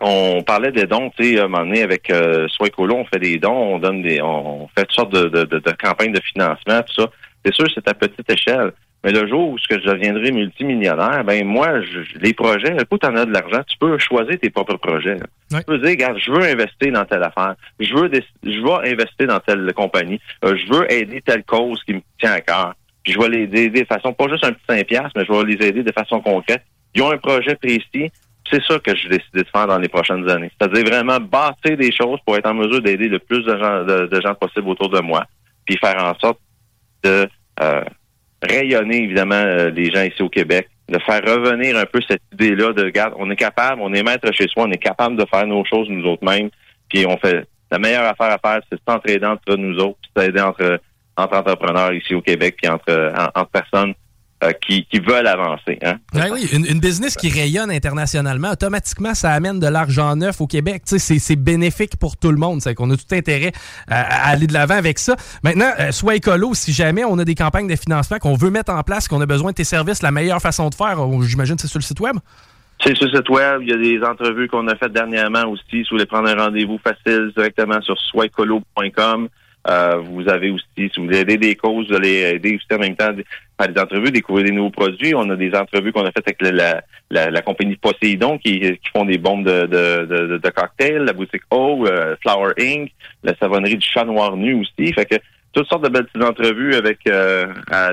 on parlait des dons, tu sais, à un moment donné, avec euh, Soicolo, on fait des dons, on donne des, on fait toutes sortes de, de, de, de campagnes de financement, tout ça. C'est sûr, c'est à petite échelle. Mais le jour où je deviendrai multimillionnaire, ben moi, je, les projets, coup tu en as de l'argent, tu peux choisir tes propres projets. Tu peux dire, regarde, je veux investir dans telle affaire, je veux je vais investir dans telle compagnie, euh, je veux aider telle cause qui me tient à cœur. Puis je vais les aider de façon, pas juste un petit 5 piastres, mais je vais les aider de façon concrète. Ils ont un projet précis, c'est ça que je vais décider de faire dans les prochaines années. C'est-à-dire vraiment bâtir des choses pour être en mesure d'aider le plus de gens, de, gens possible autour de moi, puis faire en sorte de euh, rayonner évidemment euh, les gens ici au Québec, de faire revenir un peu cette idée-là de regarde, on est capable, on est maître chez soi, on est capable de faire nos choses nous autres mêmes, puis on fait la meilleure affaire à faire, c'est s'entraider entre nous autres, puis s'aider entre entre entrepreneurs ici au Québec, puis entre entre personnes euh, qui, veulent avancer. Hein? oui, une, business qui rayonne internationalement, automatiquement, ça amène de l'argent neuf au Québec. C'est bénéfique pour tout le monde. C'est qu'on a tout intérêt à, aller de l'avant avec ça. Maintenant, euh, sois écolo, si jamais on a des campagnes de financement qu'on veut mettre en place, qu'on a besoin de tes services, la meilleure façon de faire, j'imagine, c'est sur le site web? C'est sur le site web. Il y a des entrevues qu'on a faites dernièrement aussi. Si vous voulez prendre un rendez-vous facile directement sur soiecolo.com. Euh, vous avez aussi, si vous voulez aider des causes, vous allez aider aussi en même temps à des entrevues, découvrir des nouveaux produits. On a des entrevues qu'on a faites avec la, la, la, compagnie Poséidon qui, qui font des bombes de, de, de, de cocktails, la boutique O, euh, Flower Inc., la savonnerie du chat noir nu aussi. Fait que toutes sortes de belles petites entrevues avec euh,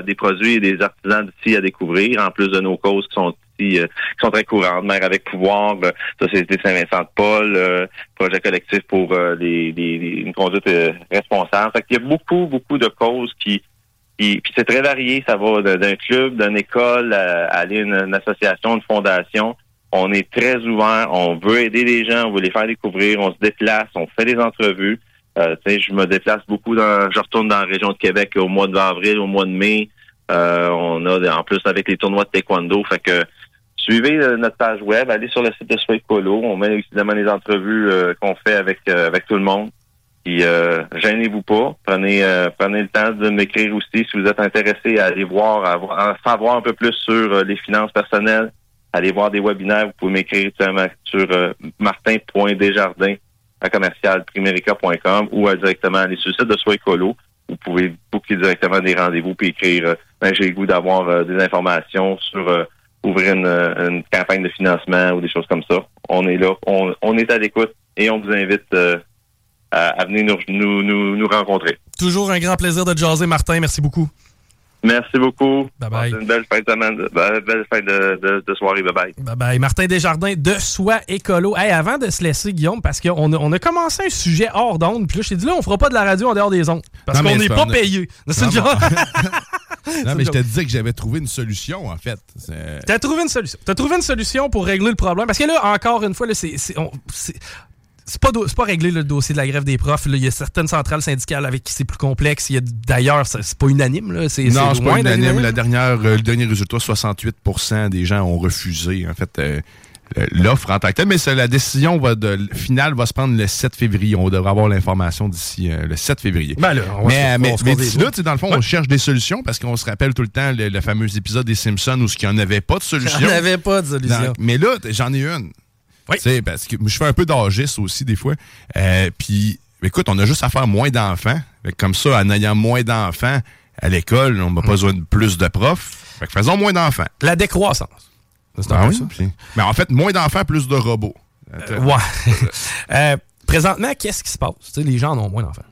des produits et des artisans d'ici à découvrir, en plus de nos causes qui sont ici, qui sont très courantes. Mère avec pouvoir, Société Saint-Vincent-de-Paul, projet collectif pour les, une conduite responsable. Fait qu'il y a beaucoup, beaucoup de causes qui puis, c'est très varié, ça va d'un club, d'une école, à, aller à une, association, une fondation. On est très ouvert, on veut aider les gens, on veut les faire découvrir, on se déplace, on fait des entrevues. Euh, je me déplace beaucoup dans, je retourne dans la région de Québec au mois d'avril, au mois de mai. Euh, on a en plus avec les tournois de taekwondo, fait que suivez euh, notre page web, allez sur le site de Sweet Colo, on met évidemment les entrevues euh, qu'on fait avec avec tout le monde. Puis euh, gênez-vous pas. Prenez euh, prenez le temps de m'écrire aussi si vous êtes intéressé à aller voir, à, savoir un peu plus sur euh, les finances personnelles. Allez voir des webinaires. Vous pouvez m'écrire sur martin.desjardins à commercial ou directement aller sur le site de Soi Écolo. Vous pouvez booker directement des rendez-vous puis écrire ben, j'ai le goût d'avoir des informations sur ouvrir une, une, campagne de financement ou des choses comme ça. On est là, on, on est à l'écoute et on vous invite à, venir nous, nous, nous, rencontrer. Toujours un grand plaisir de jaser, Martin. Merci beaucoup. Merci beaucoup. Bye bye. Une belle fin de semaine, belle fin de, de, soirée. Bye bye. Bye bye. Martin Desjardins de Soi Écolo. Hey, avant de se laisser, Guillaume, parce qu'on a, on a commencé un sujet hors d'onde, puis là, je t'ai dit, là, on fera pas de la radio en dehors des ondes. Parce qu'on n'est pas, payé. C'est genre... [laughs] non, mais je te disais que j'avais trouvé une solution, en fait. T'as trouvé une solution. T'as trouvé une solution pour régler le problème. Parce que là, encore une fois, là, c'est c'est pas, pas réglé le dossier de la grève des profs. Il y a certaines centrales syndicales avec qui c'est plus complexe. D'ailleurs, c'est pas unanime. Là. non, c'est pas unanime. La dernière, euh, le dernier résultat, 68% des gens ont refusé en fait euh, l'offre en tant que telle. Mais la décision va de, finale va se prendre le 7 février. On devrait avoir l'information d'ici euh, le 7 février. Ben mais mais, d'ici là, dans le fond, on cherche des solutions parce qu'on se rappelle tout le temps le, fameux épisode des Simpsons où il n'y en avait pas de solution. [laughs] Il n'y avait pas de solution. mais là, j'en ai une. Oui. parce que je fais un peu d'âgisme aussi des fois. Euh, puis, écoute, on a juste à faire moins d'enfants. Comme ça, en ayant moins d'enfants à l'école, on n'a pas besoin de plus de profs. Fait que faisons moins d'enfants. La décroissance. C'est ah ça. Mais en fait, moins d'enfants, plus de robots. Euh, ouais. [laughs] euh, présentement, qu'est-ce qui se passe? les gens en ont moins d'enfants.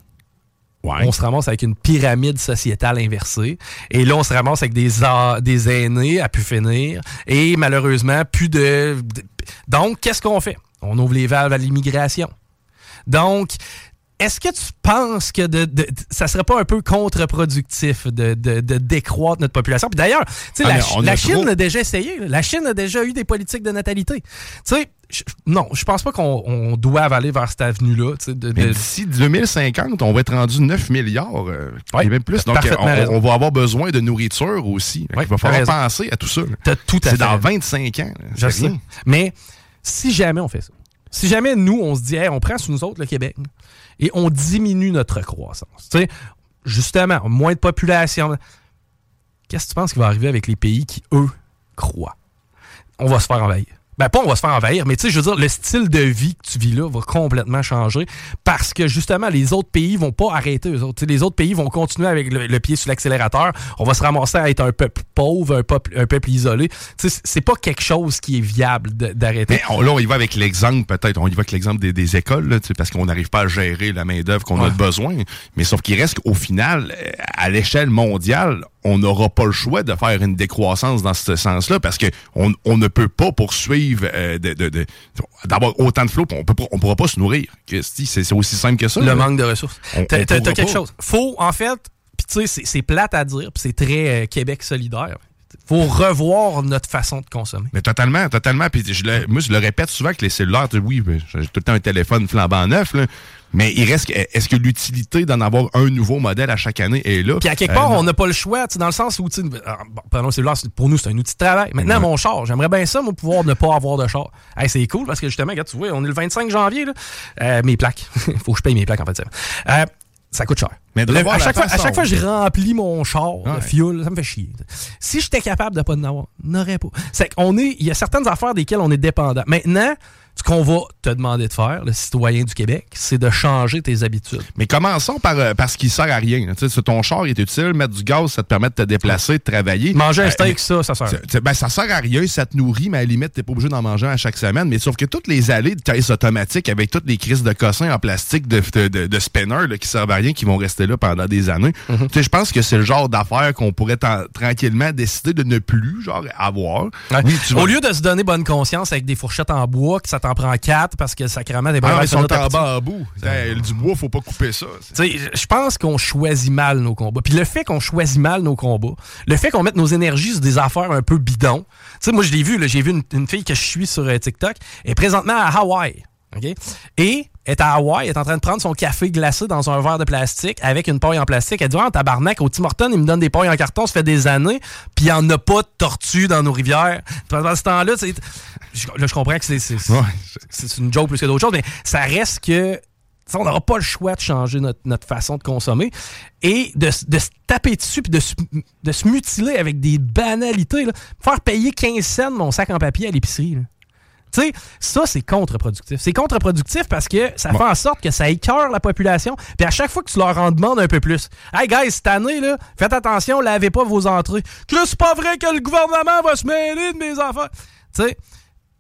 On se ramasse avec une pyramide sociétale inversée. Et là, on se ramasse avec des, des aînés à pu finir. Et malheureusement, plus de. Donc, qu'est-ce qu'on fait? On ouvre les valves à l'immigration. Donc, est-ce que tu penses que de, de, ça serait pas un peu contre-productif de, de, décroître notre population? Puis d'ailleurs, ah, la, la Chine a déjà essayé. La Chine a déjà eu des politiques de natalité. Tu sais, non, je pense pas qu'on doit aller vers cette avenue-là. D'ici 2050, on va être rendu 9 milliards, euh, même plus. Donc, on, va avoir besoin de nourriture aussi. Il va falloir penser à tout ça. tout C'est dans 25 ans. Je sais. Mais si jamais on fait ça, si jamais nous, on se dit, on prend sous nous autres le Québec et on diminue notre croissance, justement, moins de population, qu'est-ce que tu penses qui va arriver avec les pays qui, eux, croient? On va se faire envahir ben pas on va se faire envahir, mais tu sais, je veux dire, le style de vie que tu vis là va complètement changer parce que justement, les autres pays vont pas arrêter eux autres. les autres pays vont continuer avec le, pied sur l'accélérateur. On va se ramasser à être un peuple pauvre, un peuple, un peuple isolé. Tu sais, c'est pas quelque chose qui est viable d'arrêter. Mais là, on y va avec l'exemple, peut-être. On y va avec l'exemple des, écoles, là, parce qu'on n'arrive pas à gérer la main-d'œuvre qu'on a besoin. Mais sauf qu'il reste qu'au final, à l'échelle mondiale, on n'aura pas le choix de faire une décroissance dans ce sens-là parce que on, ne peut pas poursuivre euh, d'avoir autant de flots, on ne pourra pas se nourrir. C'est aussi simple que ça. Le manque de ressources. T'as quelque chose. Faut, en fait, tu sais, c'est plate à dire, c'est très euh, Québec solidaire faut revoir notre façon de consommer. Mais totalement, totalement. Puis je le, moi, je le répète souvent que les cellulaires, oui, j'ai tout le temps un téléphone flambant neuf, là, mais il reste, est-ce que l'utilité d'en avoir un nouveau modèle à chaque année est là? Puis à quelque part, euh, on n'a pas le choix, dans le sens où, ah, bon, cellulaire, pour nous, c'est un outil de travail. Maintenant, mon char, j'aimerais bien ça, moi, pouvoir ne pas avoir de char. Hey, c'est cool parce que justement, regarde, tu vois, on est le 25 janvier, là, euh, mes plaques. [laughs] Faut que je paye mes plaques, en fait. Euh, ça coûte cher. Mais à, chaque fois, à chaque fois, je remplis mon char de fuel, ça me fait chier. Si j'étais capable de pas en avoir, n'aurais pas. C'est qu'on est, il y a certaines affaires desquelles on est dépendant. Maintenant, ce qu'on va te demander de faire, le citoyen du Québec, c'est de changer tes habitudes. Mais commençons par, euh, ce qui sert à rien. Tu sais, ton char est utile, mettre du gaz, ça te permet de te déplacer, de travailler. Manger un euh, steak, ça, ça sert. Ben, ça sert à rien, ça te nourrit, mais à la limite, t'es pas obligé d'en manger à chaque semaine. Mais sauf que toutes les allées de caisse automatique avec toutes les crises de cossins en plastique de, de, de, spinner qui servent à rien, qui vont rester là pendant des années. Mhm. Je pense que c'est le genre d'affaires qu'on pourrait tranquillement décider de ne plus genre avoir. Au lieu de se donner bonne conscience avec des fourchettes en bois, que ça t'en prend quatre parce que sacrément des ah, ils sont en bas à bout. Du bois, faut pas couper ça. Je pense qu'on choisit mal nos combats. Puis le fait qu'on choisit mal nos combats, le fait qu'on mette nos énergies sur des affaires un peu bidons. Tu sais, moi, je l'ai vu, j'ai vu une, fille que je suis sur euh, TikTok, elle est présentement à Hawaï. OK? Et est à Hawaï, est en train de prendre son café glacé dans un verre de plastique avec une paille en plastique. Elle dit en tabarnak, au Tim Hortons, il me donne des pailles en carton, ça fait des années, puis il n'y en a pas de tortues dans nos rivières. Pendant ce temps-là, je, comprends que c'est une joke plus que d'autres choses, mais ça reste que on n'aura pas le choix de changer notre, façon de consommer et de, se taper dessus puis de, de, se mutiler avec des banalités. Faire payer 15 cents mon sac en papier à l'épicerie. Tu sais, ça, c'est contre-productif. C'est contre-productif parce que ça fait en sorte que ça écœure la population. Puis à chaque fois que tu leur en demandes un peu plus, Hey guys, cette année, là, faites attention, lavez pas vos entrées. Que c'est pas vrai que le gouvernement va se mêler de mes affaires. Tu sais,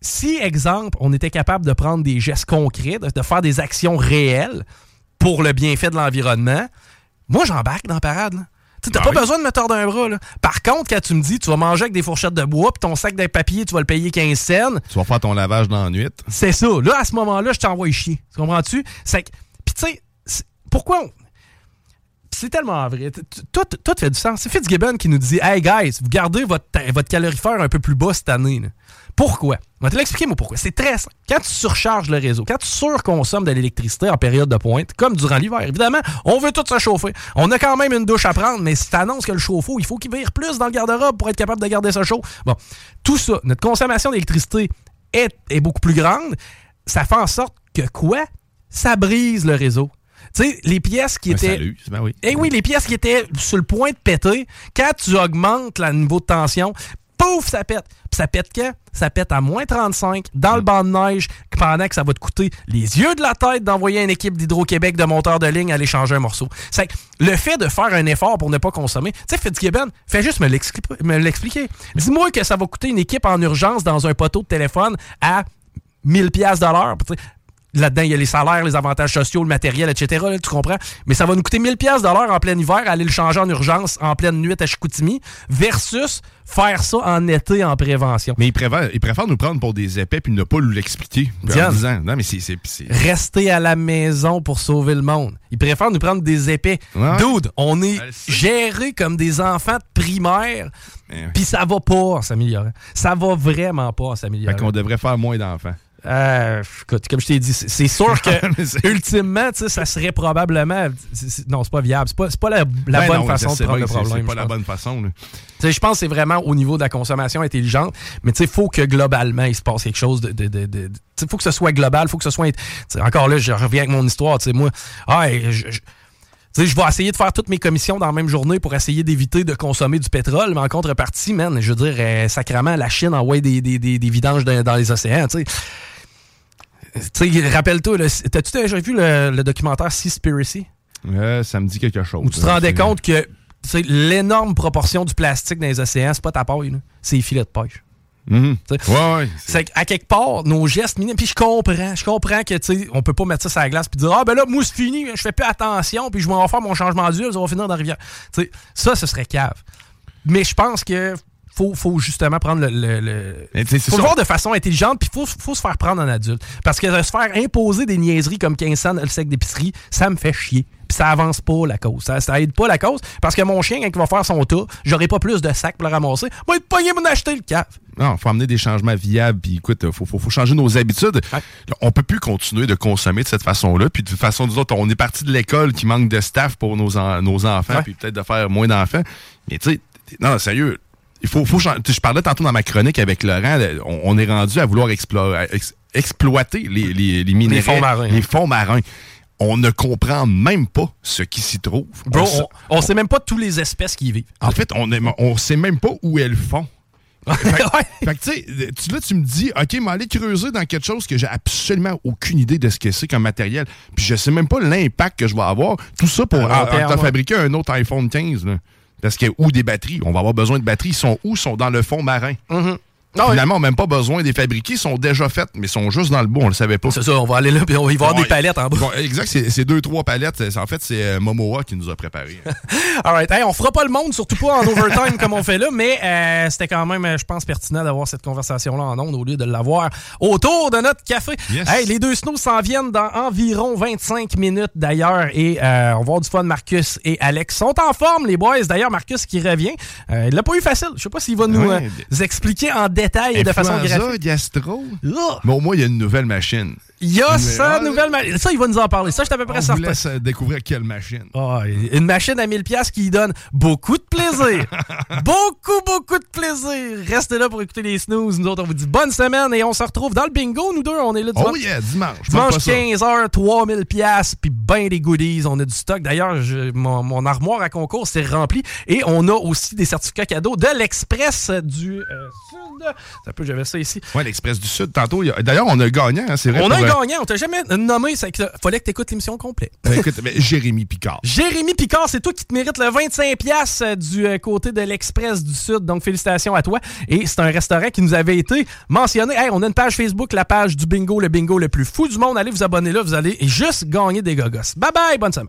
si, exemple, on était capable de prendre des gestes concrets, de, faire des actions réelles pour le bienfait de l'environnement, moi, j'embarque dans la parade. Là. Tu n'as ben pas besoin de me tordre un bras. Là. Par contre, quand tu me dis tu vas manger avec des fourchettes de bois puis ton sac de papier, tu vas le payer 15 cents. Tu vas faire ton lavage dans la nuit. C'est ça. Là, à ce moment-là, je t'envoie chier. Tu comprends-tu? Puis tu sais, pourquoi c'est tellement vrai. Tout, tout, fait du sens. C'est Fitzgibbon qui nous dit Hey guys, vous gardez votre, votre calorifère un peu plus bas cette année. Pourquoi? Je vais te l'expliquer, moi, pourquoi. C'est très simple. Quand tu surcharges le réseau, quand tu surconsommes de l'électricité en période de pointe, comme durant l'hiver, évidemment, on veut tout se chauffer. On a quand même une douche à prendre, mais si tu annonces que le chauffe-eau, il faut qu'il vire plus dans le garde-robe pour être capable de garder ça chaud. Bon, tout ça, notre consommation d'électricité est, est beaucoup plus grande. Ça fait en sorte que quoi? Ça brise le réseau. Tu sais, les pièces qui étaient. Salut, ben oui. Eh oui, les pièces qui étaient sur le point de péter, quand tu augmentes le niveau de tension, pouf, ça pète. Puis ça pète quand? Ça pète à moins 35 dans le banc de neige pendant que ça va te coûter les yeux de la tête d'envoyer une équipe d'Hydro-Québec de monteurs de ligne aller changer un morceau. C'est le fait de faire un effort pour ne pas consommer. Tu sais, Fitzgibbon, fais juste me l'expliquer. Dis-moi que ça va coûter une équipe en urgence dans un poteau de téléphone à 1000 pièces de l'heure là-dedans, il y a les salaires, les avantages sociaux, le matériel, etc. tu comprends? Mais ça va nous coûter 1000 pièces en plein hiver, aller le changer en urgence en pleine nuit à Chicoutimi, versus faire ça en été en prévention. Mais ils préfèrent, ils préfèrent nous prendre pour des épais puis ne pas nous l'expliquer. Non, mais c'est, Rester à la maison pour sauver le monde. Ils préfèrent nous prendre des épais. Dude, on est gérés comme des enfants de primaire, puis ça va pas s'améliorer. Ça va vraiment pas s'améliorer. Fait qu'on devrait faire moins d'enfants. Euh, comme je t'ai dit, c'est sûr [laughs] que [laughs] ultimement, ça serait probablement. non, c'est pas viable. C'est pas, pas la, ben bonne façon de prendre le problème. C'est pas la bonne façon. Je pense que c'est vraiment au niveau de la consommation intelligente, mais il faut que globalement, il se passe quelque chose de. Il faut que ce soit global, faut que ce soit. Encore là, je reviens avec mon histoire. Moi, ah, je, je vais essayer de faire toutes mes commissions dans la même journée pour essayer d'éviter de consommer du pétrole, mais en contrepartie, man, je veux dire, euh, sacrément, la Chine envoie des, des, des, des vidanges dans, les océans, tu sais. Rappelle-toi, t'as-tu déjà vu le, documentaire Seaspiracy? Euh, ça me dit quelque chose. Où tu te rendais compte que l'énorme proportion du plastique dans les océans, c'est pas ta paille, c'est les filets de pêche. Mhm. ouais, c'est à quelque part, nos gestes minimes, puis je comprends, je comprends que, on peut pas mettre ça sur la glace puis dire, ah ben là, moi, c'est fini, je fais plus attention, puis je vais en faire mon changement d'huile, ça va finir dans la rivière. sais ça, ce serait cave. Mais je pense que faut, faut justement prendre le. le, le... faut le voir de façon intelligente, puis faut, faut se faire prendre en adulte. Parce que se faire imposer des niaiseries comme 15 cents le sec d'épicerie, ça me fait chier. Puis ça avance pas la cause. Ça, ça aide pas la cause. Parce que mon chien, quand il va faire son tas, j'aurai pas plus de sacs pour le ramasser. Moi, être pogné pour acheter le cave. Non, faut amener des changements viables. Puis écoute, faut, faut, faut changer nos habitudes. On peut plus continuer de consommer de cette façon-là. Puis de toute façon, nous autres, on est parti de l'école qui manque de staff pour nos, nos enfants, puis peut-être de faire moins d'enfants. Mais tu sais, non, sérieux, il faut, faut je parlais tantôt dans ma chronique avec Laurent, on, est rendu à vouloir explorer, exploiter les, les, les minéraux, les fonds marins. Les fonds marins on ne comprend même pas ce qui s'y trouve. on, sait même pas toutes les espèces qui y vivent. En fait, on ne sait même pas où elles font. [laughs] fait, que, tu sais, là, tu me dis, OK, mais aller creuser dans quelque chose que j'ai absolument aucune idée de ce que c'est comme matériel. Puis je sais même pas l'impact que je vais avoir. Tout ça pour fabriquer un autre iPhone 15. Parce que, ou des batteries? On va avoir besoin de batteries. Sont où? Sont dans le fond marin. Mm-hmm. Finalement, on n'a même pas besoin des fabriquer, ils sont déjà faites, mais ils sont juste dans le bout, on le savait pas. C'est ça, on va aller là et on va y voir des palettes en bas. exact, c'est deux, trois palettes. En fait, c'est euh, Momoa qui nous a préparé. [laughs] Alright, hey, on fera pas le monde, surtout pas en overtime comme on fait là, mais euh, c'était quand même, euh, je pense, pertinent d'avoir cette conversation-là en ondes au lieu de l'avoir autour de notre café. Hey, les deux snows s'en viennent dans environ 25 minutes d'ailleurs et on va avoir du fun. Marcus et Alex sont en forme, les boys. D'ailleurs, Marcus qui revient, il l'a pas eu facile. Je sais pas s'il va nous expliquer en détail détail et de façon graphique. gastro? Mais au moins, il y a une nouvelle machine. Il y a ça, nouvelle machine. Ça, il va nous en parler. Ça, je suis à peu près certain. On laisse découvrir quelle machine. Oh, une machine à 1000 pièces qui donne beaucoup de plaisir. [laughs] beaucoup, beaucoup de plaisir. Restez là pour écouter les snooze. Nous autres, on vous dit bonne semaine et on se retrouve dans le bingo. Nous deux, on est là dimanche. Oh yeah, dimanche. Dimanche 15h, 3000 pièces puis ben des goodies. On a du stock. D'ailleurs, mon, armoire à concours s'est remplie et on a aussi des certificats cadeaux de l'Express du euh, Sud. Ça peut, j'avais ça ici. Ouais, l'Express du Sud. Tantôt, d'ailleurs, on a gagné, hein, c'est vrai. On a gagnant. On t'a jamais nommé. Il fallait que tu écoutes l'émission complète. Ben, écoute, Jérémy Picard. [laughs] Jérémy Picard, c'est toi qui te mérites le 25$ euh, du euh, côté de l'Express du Sud. Donc, félicitations à toi. Et c'est un restaurant qui nous avait été mentionné. Hey, on a une page Facebook, la page du bingo, le bingo le plus fou du monde. Allez vous abonner là. Vous allez juste gagner des gogos. Bye bye. Bonne semaine.